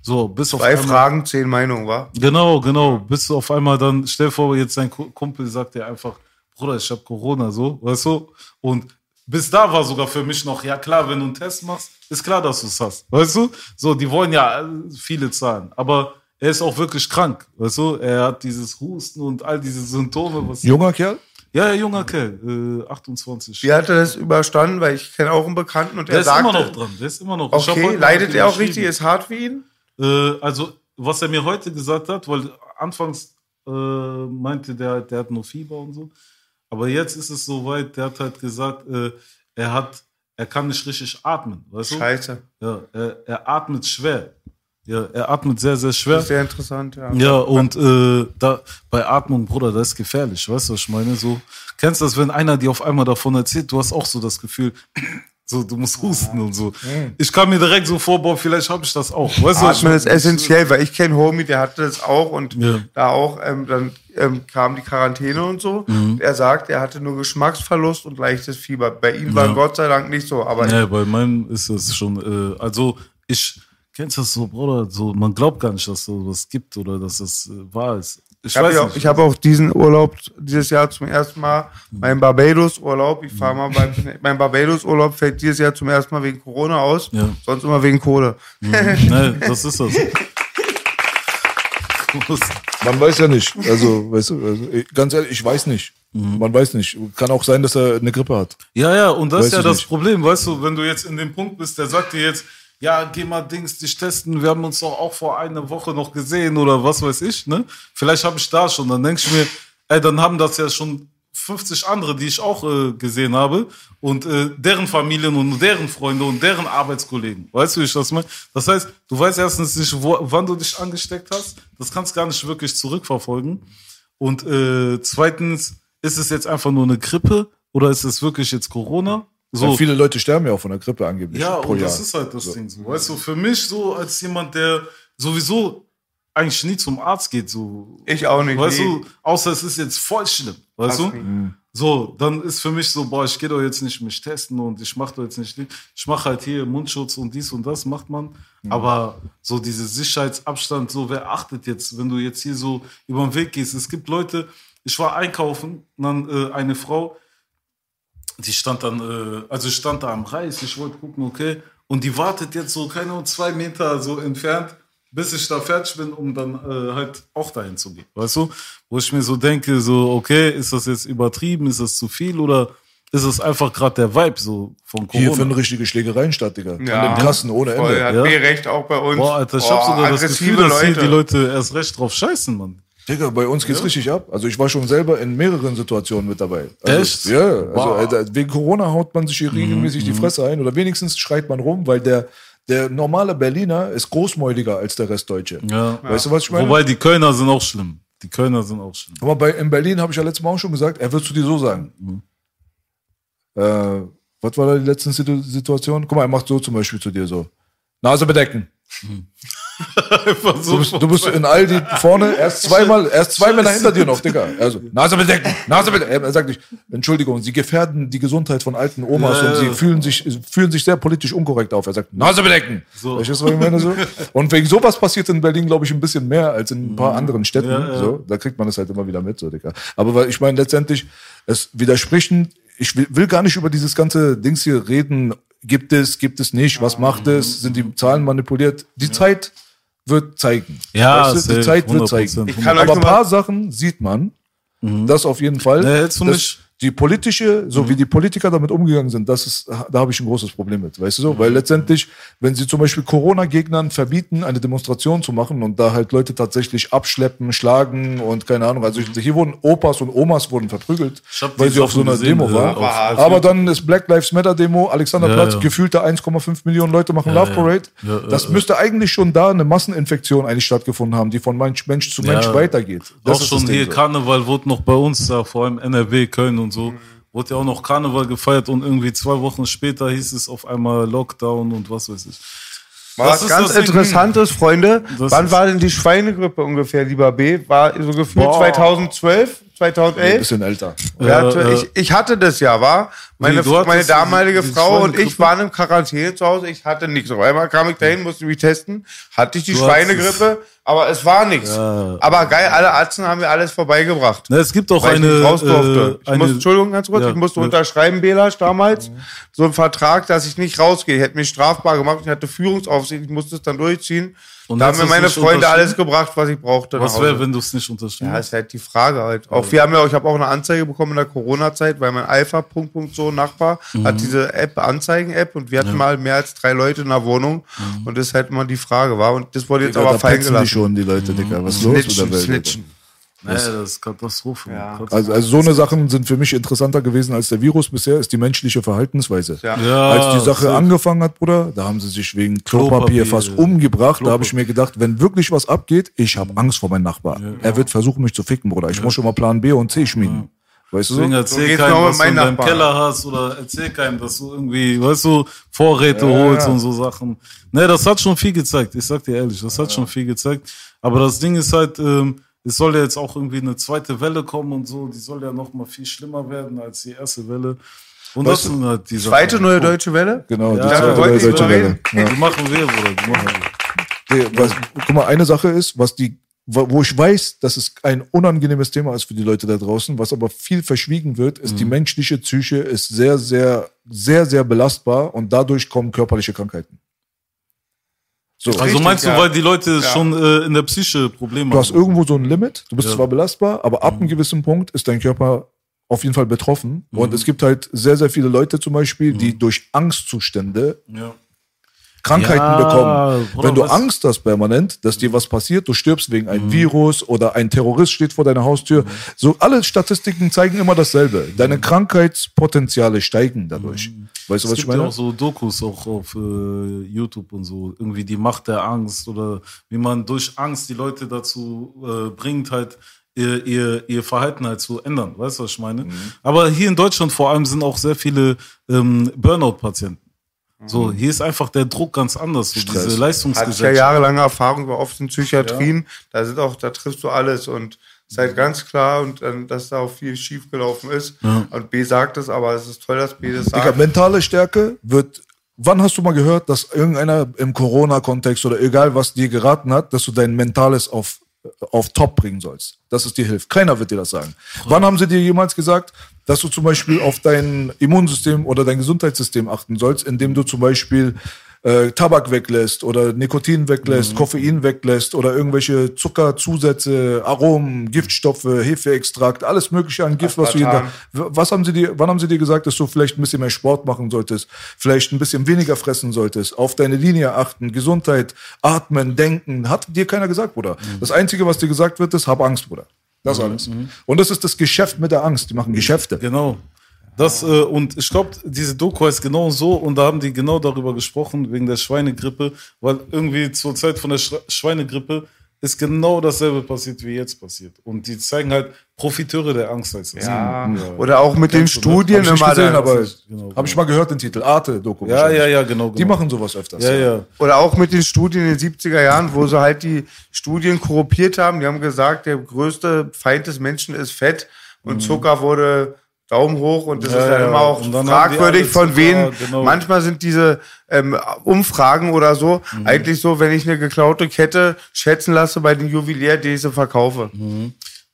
Speaker 2: So, bis auf
Speaker 1: Zwei
Speaker 2: einmal-
Speaker 1: Fragen, zehn Meinungen, war?
Speaker 2: Genau, genau. Bis auf einmal dann, stell vor, jetzt dein Ku- Kumpel sagt dir einfach, Bruder, ich habe Corona, so, weißt du? Und bis da war sogar für mich noch, ja klar, wenn du einen Test machst, ist klar, dass du es hast, weißt du? So, die wollen ja äh, viele Zahlen, aber er ist auch wirklich krank, weißt du? Er hat dieses Husten und all diese Symptome. Was
Speaker 3: Junger Kerl?
Speaker 2: ja, ja, junger Kerl, äh, 28.
Speaker 1: Wie hat er das überstanden? Weil ich kenne auch einen Bekannten und
Speaker 2: der
Speaker 1: er
Speaker 2: ist
Speaker 1: sagte,
Speaker 2: immer noch dran, der ist immer noch.
Speaker 1: Okay, leidet er auch richtig, ist hart für ihn?
Speaker 2: Äh, also, was er mir heute gesagt hat, weil anfangs äh, meinte der, der hat nur Fieber und so. Aber jetzt ist es soweit, der hat halt gesagt, äh, er hat, er kann nicht richtig atmen, weißt du?
Speaker 1: Scheiße.
Speaker 2: Ja, er, er atmet schwer. Ja, er atmet sehr, sehr schwer.
Speaker 1: Sehr interessant, ja.
Speaker 2: Ja, und äh, da bei Atmung, Bruder, das ist gefährlich. Weißt du, was ich meine? So, kennst du das, wenn einer dir auf einmal davon erzählt, du hast auch so das Gefühl, so, du musst husten und so. Ich kam mir direkt so vor, boah, vielleicht habe ich das auch. Weißt du,
Speaker 1: Atmen ist essentiell, weil ich kenne Homie, der hatte das auch und
Speaker 2: Ja.
Speaker 1: da auch, ähm, dann ähm, kam die Quarantäne und so.
Speaker 2: Mhm.
Speaker 1: Er sagt, er hatte nur Geschmacksverlust und leichtes Fieber. Bei ihm war
Speaker 2: Ja.
Speaker 1: Gott sei Dank nicht so, aber
Speaker 2: Ja, bei meinem ist das schon, äh, also ich, kennst du das so, Bruder, so, man glaubt gar nicht, dass es sowas gibt oder dass das äh, wahr ist. Ich,
Speaker 1: ich habe
Speaker 2: nicht.
Speaker 1: ich hab auch diesen Urlaub dieses Jahr zum ersten Mal, mein Barbados-Urlaub, ich fahre mal beim, mein Barbados-Urlaub fällt dieses Jahr zum ersten Mal wegen Corona aus,
Speaker 2: Ja.
Speaker 1: sonst immer wegen Kohle.
Speaker 2: ne, das ist das.
Speaker 3: Man weiß ja nicht. Also, weißt du, also, ganz ehrlich, ich weiß nicht.
Speaker 2: Mhm.
Speaker 3: Man weiß nicht. Kann auch sein, dass er eine Grippe hat.
Speaker 2: Ja, ja, und das
Speaker 3: Weiß
Speaker 2: ist ja das
Speaker 3: nicht.
Speaker 2: Problem, weißt du, wenn du jetzt in dem Punkt bist, der sagt dir jetzt, ja, geh mal Dings, dich testen, wir haben uns doch auch vor einer Woche noch gesehen oder was weiß ich, ne? Vielleicht habe ich da schon, dann denke ich mir, ey, dann haben das ja schon 50 andere, die ich auch äh, gesehen habe und äh, deren Familien und deren Freunde und deren Arbeitskollegen. Weißt du, wie ich das meine? Das heißt, du weißt erstens nicht, wo, wann du dich angesteckt hast, das kannst du gar nicht wirklich zurückverfolgen. Und äh, zweitens, ist es jetzt einfach nur eine Grippe oder ist es wirklich jetzt Corona?
Speaker 3: So.
Speaker 2: So,
Speaker 3: viele Leute sterben ja auch von der Grippe angeblich
Speaker 2: ja,
Speaker 3: pro
Speaker 2: und
Speaker 3: Jahr.
Speaker 2: das ist halt das Ding so. Weißt du, für mich so als jemand, der sowieso eigentlich nie zum Arzt geht, so.
Speaker 1: Ich auch nicht.
Speaker 2: Weißt
Speaker 1: nee.
Speaker 2: du, außer es ist jetzt voll schlimm, weißt
Speaker 1: Passt
Speaker 2: du?
Speaker 1: nicht.
Speaker 2: So, dann ist für mich so, boah, ich gehe doch jetzt nicht mich testen und ich mache doch jetzt nicht, die- ich mache halt hier Mundschutz und dies und das macht man. Aber so diese Sicherheitsabstand, so wer achtet jetzt, wenn du jetzt hier so über den Weg gehst? Es gibt Leute, ich war einkaufen dann äh, eine Frau, die stand dann, äh, also ich stand da am Reis, ich wollte gucken, okay, und die wartet jetzt so, keine Ahnung, zwei Meter so entfernt, bis ich da fertig bin, um dann äh, halt auch dahin zu gehen, weißt du? Wo ich mir so denke, so, okay, ist das jetzt übertrieben, ist das zu viel oder ist es einfach gerade der Vibe so von Corona?
Speaker 3: Hier finden richtige Schlägereien statt, Digga.
Speaker 1: Ja.
Speaker 3: An den Kassen ohne
Speaker 1: Voll,
Speaker 3: Ende.
Speaker 1: hat
Speaker 2: Ja.
Speaker 1: mir recht, auch bei uns.
Speaker 2: Boah, Alter, ich
Speaker 1: Boah,
Speaker 2: hab sogar das Gefühl,
Speaker 1: aggressive
Speaker 2: dass hier
Speaker 1: Leute.
Speaker 2: die Leute erst recht drauf scheißen, Mann.
Speaker 3: Digga, bei uns geht's richtig ab. Also ich war schon selber in mehreren Situationen mit dabei. Also,
Speaker 2: Echt?
Speaker 3: Ja, also
Speaker 2: Wow.
Speaker 3: Alter, wegen Corona haut man sich hier regelmäßig die Fresse ein oder wenigstens schreit man rum, weil der, der normale Berliner ist großmäuliger als der Restdeutsche.
Speaker 2: Ja.
Speaker 3: Weißt du, was ich meine?
Speaker 2: Wobei die Kölner sind auch schlimm. Die Kölner sind auch schlimm.
Speaker 3: Aber bei, in Berlin habe ich ja letztes Mal auch schon gesagt, er wird zu dir so sagen. Äh, was war da die letzte Situ Situation? Guck mal, er macht so zum Beispiel zu dir so. Nase bedecken.
Speaker 2: Einfach so
Speaker 3: Du bist, du bist in Aldi vorne, erst zweimal, erst zwei Männer hinter dir noch, Digga. Also, Nase bedecken, Nase bedecken. Er sagt nicht, Entschuldigung, Sie gefährden die Gesundheit von alten Omas
Speaker 2: Ja,
Speaker 3: und Sie
Speaker 2: ja.
Speaker 3: fühlen sich, fühlen sich sehr politisch unkorrekt auf. Er sagt, Nase bedecken.
Speaker 2: So.
Speaker 3: Verstehst du, was ich meine? So? Und wegen sowas passiert in Berlin, glaube ich, ein bisschen mehr als in ein paar anderen Städten.
Speaker 2: Mhm. Ja, ja.
Speaker 3: So, da kriegt man das halt immer wieder mit, so, Digga. Aber weil ich meine, letztendlich, es widersprechen, ich will, will gar nicht über dieses ganze Dings hier reden. Gibt es, gibt es nicht? Was macht es? Sind die Zahlen manipuliert? Die Zeit wird zeigen.
Speaker 2: Ja,
Speaker 3: weißt du, die Zeit wird
Speaker 2: 100%.
Speaker 3: zeigen.
Speaker 1: Ich kann
Speaker 3: Aber ein paar Sachen sieht man. Das auf jeden Fall.
Speaker 2: Ja, jetzt für
Speaker 3: dass
Speaker 2: mich-
Speaker 3: die politische, so
Speaker 2: Mhm.
Speaker 3: wie die Politiker damit umgegangen sind, das ist, da habe ich ein großes Problem mit, weißt du so?
Speaker 2: Mhm.
Speaker 3: Weil letztendlich, wenn sie zum Beispiel Corona-Gegnern verbieten, eine Demonstration zu machen und da halt Leute tatsächlich abschleppen, schlagen und keine Ahnung, also hier wurden Opas und Omas wurden verprügelt,
Speaker 2: Ich
Speaker 3: weil sie auf so einer
Speaker 2: gesehen,
Speaker 3: Demo
Speaker 2: äh,
Speaker 3: war.
Speaker 2: auf-
Speaker 3: Aber dann ist Black Lives Matter Demo, Alexanderplatz,
Speaker 2: Ja, ja.
Speaker 3: gefühlte 1,5 Millionen Leute machen Love
Speaker 2: ja.
Speaker 3: Parade.
Speaker 2: Ja,
Speaker 3: das
Speaker 2: ja,
Speaker 3: müsste eigentlich schon da eine Masseninfektion eigentlich stattgefunden haben, die von Mensch, zu Mensch
Speaker 2: Ja.
Speaker 3: weitergeht. Das
Speaker 2: auch
Speaker 3: ist
Speaker 2: schon hier
Speaker 3: so.
Speaker 2: Karneval wurde noch bei uns, da, vor allem NRW, Köln und so, mhm. wurde ja auch noch Karneval gefeiert und irgendwie zwei Wochen später hieß es auf einmal Lockdown und was weiß ich.
Speaker 1: Was
Speaker 2: das
Speaker 1: ganz
Speaker 2: interessant
Speaker 1: ist, Freunde,
Speaker 2: das
Speaker 1: wann war denn die Schweinegrippe ungefähr, lieber B? War so gefühlt 2012? 2011?
Speaker 3: Ein bisschen älter.
Speaker 1: Hatte,
Speaker 2: äh,
Speaker 1: ich, äh, ich, hatte das ja, war? Meine,
Speaker 2: nee,
Speaker 1: meine damalige
Speaker 2: die,
Speaker 1: Frau und ich waren im Quarantäne zu Hause. Ich hatte nichts. Auf einmal kam ich dahin, musste mich testen, hatte ich die
Speaker 2: du
Speaker 1: Schweinegrippe, aber es war nichts. Ja. Aber geil, alle Arzten haben mir alles vorbeigebracht.
Speaker 2: Na, es gibt auch eine.
Speaker 1: Ich raus durfte.
Speaker 2: Äh, eine, ich
Speaker 1: muss, Entschuldigung, ganz kurz,
Speaker 2: ja,
Speaker 1: ich musste
Speaker 2: ja.
Speaker 1: unterschreiben, Belasch damals, so einen Vertrag, dass ich nicht rausgehe. Ich hätte mich strafbar gemacht, ich hatte Führungsaufsicht, ich musste es dann durchziehen.
Speaker 2: Und
Speaker 1: da haben mir meine Freunde alles gebracht, was ich brauchte.
Speaker 2: was wäre, wenn du es nicht unterschrieben
Speaker 1: Ja, ist halt die Frage halt. Auch wir haben ja, ich habe auch eine Anzeige bekommen in der Corona-Zeit, weil mein Alpha Punkt Punkt so Nachbar
Speaker 2: Mhm.
Speaker 1: hat diese App Anzeigen-App und wir hatten mal mehr als drei Leute in der Wohnung
Speaker 2: Mhm.
Speaker 1: und das ist halt immer die Frage war und das wurde jetzt
Speaker 3: Digga,
Speaker 1: aber
Speaker 3: da
Speaker 1: fallen
Speaker 3: petzen die
Speaker 1: gelassen.
Speaker 3: schon, die Leute, Digga. Was ist los mit der
Speaker 1: Snitchen,
Speaker 3: Welt?
Speaker 1: snitchen.
Speaker 2: Nee, das ist Katastrophe.
Speaker 1: Ja.
Speaker 2: Katastrophe.
Speaker 3: Also, also so eine Sachen sind für mich interessanter gewesen als der Virus bisher, ist die menschliche Verhaltensweise.
Speaker 1: Ja.
Speaker 2: Ja,
Speaker 3: Als die Sache angefangen hat, Bruder, da haben sie sich wegen Klopapier,
Speaker 2: Klopapier,
Speaker 3: fast
Speaker 2: ja.
Speaker 3: umgebracht. Da
Speaker 2: Klopapier.
Speaker 3: habe ich mir gedacht, wenn wirklich was abgeht, ich habe Angst vor meinem Nachbar. Er wird versuchen, mich zu ficken, Bruder. Ich muss schon mal Plan B und C schmieden. Weißt du?
Speaker 2: Deswegen
Speaker 3: so?
Speaker 2: erzähl
Speaker 1: geht's
Speaker 2: keinem, was du in deinem
Speaker 1: Nachbarn.
Speaker 2: Keller hast oder erzähl keinem, dass du irgendwie, weißt du, Vorräte holst und so Sachen. Ne, das hat schon viel gezeigt. Ich sag dir ehrlich, das hat schon viel gezeigt. Aber das Ding ist halt, ähm, es soll ja jetzt auch irgendwie eine zweite Welle kommen und so. Die soll ja noch mal viel schlimmer werden als die erste Welle. Und das sind halt die
Speaker 1: Zweite neue deutsche Welle?
Speaker 3: Genau, die
Speaker 2: Ja,
Speaker 3: zweite
Speaker 1: wir wollten
Speaker 3: Welle,
Speaker 1: nicht
Speaker 3: deutsche Welle.
Speaker 1: reden.
Speaker 3: Ja.
Speaker 2: Die machen wir, Bruder. Die machen wir.
Speaker 3: Nee, was, guck mal, eine Sache ist, was die, wo wo ich weiß, dass es ein unangenehmes Thema ist für die Leute da draußen, was aber viel verschwiegen wird, ist
Speaker 2: Mhm.
Speaker 3: die menschliche Psyche ist sehr, sehr, sehr, sehr belastbar und dadurch kommen körperliche Krankheiten. So,
Speaker 2: Also
Speaker 1: Richtig,
Speaker 2: meinst du,
Speaker 1: ja.
Speaker 2: weil die Leute schon äh, in der Psyche Probleme
Speaker 3: du hast
Speaker 2: haben?
Speaker 3: irgendwo so ein Limit, du bist
Speaker 2: Ja.
Speaker 3: zwar belastbar, aber ab einem gewissen Punkt ist dein Körper auf jeden Fall betroffen.
Speaker 2: Mhm.
Speaker 3: Und es gibt halt sehr, sehr viele Leute zum Beispiel, die durch Angstzustände
Speaker 2: Ja.
Speaker 3: Krankheiten
Speaker 2: Ja,
Speaker 3: bekommen.
Speaker 2: Bruder,
Speaker 3: Wenn du
Speaker 2: was-
Speaker 3: Angst hast permanent, dass dir was passiert, du stirbst wegen
Speaker 2: Mhm.
Speaker 3: einem Virus oder ein Terrorist steht vor deiner Haustür. So alle Statistiken zeigen immer dasselbe. Deine Krankheitspotenziale steigen dadurch. Weißt du,
Speaker 2: Mhm. Es
Speaker 3: was ich
Speaker 2: gibt ja
Speaker 3: meine?
Speaker 2: auch so Dokus auch auf äh, YouTube und so. Irgendwie die Macht der Angst oder wie man durch Angst die Leute dazu äh, bringt, halt ihr, ihr, ihr Verhalten halt zu ändern. Weißt du, was ich meine?
Speaker 1: Mhm.
Speaker 2: Aber hier in Deutschland vor allem sind auch sehr viele ähm, Burnout-Patienten. So, hier ist einfach der Druck ganz anders. So
Speaker 3: Stress.
Speaker 2: diese
Speaker 1: Hat ja
Speaker 2: Leistungsgesellschaft.
Speaker 1: jahrelange Erfahrung war oft in Psychiatrien. Da sind auch, da triffst du alles und ist halt ganz klar und ähm, dass da auch viel schief gelaufen ist. Und B sagt es, aber es ist toll, dass B das
Speaker 3: Digga,
Speaker 1: sagt.
Speaker 3: mentale Stärke wird. Wann hast du mal gehört, dass irgendeiner im Corona-Kontext oder egal was dir geraten hat, dass du dein Mentales auf, auf Top bringen sollst? Dass es dir hilft. Keiner wird dir das sagen. Wann haben sie dir jemals gesagt, dass du zum Beispiel auf dein Immunsystem oder dein Gesundheitssystem achten sollst, indem du zum Beispiel äh, Tabak weglässt oder Nikotin weglässt, Koffein weglässt oder irgendwelche Zuckerzusätze, Aromen, Giftstoffe, Hefeextrakt, alles mögliche an Gift, was du jeden Was haben sie dir, wann haben sie dir gesagt, dass du vielleicht ein bisschen mehr Sport machen solltest, vielleicht ein bisschen weniger fressen solltest, auf deine Linie achten, Gesundheit, atmen, denken? Hat dir keiner gesagt, Bruder. Das Einzige, was dir gesagt wird, ist, hab Angst, Bruder. Das alles. Und das ist das Geschäft mit der Angst. Die machen Geschäfte.
Speaker 2: Genau. Das, äh, und ich glaube, diese Doku heißt genau so, und da haben die genau darüber gesprochen, wegen der Schweinegrippe, weil irgendwie zur Zeit von der Schweinegrippe ist genau dasselbe passiert, wie jetzt passiert. Und die zeigen halt Profiteure der Angst heißt das.
Speaker 1: Ja. Oder auch mit den
Speaker 2: Kennst?
Speaker 1: Studien
Speaker 3: Hab ich
Speaker 1: immer.
Speaker 3: gesehen,
Speaker 1: da-
Speaker 3: aber
Speaker 2: Genau,
Speaker 3: habe ich mal gehört den Titel. Arte-Doku.
Speaker 2: Ja,
Speaker 3: wahrscheinlich.
Speaker 2: ja, ja, genau. genau.
Speaker 3: Die machen sowas öfters.
Speaker 2: Ja, ja.
Speaker 1: Oder auch mit den Studien in den 70er Jahren, wo sie halt die Studien korruptiert haben. Die haben gesagt, der größte Feind des Menschen ist Fett und Zucker wurde Daumen hoch und das
Speaker 2: Mhm. Ja,
Speaker 1: ist
Speaker 2: ja.
Speaker 1: immer auch fragwürdig von wen.
Speaker 2: genau.
Speaker 1: Manchmal sind diese ähm, Umfragen oder so
Speaker 2: Mhm.
Speaker 1: eigentlich so, wenn ich eine geklaute Kette schätzen lasse bei den Juwelier, die ich sie verkaufe.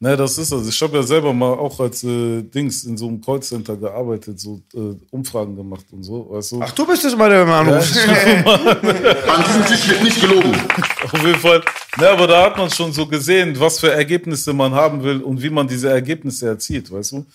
Speaker 2: Ne, das ist das. Ich habe ja selber mal auch als äh, Dings in so einem Callcenter gearbeitet, so äh, Umfragen gemacht und so, weißt du?
Speaker 1: Ach, du bist es mal, der immer anruft.
Speaker 4: An diesem Tisch wird nicht gelogen.
Speaker 2: Auf jeden Fall. Ne, aber da hat man schon so gesehen, was für Ergebnisse man haben will und wie man diese Ergebnisse erzielt, weißt du?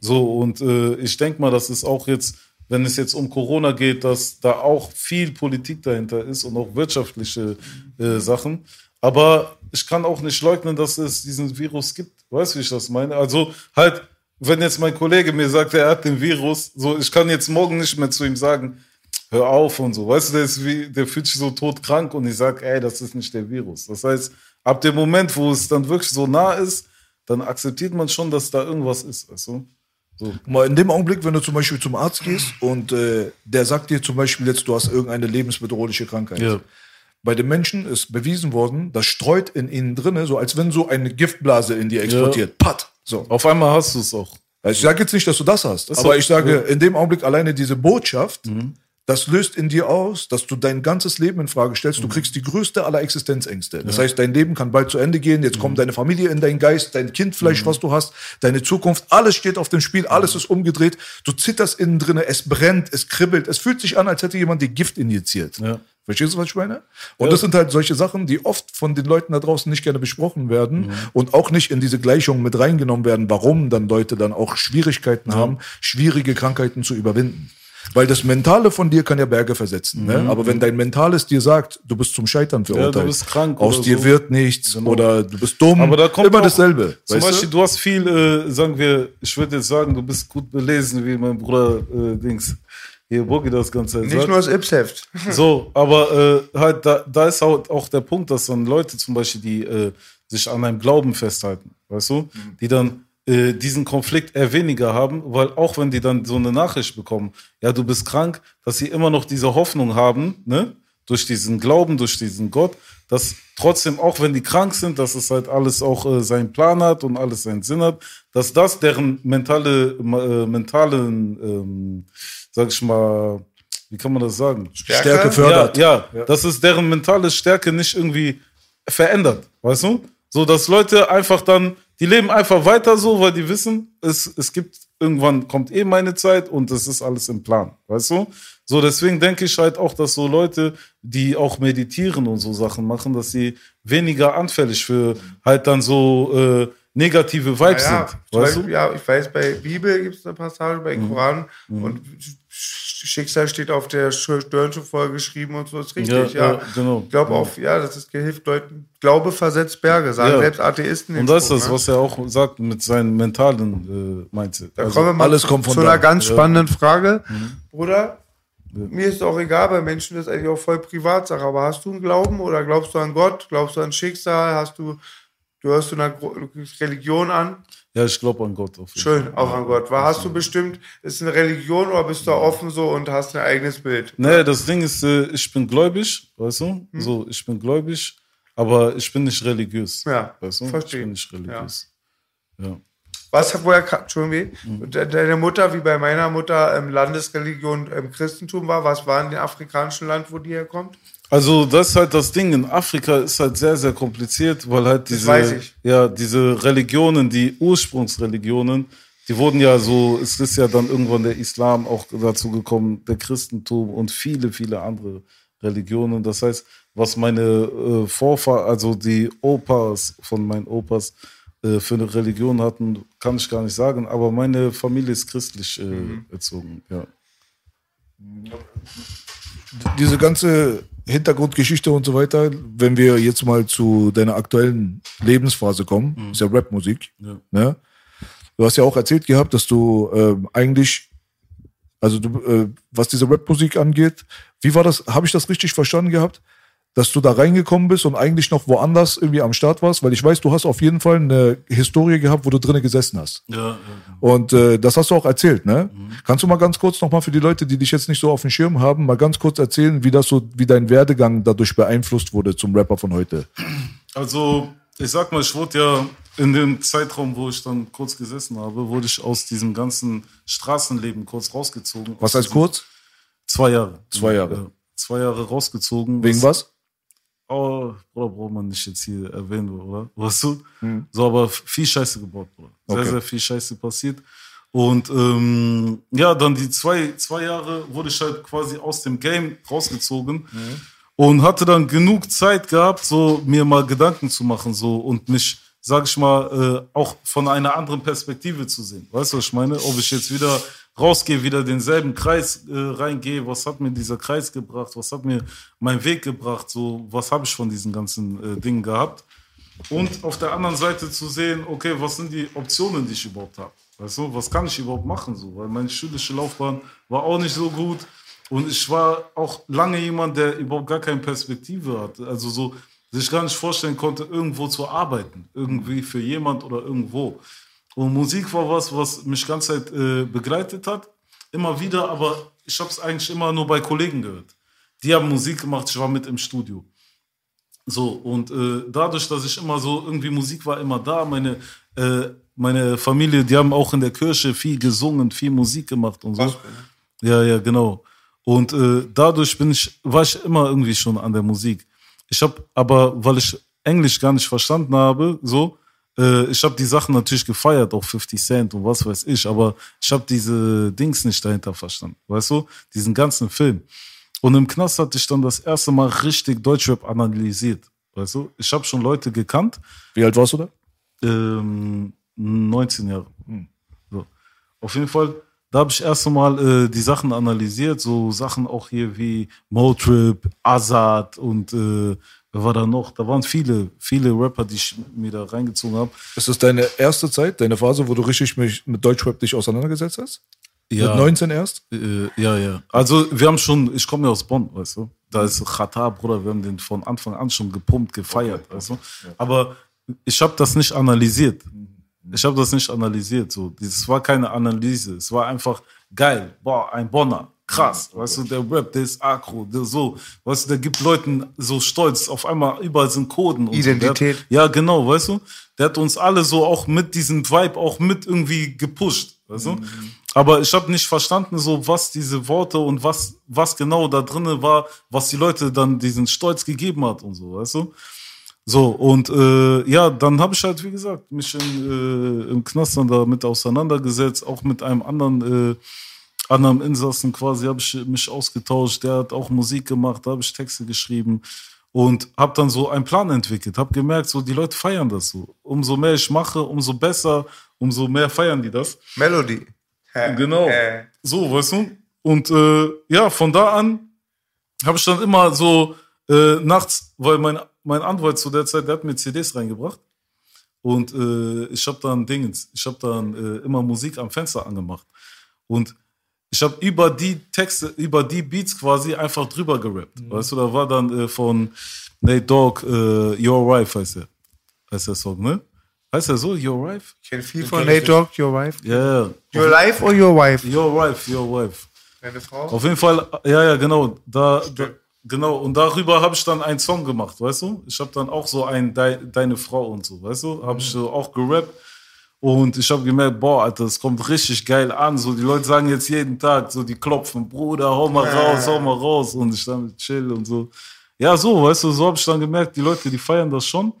Speaker 2: So, und äh, ich denke mal, dass es auch jetzt, wenn es jetzt um Corona geht, dass da auch viel Politik dahinter ist und auch wirtschaftliche äh, Sachen. Aber ich kann auch nicht leugnen, dass es diesen Virus gibt. Weißt du, wie ich das meine? Also halt, wenn jetzt mein Kollege mir sagt, er hat den Virus, so, ich kann jetzt morgen nicht mehr zu ihm sagen, hör auf und so. Weißt du, der, ist wie, der fühlt sich so todkrank und ich sag, ey, das ist nicht der Virus. Das heißt, ab dem Moment, wo es dann wirklich so nah ist, dann akzeptiert man schon, dass da irgendwas ist. Du?
Speaker 3: Guck Mal in dem Augenblick, wenn du zum Beispiel zum Arzt gehst und äh, der sagt dir zum Beispiel jetzt, du hast irgendeine lebensbedrohliche Krankheit.
Speaker 2: Ja.
Speaker 3: Bei den Menschen ist bewiesen worden, das streut in ihnen drinne, so als wenn so eine Giftblase in dir explodiert. Pat! So.
Speaker 2: Auf einmal hast du es auch.
Speaker 3: Also ich sage jetzt nicht, dass du das hast,
Speaker 2: Das
Speaker 3: aber ich sage,
Speaker 2: ja. Mhm.
Speaker 3: in dem Augenblick alleine diese Botschaft, das löst in dir aus, dass du dein ganzes Leben in Frage stellst.
Speaker 2: Mhm.
Speaker 3: Du kriegst die größte aller Existenzängste. Das heißt, dein Leben kann bald zu Ende gehen. Jetzt kommt deine Familie in deinen Geist, dein Kind vielleicht,
Speaker 2: Mhm.
Speaker 3: was du hast, deine Zukunft. Alles steht auf dem Spiel. Alles ist umgedreht. Du zitterst innen drinne. Es brennt, es kribbelt. Es fühlt sich an, als hätte jemand dir Gift injiziert.
Speaker 2: Ja.
Speaker 3: Verstehst du, was ich meine? Und
Speaker 2: Ja.
Speaker 3: das sind halt solche Sachen, die oft von den Leuten da draußen nicht gerne besprochen werden und auch nicht in diese Gleichung mit reingenommen werden, warum dann Leute dann auch Schwierigkeiten haben, schwierige Krankheiten zu überwinden. Weil das Mentale von dir kann ja Berge versetzen. Ne? Aber wenn dein Mentales dir sagt, du bist zum Scheitern verurteilt,
Speaker 2: Mhm. du bist krank
Speaker 3: aus dir
Speaker 2: so.
Speaker 3: wird nichts oder du bist dumm,
Speaker 2: Aber da kommt
Speaker 3: immer dasselbe.
Speaker 2: Zum Beispiel, du? hast viel, äh, sagen wir, ich würde jetzt sagen, du bist gut belesen, wie mein Bruder äh, Dings. Hier, Bogi das Ganze
Speaker 1: Nicht
Speaker 2: sagt.
Speaker 1: nur das Ips-Heft.
Speaker 2: So, aber äh, halt, da, da ist halt auch der Punkt, dass dann Leute zum Beispiel, die äh, sich an einem Glauben festhalten, weißt du, die dann äh, diesen Konflikt eher weniger haben, weil auch wenn die dann so eine Nachricht bekommen, ja, du bist krank, dass sie immer noch diese Hoffnung haben, ne, durch diesen Glauben, durch diesen Gott, dass trotzdem, auch wenn die krank sind, dass es halt alles auch äh, seinen Plan hat und alles seinen Sinn hat, dass das deren mentale, äh, mentalen, ähm, sag ich mal, wie kann man das sagen?
Speaker 3: Stärke fördert.
Speaker 2: Ja, ja, dass es deren mentale Stärke nicht irgendwie verändert, weißt du? So, dass Leute einfach dann, die leben einfach weiter so, weil die wissen, es, es gibt, irgendwann kommt eh meine Zeit und es ist alles im Plan, weißt du? So, deswegen denke ich halt auch, dass so Leute, die auch meditieren und so Sachen machen, dass sie weniger anfällig für halt dann so äh, negative Vibes
Speaker 1: Ja,
Speaker 2: sind, weißt
Speaker 1: Beispiel,
Speaker 2: du? Mhm.
Speaker 1: ja, ich weiß, bei Bibel gibt es eine Passage, bei Koran und Schicksal steht auf der Stirnschrift vorgeschrieben und so, ist richtig,
Speaker 2: Ja,
Speaker 1: ja.
Speaker 2: genau.
Speaker 1: Ich glaube auch, ja, das ist, hilft Leuten, Glaube versetzt Berge, sagen
Speaker 2: Ja.
Speaker 1: selbst Atheisten.
Speaker 2: Und das ist
Speaker 1: Spruch,
Speaker 2: das,
Speaker 1: ne?
Speaker 2: was er auch sagt mit seinen mentalen äh, Mindset.
Speaker 1: Da
Speaker 2: Also-
Speaker 1: kommen wir mal
Speaker 3: alles
Speaker 1: zu,
Speaker 3: kommt von
Speaker 1: zu
Speaker 3: da.
Speaker 1: einer ganz spannenden Frage.
Speaker 2: Mhm.
Speaker 1: Bruder, mir ist auch egal, bei Menschen ist eigentlich auch voll Privatsache, aber hast du einen Glauben oder glaubst du an Gott? Glaubst du an Schicksal? Hast du, du hörst du einer Religion an?
Speaker 2: Ja, ich glaube an Gott.
Speaker 1: Schön,
Speaker 2: Fall.
Speaker 1: auch an Gott. War, hast du bestimmt, ist eine Religion oder bist du offen so und hast ein eigenes Bild?
Speaker 2: Nee, das Ding ist, äh, ich bin gläubig, weißt du?
Speaker 1: Hm.
Speaker 2: So, ich bin gläubig, aber ich bin nicht religiös.
Speaker 1: Ja,
Speaker 2: weißt du?
Speaker 1: verstehe.
Speaker 2: Ich bin nicht religiös. Ja.
Speaker 1: Was, woher kam, Entschuldigung,
Speaker 2: Mhm.
Speaker 1: de- deine Mutter, wie bei meiner Mutter, ähm, Landesreligion im Christentum war, was war in dem afrikanischen Land, wo die herkommt?
Speaker 2: Also, das ist halt das Ding. In Afrika ist halt sehr, sehr kompliziert, weil halt diese,
Speaker 1: weiß ich.
Speaker 2: ja, diese Religionen, die Ursprungsreligionen, die wurden ja so, es ist ja dann irgendwann der Islam auch dazu gekommen, der Christentum und viele, viele andere Religionen. Das heißt, was meine äh, Vorfahren, also die Opas von meinen Opas äh, für eine Religion hatten, kann ich gar nicht sagen, aber meine Familie ist christlich äh,
Speaker 1: Mhm.
Speaker 2: erzogen, ja.
Speaker 3: Diese ganze Hintergrundgeschichte und so weiter, wenn wir jetzt mal zu deiner aktuellen Lebensphase kommen, ist ja Rapmusik.
Speaker 2: Ja.
Speaker 3: Ne? Du hast ja auch erzählt gehabt, dass du ähm, eigentlich, also du, äh, was diese Rapmusik angeht, wie war das, habe ich das richtig verstanden gehabt? Dass du da reingekommen bist und eigentlich noch woanders irgendwie am Start warst, weil ich weiß, du hast auf jeden Fall eine Historie gehabt, wo du drinnen gesessen hast.
Speaker 2: Ja, ja,
Speaker 3: Und äh, das hast du auch erzählt, ne? Kannst du mal ganz kurz nochmal für die Leute, die dich jetzt nicht so auf dem Schirm haben, mal ganz kurz erzählen, wie das so, wie dein Werdegang dadurch beeinflusst wurde zum Rapper von heute?
Speaker 2: Also, ich sag mal, ich wurde ja in dem Zeitraum, wo ich dann kurz gesessen habe, wurde ich aus diesem ganzen Straßenleben kurz rausgezogen.
Speaker 3: Was heißt kurz?
Speaker 2: Zwei Jahre.
Speaker 3: Zwei Jahre.
Speaker 2: Ja, zwei Jahre rausgezogen.
Speaker 3: Wegen was?
Speaker 2: Oh, Bruder, braucht man nicht jetzt hier erwähnen, oder? Weißt du? So, aber viel Scheiße gebaut, Bruder. Sehr,
Speaker 3: Okay.
Speaker 2: sehr viel Scheiße passiert. Und ähm, ja, dann die zwei, zwei Jahre wurde ich halt quasi aus dem Game rausgezogen und hatte dann genug Zeit gehabt, so mir mal Gedanken zu machen, so und mich, sag ich mal, äh, auch von einer anderen Perspektive zu sehen. Weißt du, was ich meine? Ob ich jetzt wieder rausgehe, wieder denselben Kreis äh, reingehe, was hat mir dieser Kreis gebracht, was hat mir mein Weg gebracht, so was habe ich von diesen ganzen äh, Dingen gehabt. Und auf der anderen Seite zu sehen, okay, was sind die Optionen, die ich überhaupt habe? Weißt du, was kann ich überhaupt machen? So? Weil meine schulische Laufbahn war auch nicht so gut. Und ich war auch lange jemand, der überhaupt gar keine Perspektive hatte. Also so, sich gar nicht vorstellen konnte, irgendwo zu arbeiten. Irgendwie für jemand oder irgendwo. Und Musik war was, was mich ganz Zeit äh, begleitet hat. Immer wieder, aber ich habe es eigentlich immer nur bei Kollegen gehört. Die haben Musik gemacht, ich war mit im Studio. So, und äh, dadurch, dass ich immer so, irgendwie Musik war immer da, meine, äh, meine Familie, die haben auch in der Kirche viel gesungen, viel Musik gemacht und so. Ja, ja, genau. Und äh, dadurch bin ich, war ich immer irgendwie schon an der Musik. Ich habe aber, weil ich Englisch gar nicht verstanden habe, so, äh, ich habe die Sachen natürlich gefeiert, auch 50 Cent und was weiß ich, aber ich habe diese Dings nicht dahinter verstanden, weißt du? Diesen ganzen Film. Und im Knast hatte ich dann das erste Mal richtig Deutschrap analysiert, weißt du? Ich habe schon Leute gekannt,
Speaker 3: Wie alt warst du da?
Speaker 2: ähm, 19 Jahre. So. Auf jeden Fall, da habe ich erst einmal äh, die Sachen analysiert, so Sachen auch hier wie Motrip, Azad und äh, wer war da noch? Da waren viele, viele Rapper, die ich mir da reingezogen habe.
Speaker 3: Ist das deine erste Zeit, deine Phase, wo du richtig mich mit Deutschrap dich auseinandergesetzt hast?
Speaker 2: Ja.
Speaker 3: Mit 19 erst?
Speaker 2: Äh, ja, ja. Also wir haben schon, ich komme ja aus Bonn, weißt du. Da ist Chata, Bruder, wir haben den von Anfang an schon gepumpt, gefeiert, weißt du. Aber ich habe das nicht analysiert. Ich habe das nicht analysiert. So, es war keine Analyse. Es war einfach geil. Boah, ein Bonner. Krass, weißt du, der Rap, der ist aggro, der so, weißt du, der gibt Leuten so Stolz, auf einmal überall sind Coden. Und
Speaker 1: Identität.
Speaker 2: So. Hat, ja, genau, weißt du, der hat uns alle so auch mit diesem Vibe auch mit irgendwie gepusht, weißt du. Aber ich habe nicht verstanden, so was diese Worte und was, was genau da drinne war, was die Leute dann diesen Stolz gegeben hat und so, weißt du. So, und äh, ja, dann habe ich halt, wie gesagt, mich in, äh, im Knast dann damit auseinandergesetzt, auch mit einem anderen, äh, anderen Insassen quasi, habe ich mich ausgetauscht. Der hat auch Musik gemacht, da habe ich Texte geschrieben und habe dann so einen Plan entwickelt. Habe gemerkt, so die Leute feiern das so. Umso mehr ich mache, umso besser, umso mehr feiern die das.
Speaker 1: Melody. Hä?
Speaker 2: Genau. So, weißt du? Und äh, ja, von da an habe ich dann immer so äh, nachts, weil mein, mein Anwalt zu der Zeit, der hat mir CDs reingebracht. Und äh, ich habe dann Dingens, ich habe dann äh, immer Musik am Fenster angemacht. Und ich habe über die Texte, über die Beats quasi einfach drüber gerappt. Weißt du, da war dann äh, von Nate Dogg, äh, Your Wife heißt der. Heißt der Song, ne? Heißt der so, Your Wife?
Speaker 1: Ich kenne viel von Nate Dogg, Your Wife.
Speaker 2: Ja, yeah.
Speaker 1: Your Life or Your Wife?
Speaker 2: Your Wife, Your Wife.
Speaker 1: Deine Frau?
Speaker 2: Auf jeden Fall, ja, ja, genau. Da, da genau. Und darüber habe ich dann einen Song gemacht, weißt du? Ich habe dann auch so ein Dei- Deine Frau und so, weißt du? Habe ich so auch gerappt. Und ich habe gemerkt, boah, Alter, das kommt richtig geil an. So, die Leute sagen jetzt jeden Tag, so, die klopfen, Bruder, hau mal raus, hau mal raus. Und ich dann chill und so. Ja, so, weißt du, so habe ich dann gemerkt, die Leute, die feiern das schon.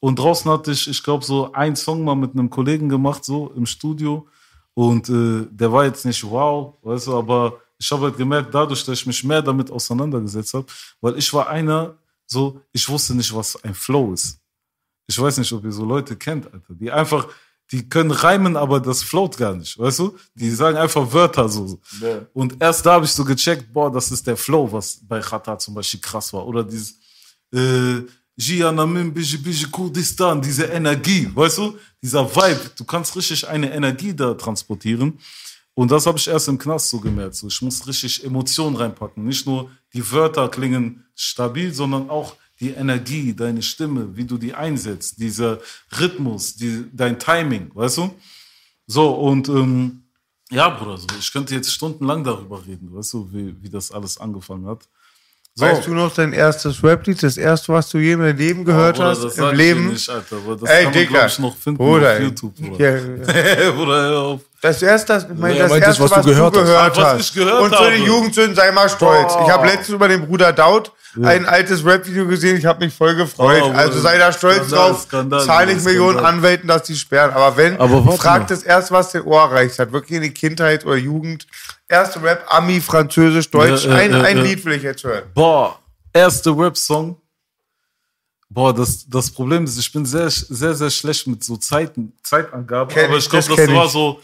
Speaker 2: Und draußen hatte ich, ich glaube, so einen Song mal mit einem Kollegen gemacht, so im Studio. Und äh, der war jetzt nicht wow, weißt du, aber ich habe halt gemerkt, dadurch, dass ich mich mehr damit auseinandergesetzt habe, weil ich war einer, so, ich wusste nicht, was ein Flow ist. Ich weiß nicht, ob ihr so Leute kennt, Alter, die einfach, die können reimen, aber das float gar nicht, weißt du? Die sagen einfach Wörter so. Und erst da habe ich so gecheckt, boah, das ist der Flow, was bei Chata zum Beispiel krass war. Oder dieses, äh, Jianamim, Biji, Biji, Kurdistan, diese Energie, weißt du? Dieser Vibe, du kannst richtig eine Energie da transportieren. Und das habe ich erst im Knast so gemerkt. So, ich muss richtig Emotionen reinpacken. Nicht nur die Wörter klingen stabil, sondern auch die Energie, deine Stimme, wie du die einsetzt, dieser Rhythmus, die, dein Timing, weißt du? So, und ähm, ja, Bruder, so, ich könnte jetzt stundenlang darüber reden, weißt du, wie, wie das alles angefangen hat. So.
Speaker 1: Weißt du noch dein erstes Rap-Lied, das erste, was du je in deinem Leben gehört
Speaker 2: Bruder,
Speaker 1: hast?
Speaker 2: das
Speaker 1: Im Leben?
Speaker 2: Nicht, Alter, aber das
Speaker 1: Ey,
Speaker 2: kann man,
Speaker 1: Digga.
Speaker 2: glaub ich, noch finden
Speaker 1: Bruder,
Speaker 2: auf. YouTube, Bruder.
Speaker 1: Ja,
Speaker 2: Bruder, hör auf.
Speaker 1: das erste, das, ich meine,
Speaker 3: Ja,
Speaker 1: das erste,
Speaker 3: was du gehört hast.
Speaker 2: Ach, was ich gehört
Speaker 1: Und für die. Jugendsünden sei mal stolz. Ich habe letztens über den Bruder Daut ein altes Rap-Video gesehen. Ich habe mich voll gefreut.
Speaker 2: Oh,
Speaker 1: also sei da stolz
Speaker 2: Skandal,
Speaker 1: drauf.
Speaker 2: Skandal,
Speaker 1: Zahle ich
Speaker 2: Skandal.
Speaker 1: Millionen Anwälten, dass die sperren. Aber wenn,
Speaker 2: Aber
Speaker 1: fragt das erst, was den Ohr erreicht hat. Wirklich in die Kindheit oder Jugend. Erste Rap, Ami, Französisch, Deutsch.
Speaker 2: Ja, äh,
Speaker 1: ein ein. Lied will ich jetzt hören.
Speaker 2: Boah, erste Rap-Song. Boah, das, das Problem ist, ich bin sehr, sehr, sehr schlecht mit so Zeiten, Zeitangaben.
Speaker 1: Kenn
Speaker 2: aber
Speaker 1: ich,
Speaker 2: glaube,
Speaker 1: das
Speaker 2: das, war
Speaker 1: ich.
Speaker 2: so,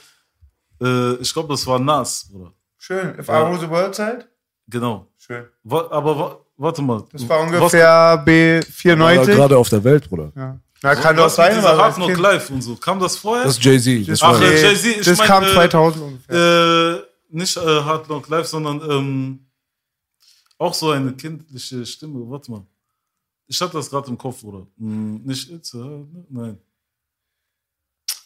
Speaker 2: äh, ich glaube, das war Nas, Bruder.
Speaker 1: Schön. If I Rule the World Zeit?
Speaker 2: Genau.
Speaker 1: Schön.
Speaker 2: Aber wa warte mal.
Speaker 1: Das war
Speaker 2: Was-
Speaker 1: ungefähr
Speaker 3: War
Speaker 1: B94.
Speaker 3: gerade auf der Welt, Bruder.
Speaker 1: Ja. Na, kann doch sein, aber
Speaker 2: Hard Knock Live und so. Kam das vorher?
Speaker 3: Das ist Jay-Z. Das
Speaker 2: Ach,
Speaker 3: war
Speaker 2: äh,
Speaker 1: Nee,
Speaker 2: Jay-Z, ich
Speaker 1: das
Speaker 2: mein,
Speaker 1: kam
Speaker 2: äh,
Speaker 1: 2000 ungefähr.
Speaker 2: Äh, nicht äh, Hard Knock Live, sondern ähm, auch so eine kindliche Stimme. Warte mal. Ich hatte das gerade im Kopf, Bruder. Hm, nicht Itze, ne? nein.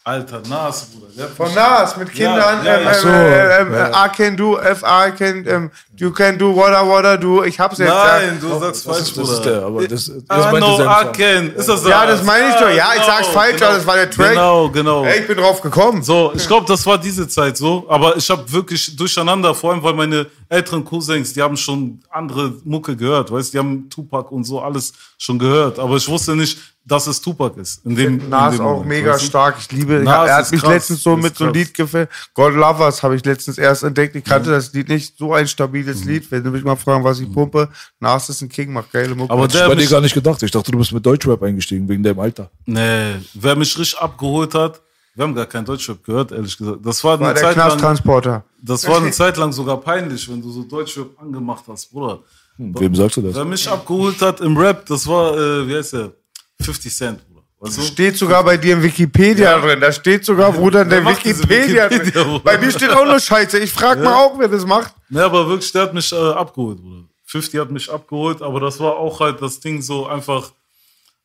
Speaker 2: Alter, Nas, Bruder.
Speaker 1: Von Nas mit Kindern.
Speaker 2: ja,
Speaker 1: ähm,
Speaker 2: ja.
Speaker 1: ähm,
Speaker 3: so,
Speaker 1: ähm,
Speaker 3: ja.
Speaker 1: I can do, F I can, ähm, you can do what I wanna do. Ich hab's jetzt.
Speaker 2: Nein,
Speaker 1: ja.
Speaker 2: du sagst
Speaker 3: Das
Speaker 2: falsch,
Speaker 3: ist, das
Speaker 2: Bruder.
Speaker 3: ist der, aber das, das
Speaker 2: know
Speaker 3: sein
Speaker 2: I can. Ist das
Speaker 1: Ja, das meine ich doch. Ja, ich sag's falsch, aber das war der Track.
Speaker 2: Genau, genau.
Speaker 1: Ey, ich bin drauf gekommen.
Speaker 2: So, ich glaube, das war diese Zeit so, aber ich habe wirklich durcheinander, vor allem weil meine älteren Cousins, die haben schon andere Mucke gehört, weißt, die haben Tupac und so alles schon gehört, aber ich wusste nicht, dass es Tupac ist. In dem, in
Speaker 1: Nas
Speaker 2: dem
Speaker 1: auch
Speaker 2: Moment,
Speaker 1: mega
Speaker 2: weißt du?
Speaker 1: stark. Ich liebe, ich
Speaker 2: Nas
Speaker 1: hab, er hat mich
Speaker 2: krass,
Speaker 1: letztens so mit so einem
Speaker 2: krass.
Speaker 1: Lied gefällt. God Lovers habe ich letztens erst entdeckt. Ich kannte das Lied nicht. So ein stabiles
Speaker 2: Mhm.
Speaker 1: Lied. Wenn du mich mal fragen, was ich pumpe. Nas ist ein King, macht geile Mucke.
Speaker 2: Aber
Speaker 3: Ich
Speaker 2: der
Speaker 3: bei dir gar nicht gedacht. Ich dachte, du bist mit Deutschrap eingestiegen, wegen deinem Alter.
Speaker 2: nee, wer mich richtig abgeholt hat, wir haben gar kein Deutschrap gehört, ehrlich gesagt. Das war,
Speaker 1: war
Speaker 2: eine
Speaker 1: der
Speaker 2: Zeit lang,
Speaker 1: Knasttransporter.
Speaker 2: das war eine Zeit lang sogar peinlich, wenn du so Deutschrap angemacht hast, Bruder.
Speaker 3: Wem sagst du das?
Speaker 2: Wer mich abgeholt hat im Rap, das war, äh, wie heißt der? 50 Cent, Bruder. Weißt du?
Speaker 1: Steht sogar bei dir in Wikipedia drin. Da steht sogar, Bruder, in der Wikipedia,
Speaker 2: Wikipedia,
Speaker 1: drin. Bei mir steht auch nur Scheiße. Ich frag mal auch, wer das macht.
Speaker 2: Ne, aber wirklich, der hat mich äh, abgeholt, Bruder. 50 hat mich abgeholt, aber das war auch halt das Ding so einfach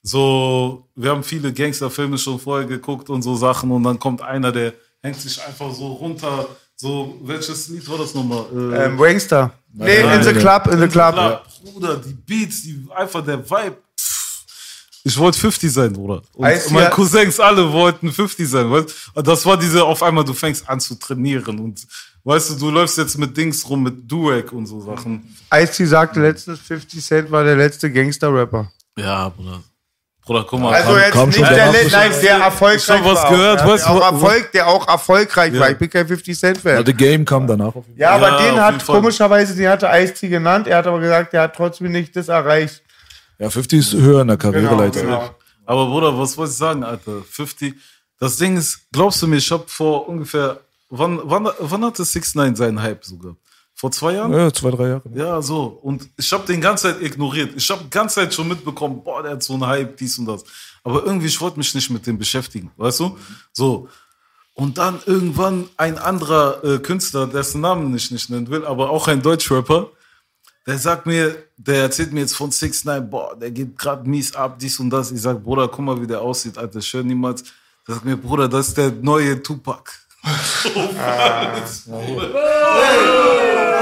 Speaker 2: so, wir haben viele Gangsterfilme schon vorher geguckt und so Sachen und dann kommt einer, der hängt sich einfach so runter, so, welches Lied war das nochmal? Äh,
Speaker 1: Ähm, Wangster. Nee, in the club, in the club.
Speaker 2: Klar, Bruder, die Beats, die, einfach der Vibe. Ich wollte 50 sein, Bruder. Und
Speaker 1: Heißt
Speaker 2: meine
Speaker 1: ja-
Speaker 2: Cousins alle wollten 50 sein. Weißt? Das war diese, auf einmal, du fängst an zu trainieren. Und weißt du, du läufst jetzt mit Dings rum, mit Durek und so Sachen.
Speaker 1: Ice-T sagte letztens, 50 Cent war der letzte Gangster-Rapper.
Speaker 2: Ja, Bruder. Bruder, guck mal.
Speaker 1: Also
Speaker 2: Kam-
Speaker 1: jetzt
Speaker 3: kam
Speaker 1: nicht
Speaker 3: schon
Speaker 1: der, Le- nein, der erfolgreich
Speaker 2: Ich hab was
Speaker 1: war.
Speaker 2: gehört, weißt
Speaker 1: ja,
Speaker 2: du,
Speaker 1: der auch Erfolg, der auch erfolgreich
Speaker 2: Ja.
Speaker 1: war. Ich bin kein 50 Cent
Speaker 3: Ja,
Speaker 1: Fan.
Speaker 3: The Game kam danach auf jeden Fall.
Speaker 1: Ja, aber
Speaker 2: Ja,
Speaker 1: den
Speaker 2: auf
Speaker 1: hat komischerweise, den hatte Ice-T genannt. Er hat aber gesagt, der hat trotzdem nicht das erreicht.
Speaker 3: Ja, 50 ist höher in der Karriereleiter.
Speaker 1: genau.
Speaker 2: Aber Bruder, was wollte ich sagen, Alter? 50. Das Ding ist, glaubst du mir, ich hab vor ungefähr, wann, wann, wann hatte 6 9 seinen Hype sogar? Vor zwei Jahren?
Speaker 3: Ja, zwei, drei Jahre.
Speaker 2: Ja, so. Und ich habe den ganze Zeit ignoriert. Ich habe die ganze Zeit schon mitbekommen, boah, der hat so einen Hype, dies und das. Aber irgendwie, ich wollte mich nicht mit dem beschäftigen, weißt du? So. Und dann irgendwann ein anderer äh, Künstler, dessen Namen ich nicht nennen will, aber auch ein Deutschrapper, der sagt mir, der erzählt mir jetzt von 6 9 boah, der geht gerade mies ab, dies und das. Ich sag, Bruder, guck mal, wie der aussieht, Alter, höre niemals. Der sagt mir, Bruder, das ist der neue Tupac.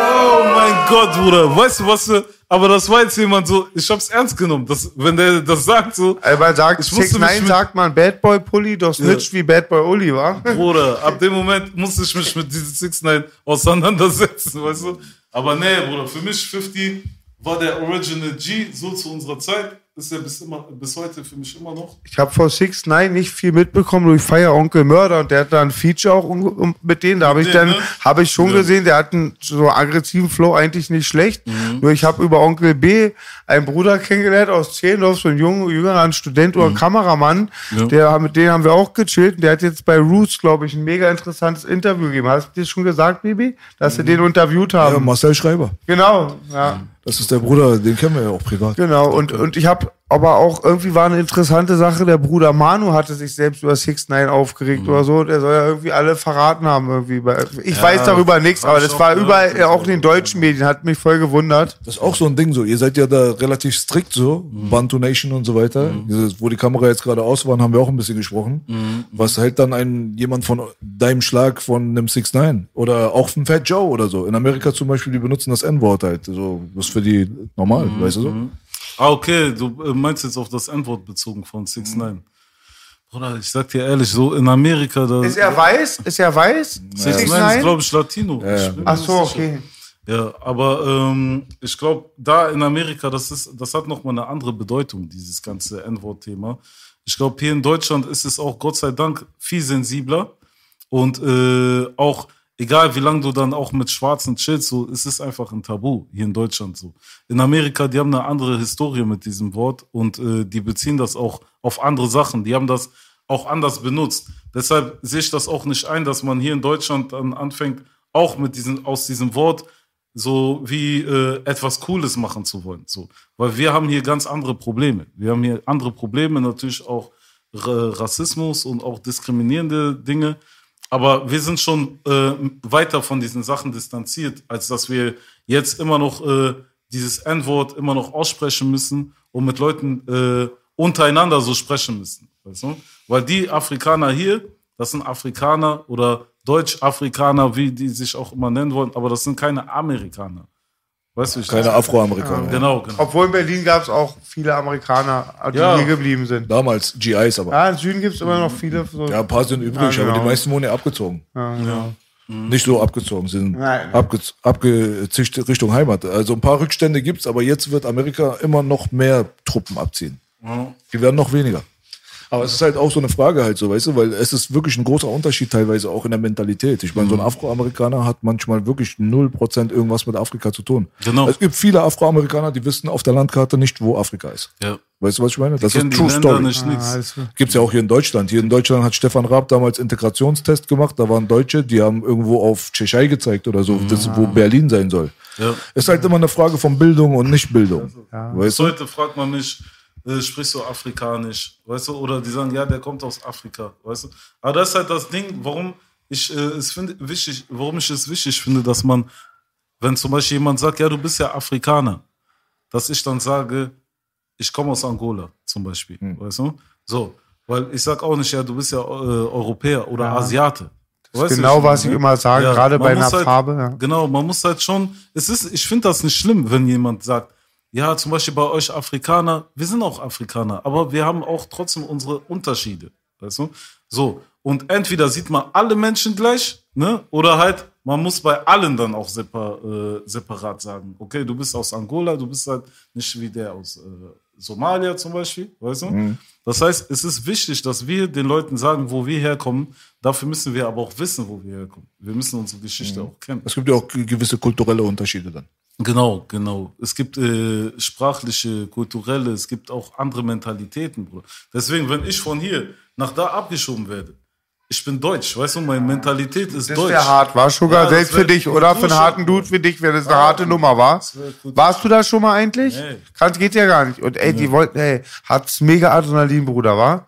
Speaker 2: Oh mein Gott, Bruder. Weißt du, was du, aber das war jetzt jemand so, ich hab's ernst genommen. Das, wenn der das sagt, so,
Speaker 1: man sagt,
Speaker 2: Ich musste
Speaker 1: 6
Speaker 2: mich
Speaker 1: 9
Speaker 2: mit-
Speaker 1: sagt man Bad Boy Pulli, doch snitcht wie Bad Boy Uli, wa?
Speaker 2: Bruder, ab dem Moment musste ich mich mit diesem 6 9 auseinandersetzen, weißt du? Aber nee, Bruder, für mich 50 war der Original G, so zu unserer Zeit, ist er bis, immer, bis heute für mich immer noch.
Speaker 1: Ich habe vor 6 9 nicht viel mitbekommen durch Feier Onkel Mörder und der hat da ein Feature auch um, um, mit denen. Da habe ich dann,
Speaker 2: ne?
Speaker 1: habe ich schon
Speaker 2: Ja.
Speaker 1: gesehen, der hat einen so aggressiven Flow eigentlich nicht schlecht.
Speaker 2: Mhm.
Speaker 1: Nur ich habe über Onkel B einen Bruder kennengelernt aus Zehlendorf, so ein junger, jüngerer ein Student oder ein Kameramann.
Speaker 2: Mhm. Ja.
Speaker 1: Der, mit dem haben wir auch gechillt. Und der hat jetzt bei Roots, glaube ich, ein mega interessantes Interview gegeben. Hast du dir schon gesagt, Bibi? Dass
Speaker 2: Mhm.
Speaker 1: wir den interviewt
Speaker 3: Ja,
Speaker 1: haben.
Speaker 3: Marcel Schreiber.
Speaker 1: genau, ja.
Speaker 3: Das ist der Bruder, den kennen wir ja auch privat.
Speaker 1: Genau, und, und ich habe aber auch irgendwie war eine interessante Sache, der Bruder Manu hatte sich selbst über 6 9 aufgeregt oder so. Der soll ja irgendwie alle verraten haben irgendwie. Ich weiß darüber nichts, aber das war überall,
Speaker 2: das
Speaker 1: auch in den deutschen Medien, hat mich voll gewundert.
Speaker 3: Das ist auch so ein Ding so. Ihr seid ja da relativ strikt so, Bantu Nation und so weiter. Dieses, wo die Kamera jetzt gerade aus waren, haben wir auch ein bisschen gesprochen. Was hält dann ein jemand von deinem Schlag von einem 6 9 oder auch von Fat Joe oder so? In Amerika zum Beispiel, die benutzen das N-Wort halt. So, das ist für die normal, weißt du so?
Speaker 2: Ah, okay, du äh, meinst jetzt auf das Antwort bezogen von 6 9 Bruder, ich sag dir ehrlich, so in Amerika, da.
Speaker 1: Ist er weiß? Ist er weiß?
Speaker 2: 6
Speaker 1: 6
Speaker 2: 9 ist,
Speaker 1: 9
Speaker 2: glaube ich, Latino.
Speaker 3: Ja, ja.
Speaker 2: Ich
Speaker 1: Ach so, okay.
Speaker 2: Ja, aber ähm, ich glaube, da in Amerika, das ist, das hat nochmal eine andere Bedeutung, dieses ganze N-Wort-Thema. Ich glaube, hier in Deutschland ist es auch Gott sei Dank viel sensibler und äh, auch egal wie lange du dann auch mit Schwarzen chillst, so es ist einfach ein Tabu hier in Deutschland so. In Amerika, die haben eine andere Historie mit diesem Wort und äh, die beziehen das auch auf andere Sachen. Die haben das auch anders benutzt. Deshalb sehe ich das auch nicht ein, dass man hier in Deutschland dann anfängt, auch mit diesem, aus diesem Wort so wie äh, etwas Cooles machen zu wollen. So. Weil wir haben hier ganz andere Probleme. Wir haben hier andere Probleme, natürlich auch R Rassismus und auch diskriminierende Dinge. Aber wir sind schon äh, weiter von diesen Sachen distanziert, als dass wir jetzt immer noch äh, dieses N-Wort immer noch aussprechen müssen und mit Leuten äh, untereinander so sprechen müssen. Weißt du? Weil die Afrikaner hier, das sind Afrikaner oder Deutsch-Afrikaner, wie die sich auch immer nennen wollen, aber das sind keine Amerikaner. Weißt du,
Speaker 3: Keine Afroamerikaner.
Speaker 2: Genau, genau.
Speaker 1: Obwohl in Berlin gab es auch viele Amerikaner, die
Speaker 2: Ja.
Speaker 1: hier geblieben sind.
Speaker 3: Damals GIs aber.
Speaker 1: Ja, im Süden gibt es immer noch viele. So.
Speaker 3: Ja, ein paar sind übrig,
Speaker 1: Ja, genau.
Speaker 3: aber die meisten wurden ja abgezogen.
Speaker 1: Ja, genau.
Speaker 3: Nicht so abgezogen, sie sind
Speaker 1: Nein.
Speaker 3: abge abgezischt Richtung Heimat. Also ein paar Rückstände gibt's, aber jetzt wird Amerika immer noch mehr Truppen abziehen. Die werden noch weniger. Aber es ist halt auch so eine Frage halt so, weißt du, weil es ist wirklich ein großer Unterschied teilweise auch in der Mentalität. Ich meine, so ein Afroamerikaner hat manchmal wirklich 0% irgendwas mit Afrika zu tun.
Speaker 2: Genau.
Speaker 3: Es gibt viele Afroamerikaner, die wissen auf der Landkarte nicht, wo Afrika ist.
Speaker 2: Ja.
Speaker 3: Weißt du, was ich meine? Das ist True Story.
Speaker 2: nicht
Speaker 1: alles klar.
Speaker 3: Gibt's ja auch hier in Deutschland. Hier in Deutschland hat Stefan Raab damals Integrationstest gemacht. Da waren Deutsche, die haben irgendwo auf Tschechei gezeigt oder so, das, wo Berlin sein soll.
Speaker 2: Ja.
Speaker 3: Ist halt immer eine Frage von Bildung und Nichtbildung. Weißt
Speaker 2: Bis
Speaker 3: du?
Speaker 2: heute fragt man mich, äh, sprichst du Afrikanisch? Weißt du? Oder die sagen, ja, der kommt aus Afrika. Weißt du? Aber das ist halt das Ding, warum ich äh, es finde wichtig, warum ich es wichtig finde, dass man, wenn zum Beispiel jemand sagt, ja, du bist ja Afrikaner, dass ich dann sage, ich komme aus Angola zum Beispiel. Weißt du? So. Weil ich sag auch nicht, ja, du bist ja äh, Europäer oder Asiate. Weißt
Speaker 1: genau,
Speaker 2: ich-
Speaker 1: was ich immer sage, gerade
Speaker 2: man
Speaker 1: bei einer
Speaker 2: halt,
Speaker 1: Farbe, ja.
Speaker 2: Genau, man muss halt schon, es ist, ich finde das nicht schlimm, wenn jemand sagt, ja, zum Beispiel bei euch Afrikaner, wir sind auch Afrikaner, aber wir haben auch trotzdem unsere Unterschiede. Weißt du? So. Und entweder sieht man alle Menschen gleich, ne? Oder halt, man muss bei allen dann auch separ, äh, separat sagen, okay, du bist aus Angola, du bist halt nicht wie der aus äh, Somalia zum Beispiel, weißt du? Das heißt, es ist wichtig, dass wir den Leuten sagen, wo wir herkommen. Dafür müssen wir aber auch wissen, wo wir herkommen. Wir müssen unsere Geschichte auch kennen.
Speaker 3: Es gibt ja auch gewisse kulturelle Unterschiede dann.
Speaker 2: Genau, genau. Es gibt äh, sprachliche, kulturelle, es gibt auch andere Mentalitäten, Bruder. Deswegen, wenn ich von hier nach da abgeschoben werde, ich bin deutsch, weißt du, meine Mentalität ist
Speaker 1: Das
Speaker 2: deutsch.
Speaker 1: wäre hart, war Sugar,
Speaker 2: Ja, das
Speaker 1: selbst für dich, oder? Für einen harten Dude für dich wäre das eine harte Nummer, war? Warst du da schon mal eigentlich?
Speaker 2: Nee.
Speaker 1: Kann, geht ja gar nicht. Und ey, die wollten, ey, hat's mega Adrenalin, Bruder, war?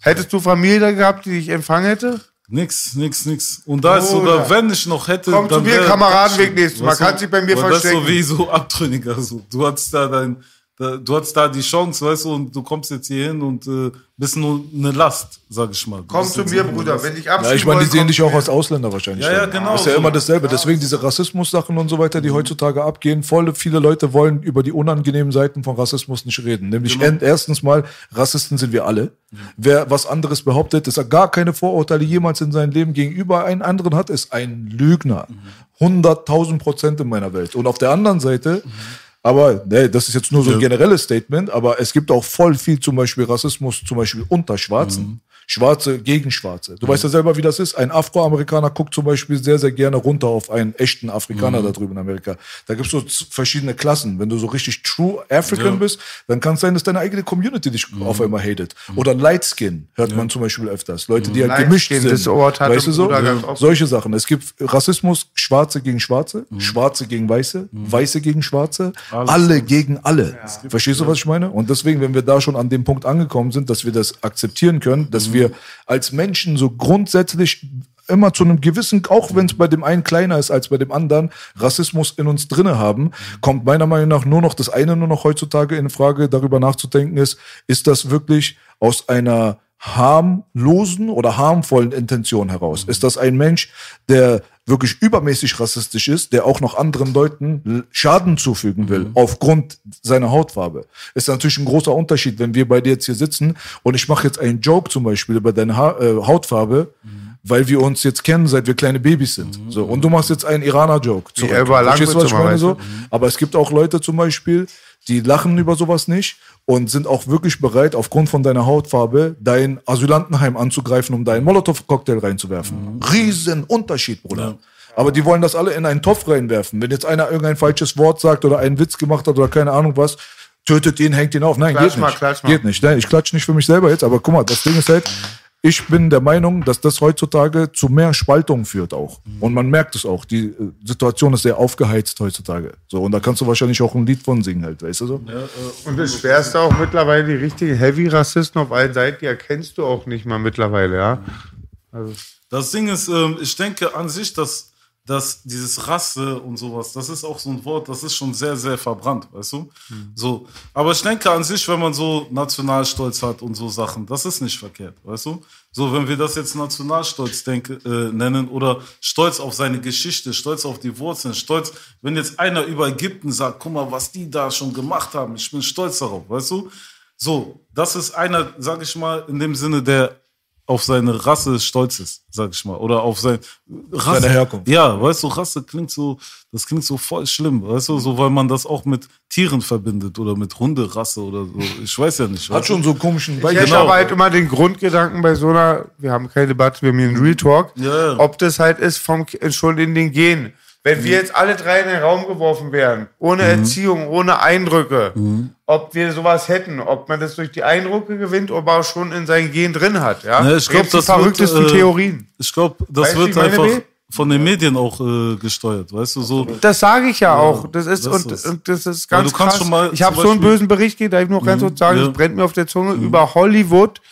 Speaker 1: Hättest du Familie da gehabt, die dich empfangen hätte?
Speaker 2: Nix, nix, nix. Und da ist sogar, wenn ich noch hätte,
Speaker 1: Komm zu mir,
Speaker 2: wär-
Speaker 1: Kameradenweg nächstes Mal. Kannst dich bei mir
Speaker 2: und Das ist
Speaker 1: verstecken.
Speaker 2: so wie so Abtrünniger. So. Du hattest da dein, du hattest da die Chance, weißt du, und du kommst jetzt hier hin und äh, bist nur eine Last, sag ich mal. Du
Speaker 1: Komm zu mir, Bruder. Wenn ich
Speaker 3: Ja,
Speaker 1: abschieben
Speaker 3: ich meine, die sehen dich auch als Ausländer wahrscheinlich.
Speaker 2: Ja, ja, genau
Speaker 3: Das ist ja immer dasselbe. Deswegen diese Rassismus-Sachen und so weiter, die heutzutage abgehen. Voll viele Leute wollen über die unangenehmen Seiten von Rassismus nicht reden. Nämlich
Speaker 2: Genau.
Speaker 3: erstens mal, Rassisten sind wir alle. Wer was anderes behauptet, dass er gar keine Vorurteile jemals in seinem Leben gegenüber einen anderen hat, ist ein Lügner. 100.000 Prozent in meiner Welt. Und auf der anderen Seite, aber nee, das ist jetzt nur so ein generelles Statement, aber es gibt auch voll viel zum Beispiel Rassismus, zum Beispiel unter Schwarzen. Schwarze gegen Schwarze. Du weißt ja selber, wie das ist. Ein Afroamerikaner guckt zum Beispiel sehr, sehr gerne runter auf einen echten Afrikaner da drüben in Amerika. Da gibt's so z- verschiedene Klassen. Wenn du so richtig true African bist, dann kann es sein, dass deine eigene Community dich auf einmal hatet. Oder Light Skin hört man zum Beispiel öfters. Leute, die halt
Speaker 1: Light
Speaker 3: gemischt
Speaker 1: Skin,
Speaker 3: sind.
Speaker 1: das Wort hatte
Speaker 3: weißt du so?
Speaker 1: Oft.
Speaker 3: Solche Sachen. Es gibt Rassismus, Schwarze gegen Schwarze, Schwarze gegen Weiße, Weiße gegen Schwarze, alle gegen alle. Verstehst du, was ich meine? Und deswegen, wenn wir da schon an dem Punkt angekommen sind, dass wir das akzeptieren können, dass wir als Menschen so grundsätzlich immer zu einem gewissen, auch wenn es bei dem einen kleiner ist als bei dem anderen, Rassismus in uns drinne haben, kommt meiner Meinung nach nur noch das eine nur noch heutzutage in Frage, darüber nachzudenken ist, ist das wirklich aus einer harmlosen oder harmvollen Intention heraus? Ist das ein Mensch, der wirklich übermäßig rassistisch ist, der auch noch anderen Leuten Schaden zufügen will, aufgrund seiner Hautfarbe? Ist natürlich ein großer Unterschied, wenn wir bei dir jetzt hier sitzen und ich mache jetzt einen Joke zum Beispiel über deine ha äh, Hautfarbe, weil wir uns jetzt kennen, seit wir kleine Babys sind. So, und du machst jetzt einen Iraner-Joke. zurück.
Speaker 1: Elba
Speaker 3: Verstehst du, was ich
Speaker 1: Langwitz
Speaker 3: meine?
Speaker 1: immer,
Speaker 3: So? Aber es gibt auch Leute zum Beispiel, die lachen über sowas nicht und sind auch wirklich bereit, aufgrund von deiner Hautfarbe dein Asylantenheim anzugreifen, um da einen Molotow-Cocktail reinzuwerfen. Riesen Unterschied, Bruder. Aber die wollen das alle in einen Topf reinwerfen. Wenn jetzt einer irgendein falsches Wort sagt oder einen Witz gemacht hat oder keine Ahnung was, tötet ihn, hängt ihn auf. Nein,
Speaker 1: Klatsch
Speaker 3: geht
Speaker 1: mal,
Speaker 3: nicht. Geht nicht. Nein, ich klatsch nicht für mich selber jetzt, aber guck mal, das Ding ist halt, ich bin der Meinung, dass das heutzutage zu mehr Spaltung führt auch. Und man merkt es auch. Die äh, Situation ist sehr aufgeheizt heutzutage. So, und da kannst du wahrscheinlich auch ein Lied von singen halt, weißt du so?
Speaker 1: Und das Schwerste auch mittlerweile, die richtigen Heavy-Rassisten auf allen Seiten, die erkennst du auch nicht mal mittlerweile, ja.
Speaker 2: Das Ding ist, ähm, ich denke an sich, dass, dass dieses Rasse und sowas, das ist auch so ein Wort, das ist schon sehr, sehr verbrannt, weißt du? So. Aber ich denke an sich, wenn man so Nationalstolz hat und so Sachen, das ist nicht verkehrt, weißt du? So, wenn wir das jetzt Nationalstolz denke, äh, nennen oder Stolz auf seine Geschichte, Stolz auf die Wurzeln, Stolz, wenn jetzt einer über Ägypten sagt, guck mal, was die da schon gemacht haben, ich bin stolz darauf, weißt du? So, das ist einer, sag ich mal, in dem Sinne, der auf seine Rasse stolz ist, sag ich mal. Oder auf sein Rasse.
Speaker 3: Seine Herkunft.
Speaker 2: Ja, weißt du, Rasse klingt so, das klingt so voll schlimm, weißt du, so weil man das auch mit Tieren verbindet oder mit Hunderasse oder so. Ich weiß ja nicht.
Speaker 3: Hat
Speaker 2: du?
Speaker 3: schon so komischen
Speaker 1: Ich hätte aber halt immer den Grundgedanken bei so einer, wir haben keine Debatte, wir haben hier einen Real Talk,
Speaker 2: Ja, ja.
Speaker 1: ob das halt ist vom, schon in den Genen. Wenn wir jetzt alle drei in den Raum geworfen wären, ohne Erziehung, ohne Eindrücke, ob wir sowas hätten, ob man das durch die Eindrücke gewinnt oder auch schon in seinen Gen drin hat. Ja,
Speaker 2: Ja, ich
Speaker 1: Da
Speaker 2: glaub,
Speaker 1: gibt's die
Speaker 2: das wird,
Speaker 1: verrücktesten
Speaker 2: äh,
Speaker 1: Theorien.
Speaker 2: Ich glaube, das
Speaker 1: Weißt
Speaker 2: wird
Speaker 1: ich
Speaker 2: einfach
Speaker 1: Bill?
Speaker 2: von den Medien auch äh, gesteuert, weißt du, so.
Speaker 1: Das sage ich ja auch. Das ist,
Speaker 2: das
Speaker 1: und,
Speaker 2: ist-
Speaker 1: und das ist ganz
Speaker 2: du kannst
Speaker 1: krass.
Speaker 2: schon mal
Speaker 1: ich habe so einen bösen Bericht, darf ich noch ganz kurz sagen,
Speaker 2: ja.
Speaker 1: das brennt mir auf der Zunge, über Hollywood,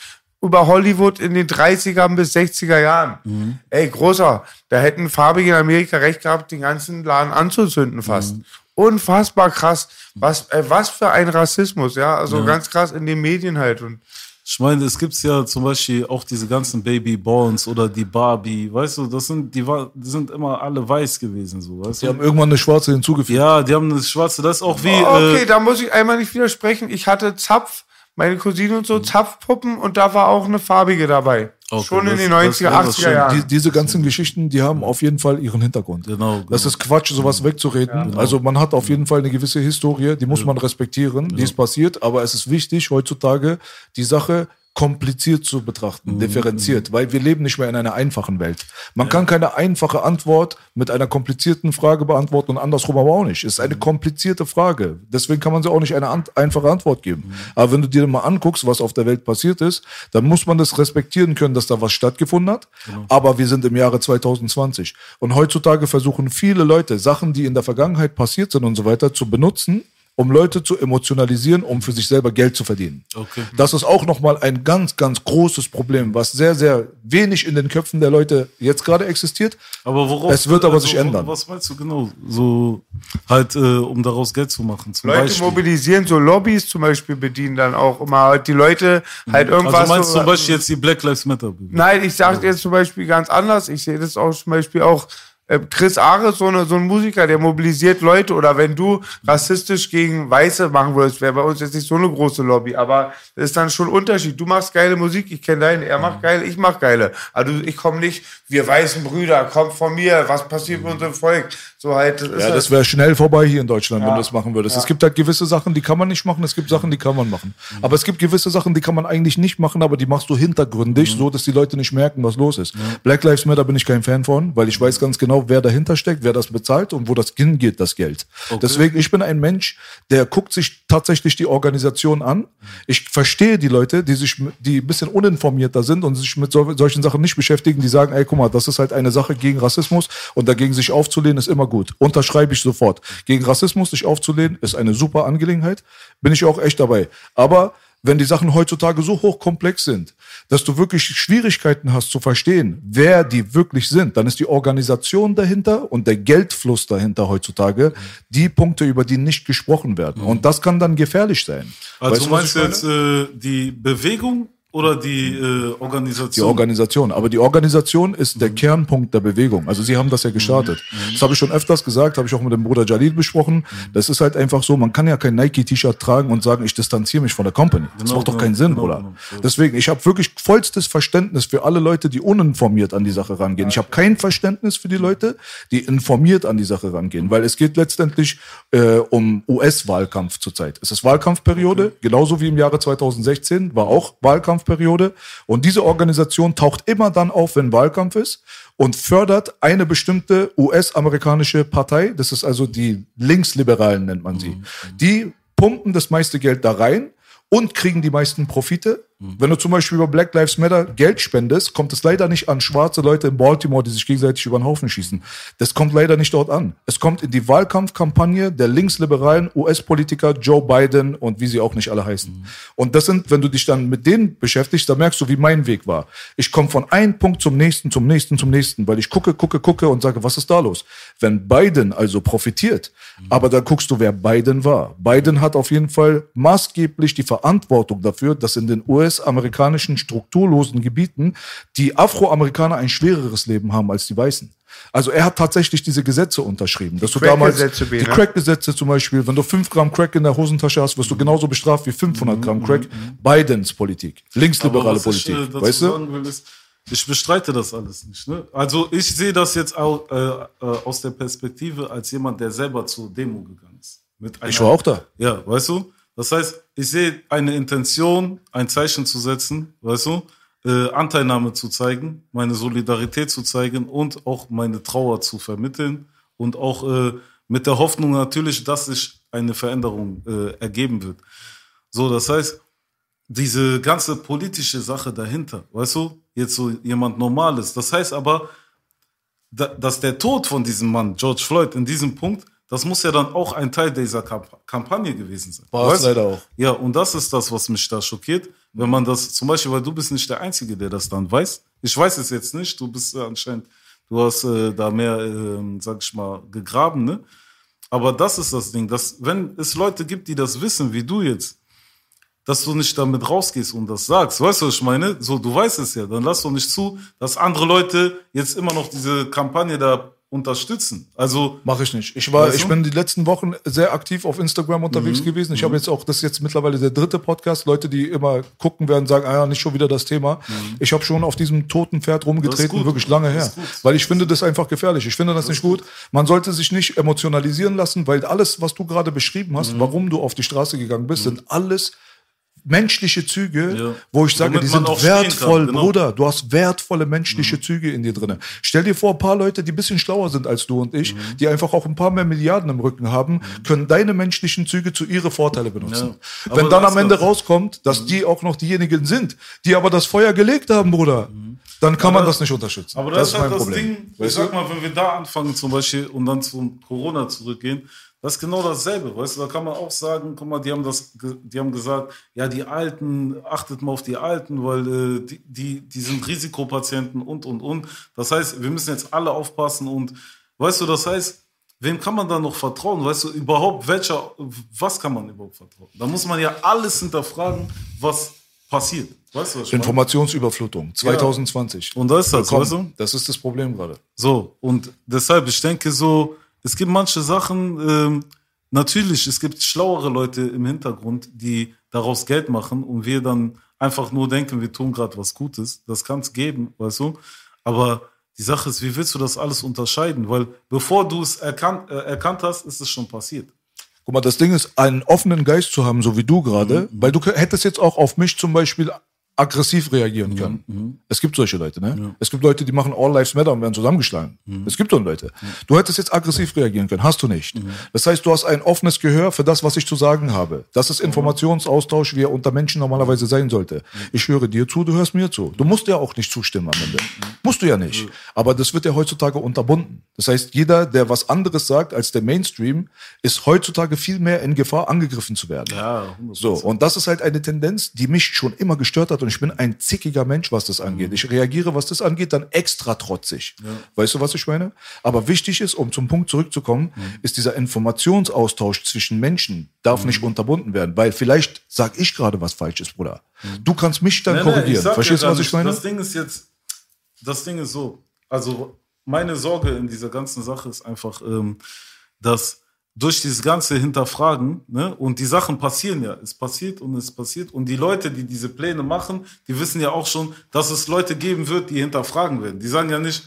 Speaker 1: über Hollywood in den 30er bis 60er Jahren.
Speaker 2: Mhm.
Speaker 1: Ey, großer, da hätten Farbige in Amerika recht gehabt, den ganzen Laden anzuzünden fast.
Speaker 2: Mhm.
Speaker 1: Unfassbar krass. Was, äh, was für ein Rassismus, ja. Also ganz krass in den Medien halt. Und
Speaker 2: Ich meine, es gibt ja zum Beispiel auch diese ganzen Baby Borns oder die Barbie, weißt du, das sind, die, war, die sind immer alle weiß gewesen, so, weißt
Speaker 3: Die
Speaker 2: du?
Speaker 3: haben irgendwann eine schwarze hinzugefügt.
Speaker 2: Ja, die haben eine schwarze, das ist auch wie,
Speaker 1: okay,
Speaker 2: äh,
Speaker 1: da muss ich einmal nicht widersprechen. Ich hatte Zapf, meine Cousine und so, Zapfpuppen und da war auch eine farbige dabei.
Speaker 2: Okay,
Speaker 1: Schon in
Speaker 2: das-
Speaker 1: den
Speaker 2: das
Speaker 1: 90er,
Speaker 2: wäre das
Speaker 1: 80er
Speaker 2: schon.
Speaker 1: Jahren.
Speaker 3: Die, diese ganzen Geschichten, die haben auf jeden Fall ihren Hintergrund.
Speaker 2: Genau, genau.
Speaker 3: Das ist Quatsch, sowas wegzureden. Also man hat auf jeden Fall eine gewisse Historie, die muss man respektieren, die ist passiert, aber es ist wichtig, heutzutage die Sache kompliziert zu betrachten, differenziert, weil wir leben nicht mehr in einer einfachen Welt. Man kann keine einfache Antwort mit einer komplizierten Frage beantworten und andersrum aber auch nicht. Es ist eine komplizierte Frage. Deswegen kann man sie auch nicht eine ant einfache Antwort geben. Aber wenn du dir mal anguckst, was auf der Welt passiert ist, dann muss man das respektieren können, dass da was stattgefunden hat. Aber wir sind im Jahre 2020. Und heutzutage versuchen viele Leute, Sachen, die in der Vergangenheit passiert sind und so weiter, zu benutzen, um Leute zu emotionalisieren, um für sich selber Geld zu verdienen.
Speaker 2: Okay.
Speaker 3: Das ist auch nochmal ein ganz, ganz großes Problem, was sehr, sehr wenig in den Köpfen der Leute jetzt gerade existiert.
Speaker 2: aber worauf,
Speaker 3: es wird aber
Speaker 2: also,
Speaker 3: sich ändern.
Speaker 2: Was meinst du genau? So, halt, äh, um daraus Geld zu machen, zum
Speaker 1: Leute
Speaker 2: Beispiel.
Speaker 1: mobilisieren, so Lobbys zum Beispiel bedienen dann auch immer halt die Leute halt irgendwas.
Speaker 2: Also meinst du
Speaker 1: so,
Speaker 2: zum Beispiel jetzt die Black Lives Matter?
Speaker 1: Nein, ich sage jetzt zum Beispiel ganz anders. Ich sehe das auch zum Beispiel auch. Äh, Chris Ares, so, eine, so ein Musiker, der mobilisiert Leute. Oder wenn du rassistisch gegen Weiße machen würdest, wäre bei uns jetzt nicht so eine große Lobby. Aber das ist dann schon ein Unterschied. Du machst geile Musik, ich kenne deine. Er macht geile, ich mach geile. Also ich komme nicht, wir weißen Brüder, kommt von mir, was passiert mit unserem Volk? So halt, das
Speaker 3: Ja, das wäre schnell vorbei hier in Deutschland, wenn du das machen würdest. Es gibt halt gewisse Sachen, die kann man nicht machen, es gibt Sachen, die kann man machen. Aber es gibt gewisse Sachen, die kann man eigentlich nicht machen, aber die machst du hintergründig, so dass die Leute nicht merken, was los ist. Black Lives Matter bin ich kein Fan von, weil ich weiß ganz genau, wer dahinter steckt, wer das bezahlt und wo das hingeht, das Geld. Deswegen, ich bin ein Mensch, der guckt sich tatsächlich die Organisation an. Ich verstehe die Leute, die sich, die ein bisschen uninformierter sind und sich mit sol solchen Sachen nicht beschäftigen, die sagen, ey, guck mal, das ist halt eine Sache gegen Rassismus und dagegen sich aufzulehnen ist immer gut. Unterschreibe ich sofort. Gegen Rassismus sich aufzulehnen ist eine super Angelegenheit. Bin ich auch echt dabei. Aber wenn die Sachen heutzutage so hochkomplex sind, dass du wirklich Schwierigkeiten hast zu verstehen, wer die wirklich sind, dann ist die Organisation dahinter und der Geldfluss dahinter heutzutage die Punkte, über die nicht gesprochen werden. Und das kann dann gefährlich sein.
Speaker 2: Also
Speaker 3: Weißt du,
Speaker 2: meinst du jetzt äh, die Bewegung oder die äh,
Speaker 3: Die
Speaker 2: Organisation?
Speaker 3: Organisation. Aber die Organisation ist der Kernpunkt der Bewegung. Also sie haben das ja gestartet. Das habe ich schon öfters gesagt, habe ich auch mit dem Bruder Jalil besprochen. Das ist halt einfach so, man kann ja kein Nike-T-Shirt tragen und sagen, ich distanziere mich von der Company. Das
Speaker 2: Genau,
Speaker 3: macht doch
Speaker 2: genau,
Speaker 3: keinen Sinn,
Speaker 2: genau,
Speaker 3: Bruder.
Speaker 2: genau.
Speaker 3: Deswegen, ich habe wirklich vollstes Verständnis für alle Leute, die uninformiert an die Sache rangehen. Ich habe kein Verständnis für die Leute, die informiert an die Sache rangehen, weil es geht letztendlich äh, um US-Wahlkampf zurzeit. Es ist Wahlkampfperiode, genauso wie im Jahre 2016 war auch Wahlkampfperiode. Und diese Organisation taucht immer dann auf, wenn Wahlkampf ist und fördert eine bestimmte US-amerikanische Partei. Das ist also die Linksliberalen, nennt man sie. Die pumpen das meiste Geld da rein und kriegen die meisten Profite. Wenn du zum Beispiel über Black Lives Matter Geld spendest, kommt es leider nicht an schwarze Leute in Baltimore, die sich gegenseitig über den Haufen schießen. Das kommt leider nicht dort an. Es kommt in die Wahlkampfkampagne der linksliberalen US-Politiker Joe Biden und wie sie auch nicht alle heißen. Und das sind, wenn du dich dann mit denen beschäftigst, dann merkst du, wie mein Weg war. Ich komme von einem Punkt zum nächsten, zum nächsten, zum nächsten, weil ich gucke, gucke, gucke und sage, was ist da los? Wenn Biden also profitiert, aber dann guckst du, wer Biden war. Biden hat auf jeden Fall maßgeblich die Verantwortung dafür, dass in den US-amerikanischen strukturlosen Gebieten die Afroamerikaner ein schwereres Leben haben als die Weißen. Also er hat tatsächlich diese Gesetze unterschrieben. Dass du damals die. Crack-Gesetze zum Beispiel, wenn du 5 Gramm Crack in der Hosentasche hast, wirst du genauso bestraft wie 500 Gramm Crack. Bidens Politik, linksliberale
Speaker 2: was ich,
Speaker 3: Politik,
Speaker 2: äh,
Speaker 3: weißt du?
Speaker 2: ist, ich bestreite das alles nicht. Ne? Also ich sehe das jetzt auch äh, äh, aus der Perspektive als jemand, der selber zur Demo gegangen ist. Mit
Speaker 3: Ich war auch da.
Speaker 2: Ja, weißt du? Das heißt, ich sehe eine Intention, ein Zeichen zu setzen, weißt du? Äh, Anteilnahme zu zeigen, meine Solidarität zu zeigen und auch meine Trauer zu vermitteln und auch äh, mit der Hoffnung natürlich, dass sich eine Veränderung äh, ergeben wird. So, das heißt, diese ganze politische Sache dahinter, weißt du, jetzt so jemand Normales. Das heißt aber, da, dass der Tod von diesem Mann, George Floyd, in diesem Punkt, das muss ja dann auch ein Teil dieser Kamp Kampagne gewesen sein.
Speaker 3: War es leider auch.
Speaker 2: Ja, und das ist das, was mich da schockiert. Wenn man das, zum Beispiel, weil du bist nicht der Einzige, der das dann weiß. Ich weiß es jetzt nicht, du bist anscheinend, du hast äh, da mehr, äh, sag ich mal, gegraben, ne? Aber das ist das Ding, dass wenn es Leute gibt, die das wissen, wie du jetzt, dass du nicht damit rausgehst und das sagst. Weißt du, was ich meine? So, du weißt es ja. Dann lass doch nicht zu, dass andere Leute jetzt immer noch diese Kampagne da unterstützen. Also,
Speaker 3: Mache ich nicht. Ich war,
Speaker 2: Weißt
Speaker 3: ich bin die letzten Wochen sehr aktiv auf Instagram unterwegs
Speaker 2: Mhm.
Speaker 3: gewesen. Ich habe jetzt auch, das ist jetzt mittlerweile der dritte Podcast. Leute, die immer gucken werden, sagen, ah ja, nicht schon wieder das Thema. Ich habe schon auf diesem toten Pferd rumgetreten,
Speaker 2: Mhm. gut.
Speaker 3: wirklich lange
Speaker 2: Das
Speaker 3: her.
Speaker 2: gut.
Speaker 3: Weil ich finde das einfach gefährlich. Ich finde das, nicht gut. Man sollte sich nicht emotionalisieren lassen, weil alles, was du gerade beschrieben
Speaker 2: Mhm.
Speaker 3: hast, warum du auf die Straße gegangen bist, sind alles menschliche Züge,
Speaker 2: Ja.
Speaker 3: wo ich sage,
Speaker 2: Womit
Speaker 3: die
Speaker 2: man
Speaker 3: sind
Speaker 2: stehen kann,
Speaker 3: wertvoll,
Speaker 2: genau.
Speaker 3: Bruder. Du hast wertvolle menschliche Züge in dir drinne. Stell dir vor, ein paar Leute, die ein bisschen schlauer sind als du und ich, die einfach auch ein paar mehr Milliarden im Rücken haben, können deine menschlichen Züge zu ihre Vorteile benutzen.
Speaker 2: Ja.
Speaker 3: Wenn dann
Speaker 2: das
Speaker 3: am Ende
Speaker 2: das.
Speaker 3: rauskommt, dass die auch noch diejenigen sind, die aber das Feuer gelegt haben, Bruder, dann kann man
Speaker 2: Aber-
Speaker 3: das nicht unterstützen.
Speaker 2: Aber das, ist halt
Speaker 3: mein
Speaker 2: das
Speaker 3: Problem.
Speaker 2: Ding, ich sag mal, wenn wir da anfangen zum Beispiel und dann zum Corona zurückgehen, das ist genau dasselbe, weißt du, da kann man auch sagen, guck mal, die haben das, die haben gesagt, ja, die Alten, achtet mal auf die Alten, weil äh, die, die, die sind Risikopatienten und, und, und. Das heißt, wir müssen jetzt alle aufpassen und, weißt du, das heißt, wem kann man da noch vertrauen? Weißt du, überhaupt, welcher, was kann man überhaupt vertrauen? Da muss man ja alles hinterfragen, was passiert. Weißt du, was ich?
Speaker 3: Informationsüberflutung 2020.
Speaker 2: Und da ist das,
Speaker 3: Komm,
Speaker 2: weißt du?
Speaker 3: das ist das Problem gerade.
Speaker 2: So, und deshalb, ich denke so, es gibt manche Sachen, ähm, natürlich, es gibt schlauere Leute im Hintergrund, die daraus Geld machen und wir dann einfach nur denken, wir tun gerade was Gutes. Das kann es geben, weißt du? Aber die Sache ist, wie willst du das alles unterscheiden? Weil bevor du es erkannt, äh, erkannt hast, ist es schon passiert.
Speaker 3: Guck mal, das Ding ist, einen offenen Geist zu haben, so wie du gerade,
Speaker 2: Mhm.
Speaker 3: weil du hättest jetzt auch auf mich zum Beispiel aggressiv reagieren können.
Speaker 2: Mhm.
Speaker 3: Es gibt solche Leute, ne? Es gibt Leute, die machen All Lives Matter und werden zusammengeschlagen.
Speaker 2: Mhm.
Speaker 3: Es gibt so Leute. Du hättest jetzt aggressiv reagieren können, hast du nicht.
Speaker 2: Mhm.
Speaker 3: Das heißt, du hast ein offenes Gehör für das, was ich zu sagen habe. Das ist Informationsaustausch, wie er unter Menschen normalerweise sein sollte. Ich höre dir zu, du hörst mir zu. Du musst ja auch nicht zustimmen am Ende. Musst du ja nicht. Aber das wird ja heutzutage unterbunden. Das heißt, jeder, der was anderes sagt als der Mainstream, ist heutzutage viel mehr in Gefahr, angegriffen zu werden.
Speaker 2: Ja, 100%.
Speaker 3: So, und das ist halt eine Tendenz, die mich schon immer gestört hat und ich bin ein zickiger Mensch, was das angeht. Ich reagiere, was das angeht, dann extra trotzig. Weißt du, was ich meine? Aber wichtig ist, um zum Punkt zurückzukommen, ist dieser Informationsaustausch zwischen Menschen darf nicht unterbunden werden, weil vielleicht sag ich gerade was Falsches, Bruder. Du kannst mich dann
Speaker 2: Nee, nee,
Speaker 3: korrigieren.
Speaker 2: sag
Speaker 3: Verstehst du,
Speaker 2: ja
Speaker 3: was ich meine?
Speaker 2: Das Ding ist jetzt, das Ding ist so, also meine Sorge in dieser ganzen Sache ist einfach, ähm, dass durch dieses ganze Hinterfragen, ne, und die Sachen passieren ja, es passiert und es passiert, und die Leute, die diese Pläne machen, die wissen ja auch schon, dass es Leute geben wird, die hinterfragen werden. Die sagen ja nicht,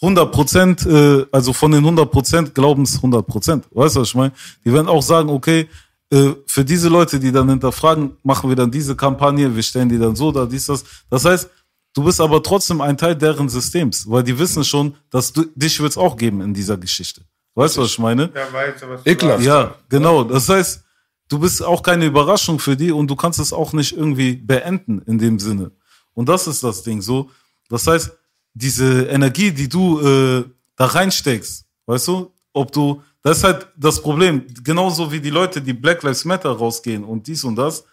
Speaker 2: 100 Prozent, äh, also von den 100 Prozent glauben es 100 Prozent. Weißt du, was ich meine? Die werden auch sagen, okay, äh, für diese Leute, die dann hinterfragen, machen wir dann diese Kampagne, wir stellen die dann so da, dies, das. Das heißt, du bist aber trotzdem ein Teil deren Systems, weil die wissen schon, dass du, dich wird es auch geben in dieser Geschichte. Weißt du, was ich meine?
Speaker 1: Ja, weiß, was
Speaker 3: Ekelhaft.
Speaker 2: Ja, genau. Das heißt, du bist auch keine Überraschung für die und du kannst es auch nicht irgendwie beenden in dem Sinne. Und das ist das Ding. So, das heißt, diese Energie, die du äh, da reinsteckst, weißt du, ob du, das ist halt das Problem. Genauso wie die Leute, die Black Lives Matter rausgehen und dies und das,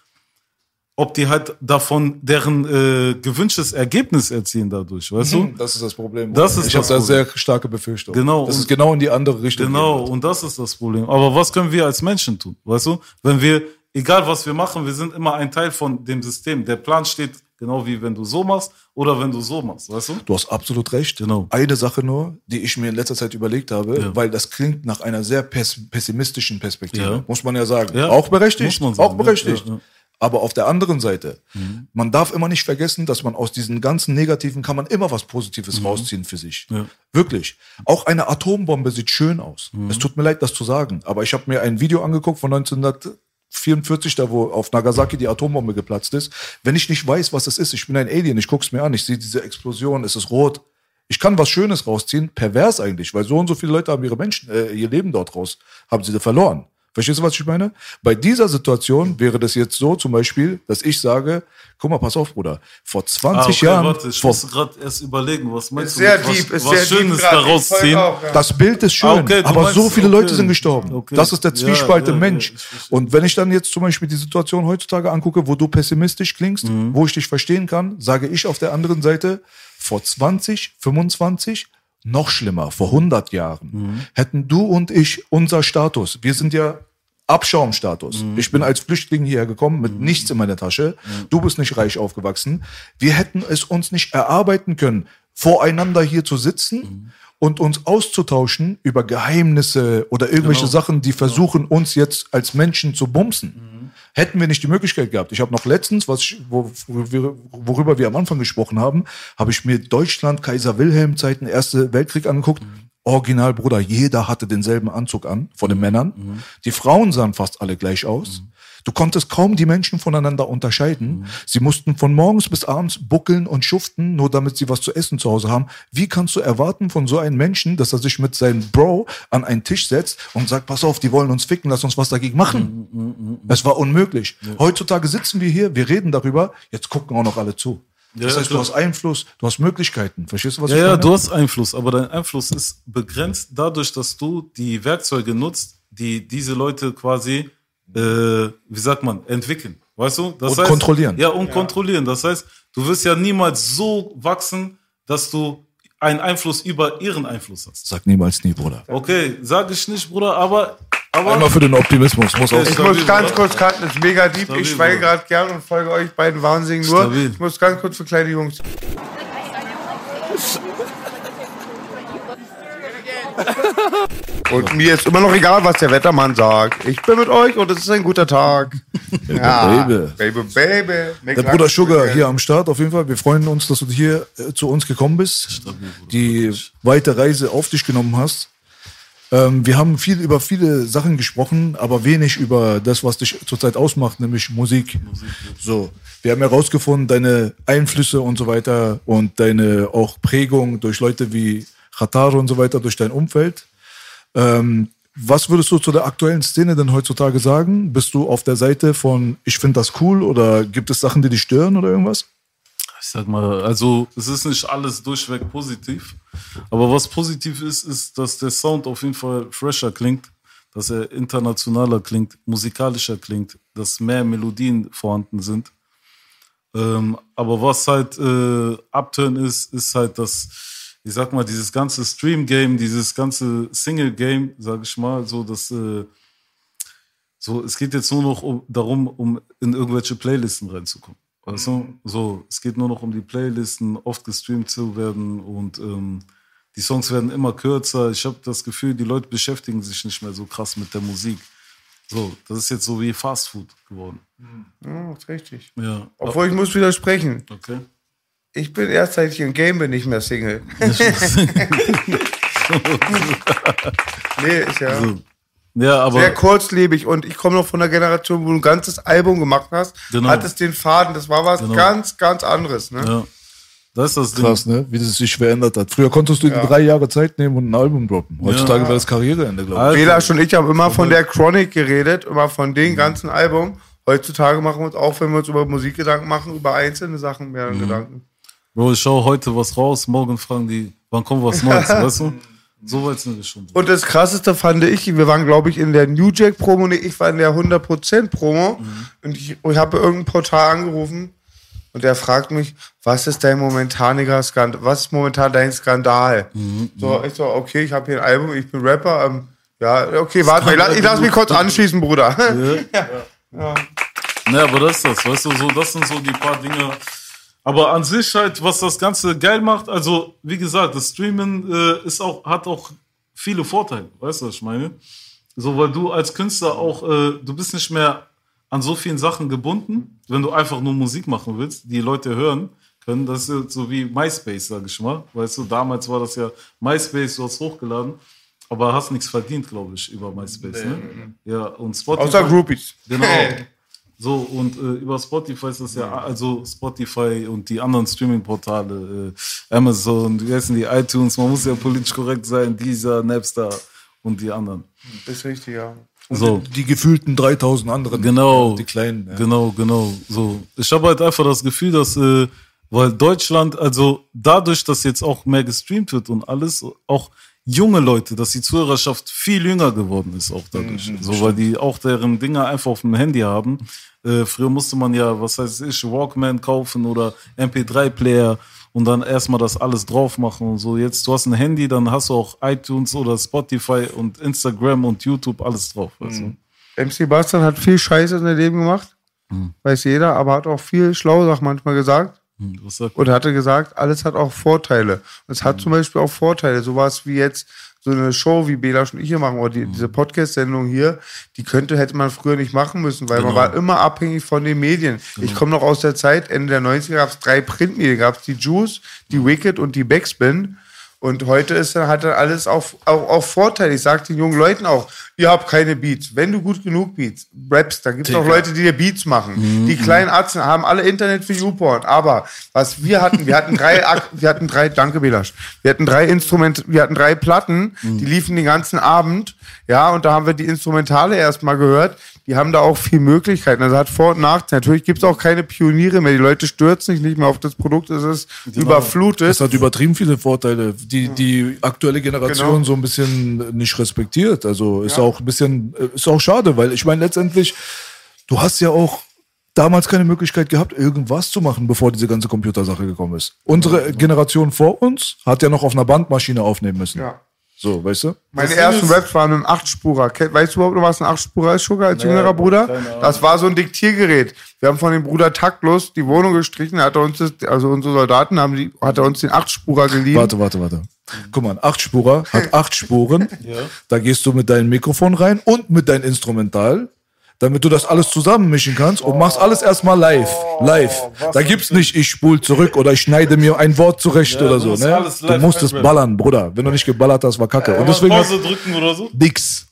Speaker 2: ob die halt davon deren äh, gewünschtes Ergebnis erzielen dadurch, weißt du?
Speaker 3: Das ist das Problem.
Speaker 2: Das ist
Speaker 3: ich habe da sehr starke Befürchtung.
Speaker 2: Genau.
Speaker 3: Das ist genau in die andere Richtung.
Speaker 2: Genau, und das ist das Problem. Aber was können wir als Menschen tun? Weißt du? Wenn wir, egal was wir machen, wir sind immer ein Teil von dem System. Der Plan steht genau wie wenn du so machst oder wenn du so machst, weißt du?
Speaker 3: Du hast absolut recht.
Speaker 2: Genau.
Speaker 3: Eine Sache nur, die ich mir in letzter Zeit überlegt habe,
Speaker 2: Ja.
Speaker 3: weil das klingt nach einer sehr pess pessimistischen Perspektive,
Speaker 2: Ja.
Speaker 3: muss man ja sagen.
Speaker 2: Ja.
Speaker 3: Auch berechtigt.
Speaker 2: Muss man sagen,
Speaker 3: auch berechtigt. Aber auf der anderen Seite,
Speaker 2: Mhm.
Speaker 3: man darf immer nicht vergessen, dass man aus diesen ganzen Negativen kann man immer was Positives rausziehen für sich.
Speaker 2: Mhm. Ja.
Speaker 3: Wirklich. Auch eine Atombombe sieht schön aus.
Speaker 2: Mhm.
Speaker 3: Es tut mir leid, das zu sagen, aber ich habe mir ein Video angeguckt von 1944, da wo auf Nagasaki die Atombombe geplatzt ist. Wenn ich nicht weiß, was es ist, ich bin ein Alien, ich guck's mir an, ich sehe diese Explosion, es ist rot. Ich kann was Schönes rausziehen, pervers eigentlich, weil so und so viele Leute haben ihre Menschen, äh, ihr Leben dort raus, haben sie da verloren. Verstehst du, was ich meine? Bei dieser Situation wäre das jetzt so zum Beispiel, dass ich sage, guck mal, pass auf, Bruder, vor 20
Speaker 2: Ah, okay,
Speaker 3: Jahren,
Speaker 2: warte, ich
Speaker 3: vor,
Speaker 2: muss gerade erst überlegen, was meinst
Speaker 1: Ist
Speaker 2: du
Speaker 1: sehr
Speaker 2: was,
Speaker 1: deep, ist
Speaker 2: was
Speaker 1: sehr
Speaker 2: Schönes daraus ziehen?
Speaker 1: auch, ja.
Speaker 3: das Bild ist schön,
Speaker 2: Ah, okay, du
Speaker 3: aber
Speaker 2: meinst,
Speaker 3: so viele
Speaker 2: okay.
Speaker 3: Leute sind gestorben.
Speaker 2: Okay.
Speaker 3: Das ist der
Speaker 2: Ja,
Speaker 3: Zwiespalt im
Speaker 2: ja, ja,
Speaker 3: Mensch. Und wenn ich dann jetzt zum Beispiel die Situation heutzutage angucke, wo du pessimistisch klingst,
Speaker 2: Mhm.
Speaker 3: wo ich dich verstehen kann, sage ich auf der anderen Seite, vor 20, 25, noch schlimmer, vor 100 Jahren,
Speaker 2: Mhm.
Speaker 3: hätten du und ich unser Status, wir sind ja Abschaumstatus.
Speaker 2: Mhm.
Speaker 3: Ich bin als Flüchtling hierher gekommen mit nichts in meiner Tasche. Du bist nicht reich aufgewachsen. Wir hätten es uns nicht erarbeiten können, voreinander hier zu sitzen
Speaker 2: Mhm.
Speaker 3: und uns auszutauschen über Geheimnisse oder irgendwelche
Speaker 2: Genau.
Speaker 3: Sachen, die versuchen, uns jetzt als Menschen zu bumsen.
Speaker 2: Mhm.
Speaker 3: Hätten wir nicht die Möglichkeit gehabt. Ich habe noch letztens, was ich, wo, worüber wir am Anfang gesprochen haben, habe ich mir Deutschland, Kaiser Wilhelm Zeiten, Erste Weltkrieg angeguckt. Original, Bruder, jeder hatte denselben Anzug an von den Männern. Die Frauen sahen fast alle gleich aus. Du konntest kaum die Menschen voneinander unterscheiden. Sie mussten von morgens bis abends buckeln und schuften, nur damit sie was zu essen zu Hause haben. Wie kannst du erwarten von so einem Menschen, dass er sich mit seinem Bro an einen Tisch setzt und sagt, pass auf, die wollen uns ficken, lass uns was dagegen machen? Es war unmöglich. Heutzutage sitzen wir hier, wir reden darüber, jetzt gucken auch noch alle zu. Das
Speaker 2: Ja,
Speaker 3: heißt, du hast Einfluss, du hast Möglichkeiten. Verstehst du, was
Speaker 2: Ja,
Speaker 3: ich
Speaker 2: ja,
Speaker 3: meine?
Speaker 2: du hast Einfluss, aber dein Einfluss ist begrenzt dadurch, dass du die Werkzeuge nutzt, die diese Leute quasi, äh, wie sagt man, entwickeln. Weißt du? Das
Speaker 3: Und kontrollieren.
Speaker 2: Ja, und kontrollieren. Das heißt, du wirst ja niemals so wachsen, dass du einen Einfluss über ihren Einfluss hast.
Speaker 3: Sag niemals nie, Bruder.
Speaker 2: Okay, sage ich nicht, Bruder, aber, aber
Speaker 3: Einmal für den Optimismus, muss auch
Speaker 1: Ich
Speaker 2: Stabil,
Speaker 1: muss ganz kurz cutten, ist mega deep.
Speaker 2: Stabil,
Speaker 1: ich schweige gerade gern und folge euch beiden wahnsinnig nur.
Speaker 2: Stabil.
Speaker 1: Ich muss ganz kurz für kleine Jungs. Und mir ist immer noch egal, was der Wettermann sagt. Ich bin mit euch und es ist ein guter Tag. Ja,
Speaker 3: Baby.
Speaker 1: Baby, baby. Make
Speaker 3: Der Bruder Sugar
Speaker 1: the
Speaker 3: hier am Start auf jeden Fall. Wir freuen uns, dass du hier äh, zu uns gekommen bist, die weite Reise auf dich genommen hast. Ähm, wir haben viel über viele Sachen gesprochen, aber wenig über das, was dich zurzeit ausmacht, nämlich Musik. So, wir haben herausgefunden, deine Einflüsse und so weiter und deine auch Prägung durch Leute wie Khatar und so weiter, durch dein Umfeld. Ähm, was würdest du zu der aktuellen Szene denn heutzutage sagen? Bist du auf der Seite von ich finde das cool oder gibt es Sachen, die dich stören oder irgendwas?
Speaker 2: ich sag mal, also es ist nicht alles durchweg positiv. Aber was positiv ist, ist, dass der Sound auf jeden Fall fresher klingt, dass er internationaler klingt, musikalischer klingt, dass mehr Melodien vorhanden sind. Ähm, aber was halt äh, Upturn ist, ist halt das, ich sag mal, dieses ganze Stream-Game, dieses ganze Single-Game, sag ich mal, so dass äh, so, es geht jetzt nur noch um, darum, um in irgendwelche Playlisten reinzukommen. Weißt du? So, es geht nur noch um die Playlisten, oft gestreamt zu werden und ähm, die Songs werden immer kürzer. Ich habe das Gefühl, die Leute beschäftigen sich nicht mehr so krass mit der Musik. So, das ist jetzt so wie Fast Food geworden.
Speaker 1: Ja, ist richtig.
Speaker 2: Ja.
Speaker 1: Obwohl ich muss widersprechen.
Speaker 2: Okay.
Speaker 1: Ich bin erst seit ich im Game bin nicht mehr Single. nee, ist ja
Speaker 2: Ja, aber
Speaker 1: sehr kurzlebig und ich komme noch von der Generation, wo du ein ganzes Album gemacht hast,
Speaker 2: Genau.
Speaker 1: hattest den Faden, das war was
Speaker 2: Genau.
Speaker 1: ganz, ganz anderes. Ne?
Speaker 2: ja, das ist das Ding.
Speaker 3: Krass, ne? Wie das sich verändert hat. Früher konntest du dir drei Jahre Zeit nehmen und ein Album droppen. Heutzutage wäre das Karriereende, glaube ich.
Speaker 1: Belasch und ich haben immer von der Chronic geredet, immer von den ganzen Album. Heutzutage machen wir uns auch, wenn wir uns über Musik Gedanken machen, über einzelne Sachen mehr Gedanken.
Speaker 2: Bro, ich schau heute was raus, morgen fragen die, wann kommt was Neues, weißt du? So weit sind wir schon.
Speaker 1: Und das krasseste fand ich, wir waren, glaube ich, in der New Jack Promo, nee, ich war in der 100% Promo und ich, ich habe irgendein Portal angerufen und der fragt mich, was ist dein momentaniger Skandal, was ist momentan dein Skandal? So, ich so, okay, ich habe hier ein Album, ich bin Rapper, ähm, ja, okay, warte mal, ich lass, ich lass mich kurz anschließen, Bruder.
Speaker 2: Ne, aber das ist das, weißt du, so, das sind so die paar Dinge. Aber an sich halt, was das Ganze geil macht, also wie gesagt, das Streamen äh, ist auch, hat auch viele Vorteile, weißt du, was ich meine? So, weil du als Künstler auch, äh, du bist nicht mehr an so vielen Sachen gebunden, wenn du einfach nur Musik machen willst, die Leute hören können. Das ist so wie MySpace, sag ich mal. Weißt du, damals war das ja MySpace, du hast hochgeladen, aber hast nichts verdient, glaube ich, über MySpace. Ne? Ja, und Spotify.
Speaker 1: Außer Groupies.
Speaker 2: Genau. So, und äh, über Spotify ist das ja, also Spotify und die anderen Streaming-Portale, äh, Amazon, wie heißen die, iTunes, man muss ja politisch korrekt sein, dieser, Napster und die anderen.
Speaker 1: Ist richtig, ja.
Speaker 2: So.
Speaker 3: Die gefühlten 3000 anderen.
Speaker 2: Genau.
Speaker 3: Die kleinen. Ja.
Speaker 2: Genau, genau. So. Ich habe halt einfach das Gefühl, dass, äh, weil Deutschland, also dadurch, dass jetzt auch mehr gestreamt wird und alles, auch junge Leute, dass die Zuhörerschaft viel jünger geworden ist auch dadurch. so, weil die auch deren Dinger einfach auf dem Handy haben. Äh, früher musste man ja, was heißt ich, Walkman kaufen oder MP3-Player und dann erstmal das alles drauf machen und so. Jetzt, du hast ein Handy, dann hast du auch iTunes oder Spotify und Instagram und YouTube alles drauf. Du?
Speaker 1: MC Bastard hat viel Scheiße in seinem Leben gemacht. Weiß jeder, aber hat auch viel Schlausachen manchmal gesagt.
Speaker 2: Hm, sagt
Speaker 1: Und hatte gesagt, alles hat auch Vorteile. Es hat zum Beispiel auch Vorteile. Sowas wie jetzt so eine Show, wie Bela und ich hier machen, oder die, diese Podcast-Sendung hier, die könnte, hätte man früher nicht machen müssen, weil man war immer abhängig von den Medien. Ich komme noch aus der Zeit, Ende der 90er gab es drei Printmedien, gab es die Juice, die Wicked und die Backspin. Und heute ist dann, hat er alles auch, auch, auch Vorteile. Ich sage den jungen Leuten auch, ihr habt keine Beats. Wenn du gut genug Beats raps, dann gibt es auch Leute, die dir Beats machen. Die kleinen Arzten haben alle Internet für YouPorn. Aber was wir hatten, wir hatten drei, wir hatten drei, danke Belasch, wir hatten drei Instrumente, wir hatten drei Platten, die liefen den ganzen Abend. Ja, und da haben wir die Instrumentale erstmal gehört. Die haben da auch viel Möglichkeiten. Also hat Vor- und Nachteile. Natürlich gibt es auch keine Pioniere mehr. Die Leute stürzen sich nicht mehr auf das Produkt. Es ist überflutet.
Speaker 3: Das hat übertrieben viele Vorteile, die die aktuelle Generation
Speaker 1: Genau.
Speaker 3: so ein bisschen nicht respektiert. Also ist auch ein bisschen, äh, ist auch schade, weil ich meine letztendlich, du hast ja auch damals keine Möglichkeit gehabt, irgendwas zu machen, bevor diese ganze Computersache gekommen ist. Unsere Generation vor uns hat ja noch auf einer Bandmaschine aufnehmen müssen.
Speaker 1: Ja.
Speaker 3: So, weißt du?
Speaker 1: Meine
Speaker 2: Das
Speaker 1: ersten Raps waren mit einem Achtspurer. Weißt du überhaupt noch, was ein Achtspurer ist, Sugar, als
Speaker 2: Nee,
Speaker 1: jüngerer Bruder? Das war so ein Diktiergerät. Wir haben von dem Bruder taktlos die Wohnung gestrichen, hat er uns das, also unsere Soldaten haben die, hat er uns den Achtspurer geliehen.
Speaker 3: Warte, warte, warte. Guck mal, ein Achtspurer hat acht Spuren. Da gehst du mit deinem Mikrofon rein und mit deinem Instrumental, damit du das alles zusammenmischen kannst und machst alles erstmal live. Live. Da gibt's nicht, ich spul zurück oder ich schneide mir ein Wort zurecht
Speaker 2: Ja,
Speaker 3: oder
Speaker 2: du
Speaker 3: so.
Speaker 2: musst
Speaker 3: Ne? Du musst es ballern, Bruder. Wenn du nicht geballert hast, war kacke. Und deswegen
Speaker 2: Pause drücken oder so?
Speaker 3: nix.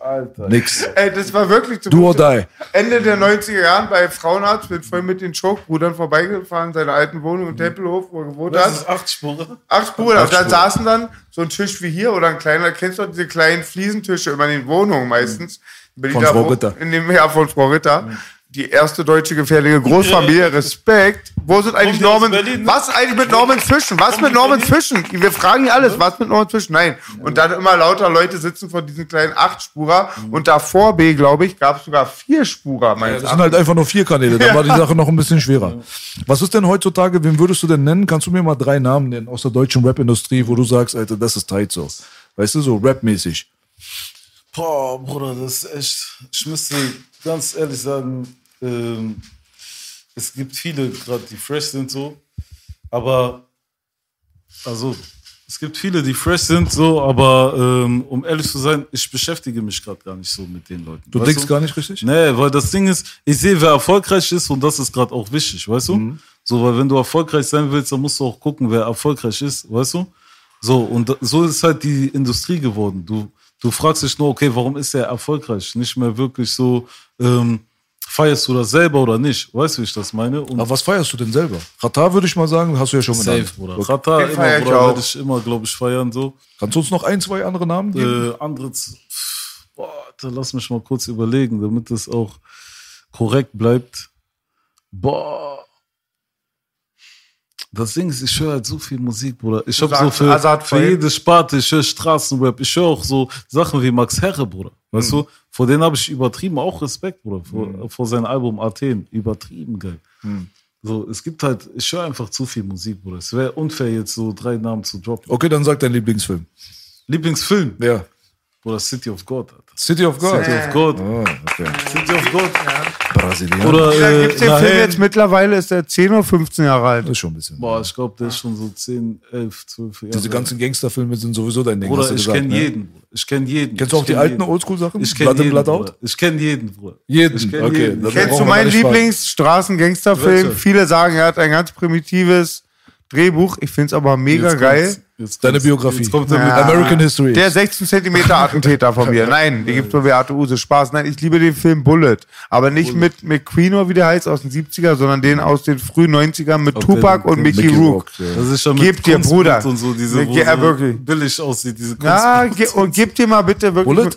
Speaker 3: Nix.
Speaker 1: Ey, das war wirklich so.
Speaker 3: Do or die.
Speaker 1: Ende der 90er Jahren bei Frauenarzt, bin vorhin mit den Schockbrüdern vorbeigefahren, seiner alten Wohnung in Tempelhof, wo er gewohnt
Speaker 2: Das
Speaker 1: hat.
Speaker 2: ist acht Spuren.
Speaker 1: Acht Bruder. Und dann saßen dann so ein Tisch wie hier oder ein kleiner, kennst du diese kleinen Fliesentische immer in den Wohnungen meistens? In Berliner
Speaker 3: Frau Ritter.
Speaker 1: In dem ja, von Frau Ritter. Die erste deutsche gefährliche Großfamilie, Respekt. Wo sind eigentlich Norman? Was ist eigentlich mit Norman Fischen? Was mit Norman? Fischen? Wir fragen hier alles. Was mit Norman Fischen? Nein. Und dann immer lauter Leute sitzen vor diesen kleinen Achtspurer. Und davor B, glaube ich, gab es sogar vier Spurer. meines
Speaker 3: Das sind halt einfach nur vier Kanäle, dann war die Sache noch ein bisschen schwerer. Was ist denn heutzutage, wen würdest du denn nennen? Kannst du mir mal drei Namen nennen aus der deutschen Rap-Industrie, wo du sagst, Alter, das ist tight so. Weißt du, so Rap-mäßig.
Speaker 2: Boah, Bruder, das ist echt. Ich müsste ganz ehrlich sagen, ähm, es gibt viele, gerade die fresh sind so, aber also es gibt viele, die fresh sind so, aber ähm, um ehrlich zu sein, ich beschäftige mich gerade gar nicht so mit den Leuten.
Speaker 3: Du denkst gar nicht richtig?
Speaker 2: Nee, weil das Ding ist, ich sehe, wer erfolgreich ist und das ist gerade auch wichtig, weißt du?
Speaker 3: Mhm.
Speaker 2: So, weil wenn du erfolgreich sein willst, dann musst du auch gucken, wer erfolgreich ist, weißt du? So, und so ist halt die Industrie geworden. Du, du fragst dich nur, okay, warum ist er erfolgreich? Nicht mehr wirklich so, ähm, feierst du das selber oder nicht? Weißt du, wie ich das meine? Und
Speaker 3: Aber was feierst du denn selber? Katar würde ich mal sagen, hast du ja schon
Speaker 2: safe,
Speaker 3: genannt.
Speaker 2: Bruder.
Speaker 1: Den
Speaker 2: immer,
Speaker 1: ich
Speaker 2: Bruder,
Speaker 1: auch.
Speaker 2: werde ich immer, glaube ich, feiern, so.
Speaker 3: Kannst du uns noch ein, zwei andere Namen geben?
Speaker 2: Äh, andere, boah, Alter, lass mich mal kurz überlegen, damit es auch korrekt bleibt. Boah. Das Ding ist, ich höre halt so viel Musik, Bruder. Ich habe so für,
Speaker 1: Azad
Speaker 2: für jede Sparte, ich höre Straßenrap, ich höre auch so Sachen wie Max Herre, Bruder. Weißt du, vor denen habe ich übertrieben auch Respekt, Bruder, vor, vor seinem Album Athen. Übertrieben geil. So, es gibt halt, ich höre einfach zu viel Musik, Bruder. Es wäre unfair, jetzt so drei Namen zu droppen.
Speaker 3: Okay, dann sag dein Lieblingsfilm.
Speaker 2: Lieblingsfilm?
Speaker 3: Ja.
Speaker 2: Bruder, City of God, Alter.
Speaker 3: City of God.
Speaker 2: City of God.
Speaker 3: Oh, okay.
Speaker 2: City of God.
Speaker 3: Brasilianer.
Speaker 2: Oder
Speaker 1: Da
Speaker 2: äh,
Speaker 1: gibt's den Film jetzt mittlerweile, ist der 10 oder 15 Jahre alt.
Speaker 3: Das ist schon ein bisschen.
Speaker 2: Boah, ich glaube, der ist schon so 10, 11, 12 Jahre.
Speaker 3: Diese ganzen Gangsterfilme sind sowieso dein Ding. Du
Speaker 2: ich kenne
Speaker 3: ne?
Speaker 2: jeden. Bruder. Ich kenne jeden.
Speaker 3: Kennst du auch die alten. Oldschool-Sachen?
Speaker 2: Ich kenne
Speaker 3: Blatt in,
Speaker 2: jeden.
Speaker 3: Blatt out?
Speaker 2: Bruder. Ich kenne jeden, Bruder.
Speaker 3: Jeden.
Speaker 2: Ich kenn
Speaker 3: Okay,
Speaker 2: jeden.
Speaker 1: Kennst du meinen. Lieblingsstraßen-Gangsterfilm? Viele sagen, er hat ein ganz primitives Drehbuch. Ich find's aber mega
Speaker 2: Jetzt
Speaker 1: geil.
Speaker 2: Jetzt
Speaker 3: Deine. Biografie.
Speaker 2: Jetzt kommt er
Speaker 1: Ja.
Speaker 2: mit
Speaker 3: American History.
Speaker 1: Der 16 Zentimeter Attentäter von mir. Nein, die gibt's bei Beate Use. Spaß. Nein, ich liebe den Film Bullet. Aber nicht mit McQueen oder wie der heißt aus den 70er, sondern den aus den frühen 90ern mit
Speaker 2: Okay,
Speaker 1: Tupac
Speaker 2: den-
Speaker 1: und
Speaker 2: den
Speaker 1: Mickey,
Speaker 3: Mickey
Speaker 1: Rourke.
Speaker 3: Rourke, ja.
Speaker 2: Das ist schon
Speaker 1: Gib
Speaker 2: mit
Speaker 1: dir,
Speaker 2: Kunstblut
Speaker 1: Bruder.
Speaker 2: und so, diese, wo
Speaker 1: Ja,
Speaker 2: so
Speaker 1: wirklich.
Speaker 2: billig aussieht, diese
Speaker 1: Ja, ge und gib dir mal bitte wirklich.
Speaker 3: Bullet?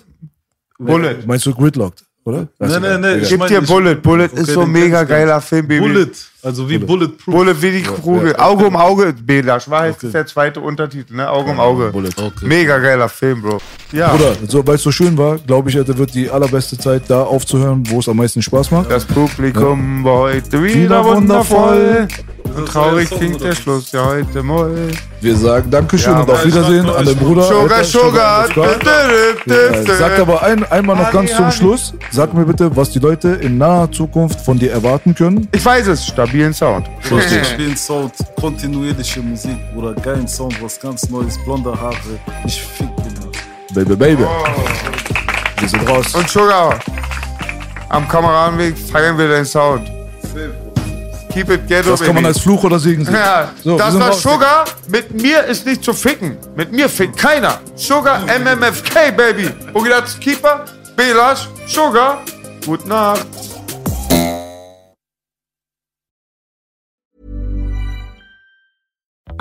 Speaker 1: Bullet.
Speaker 3: Meinst du Gridlocked, oder?
Speaker 2: Nee, nee. ich
Speaker 1: Gib
Speaker 2: mein
Speaker 1: dir Bullet. Bullet
Speaker 2: Okay,
Speaker 1: ist so ein mega geiler Film, Baby.
Speaker 2: Bullet, also wie Bulletproof.
Speaker 1: Bullet wie die Kugel. Auge um Auge, Belasch. War jetzt ist der zweite Untertitel, ne? Auge um Auge.
Speaker 3: Bullet.
Speaker 2: Okay.
Speaker 1: Mega geiler Film, Bro. Ja.
Speaker 3: Bruder, so, weil es so schön war, glaube ich, heute wird die allerbeste Zeit da aufzuhören, wo es am meisten Spaß macht.
Speaker 1: Das Publikum war heute wieder
Speaker 3: Wieder
Speaker 1: wundervoll. Und traurig klingt der Schluss ja heute moll.
Speaker 3: Wir sagen Dankeschön
Speaker 1: Ja,
Speaker 3: und auf Wiedersehen an den Bruder.
Speaker 1: Sugar,
Speaker 3: Alter,
Speaker 1: Sugar.
Speaker 3: Sugar. Ja, Sag aber ein, einmal noch ganz zum Schluss. Sag mir bitte, was die Leute in naher Zukunft von dir erwarten können.
Speaker 1: Ich weiß es, stabilen Sound.
Speaker 2: Ich spiele Sound, kontinuierliche Musik, Bruder, geilen Sound, was ganz Neues, blonde Haare. Ich fick den.
Speaker 3: Baby, baby. Wir sind raus.
Speaker 1: Und Sugar, am Kameradenweg feiern wir den Sound. Keep it ghetto,
Speaker 3: Das kann man als Fluch oder Segen sehen.
Speaker 1: Ja,
Speaker 3: So,
Speaker 1: das war
Speaker 3: raus.
Speaker 1: Sugar. Mit mir ist nicht zu ficken. Mit mir fickt keiner. Sugar MMFK, Baby. Bugilats Keeper, Belash, Sugar. Gute Nacht.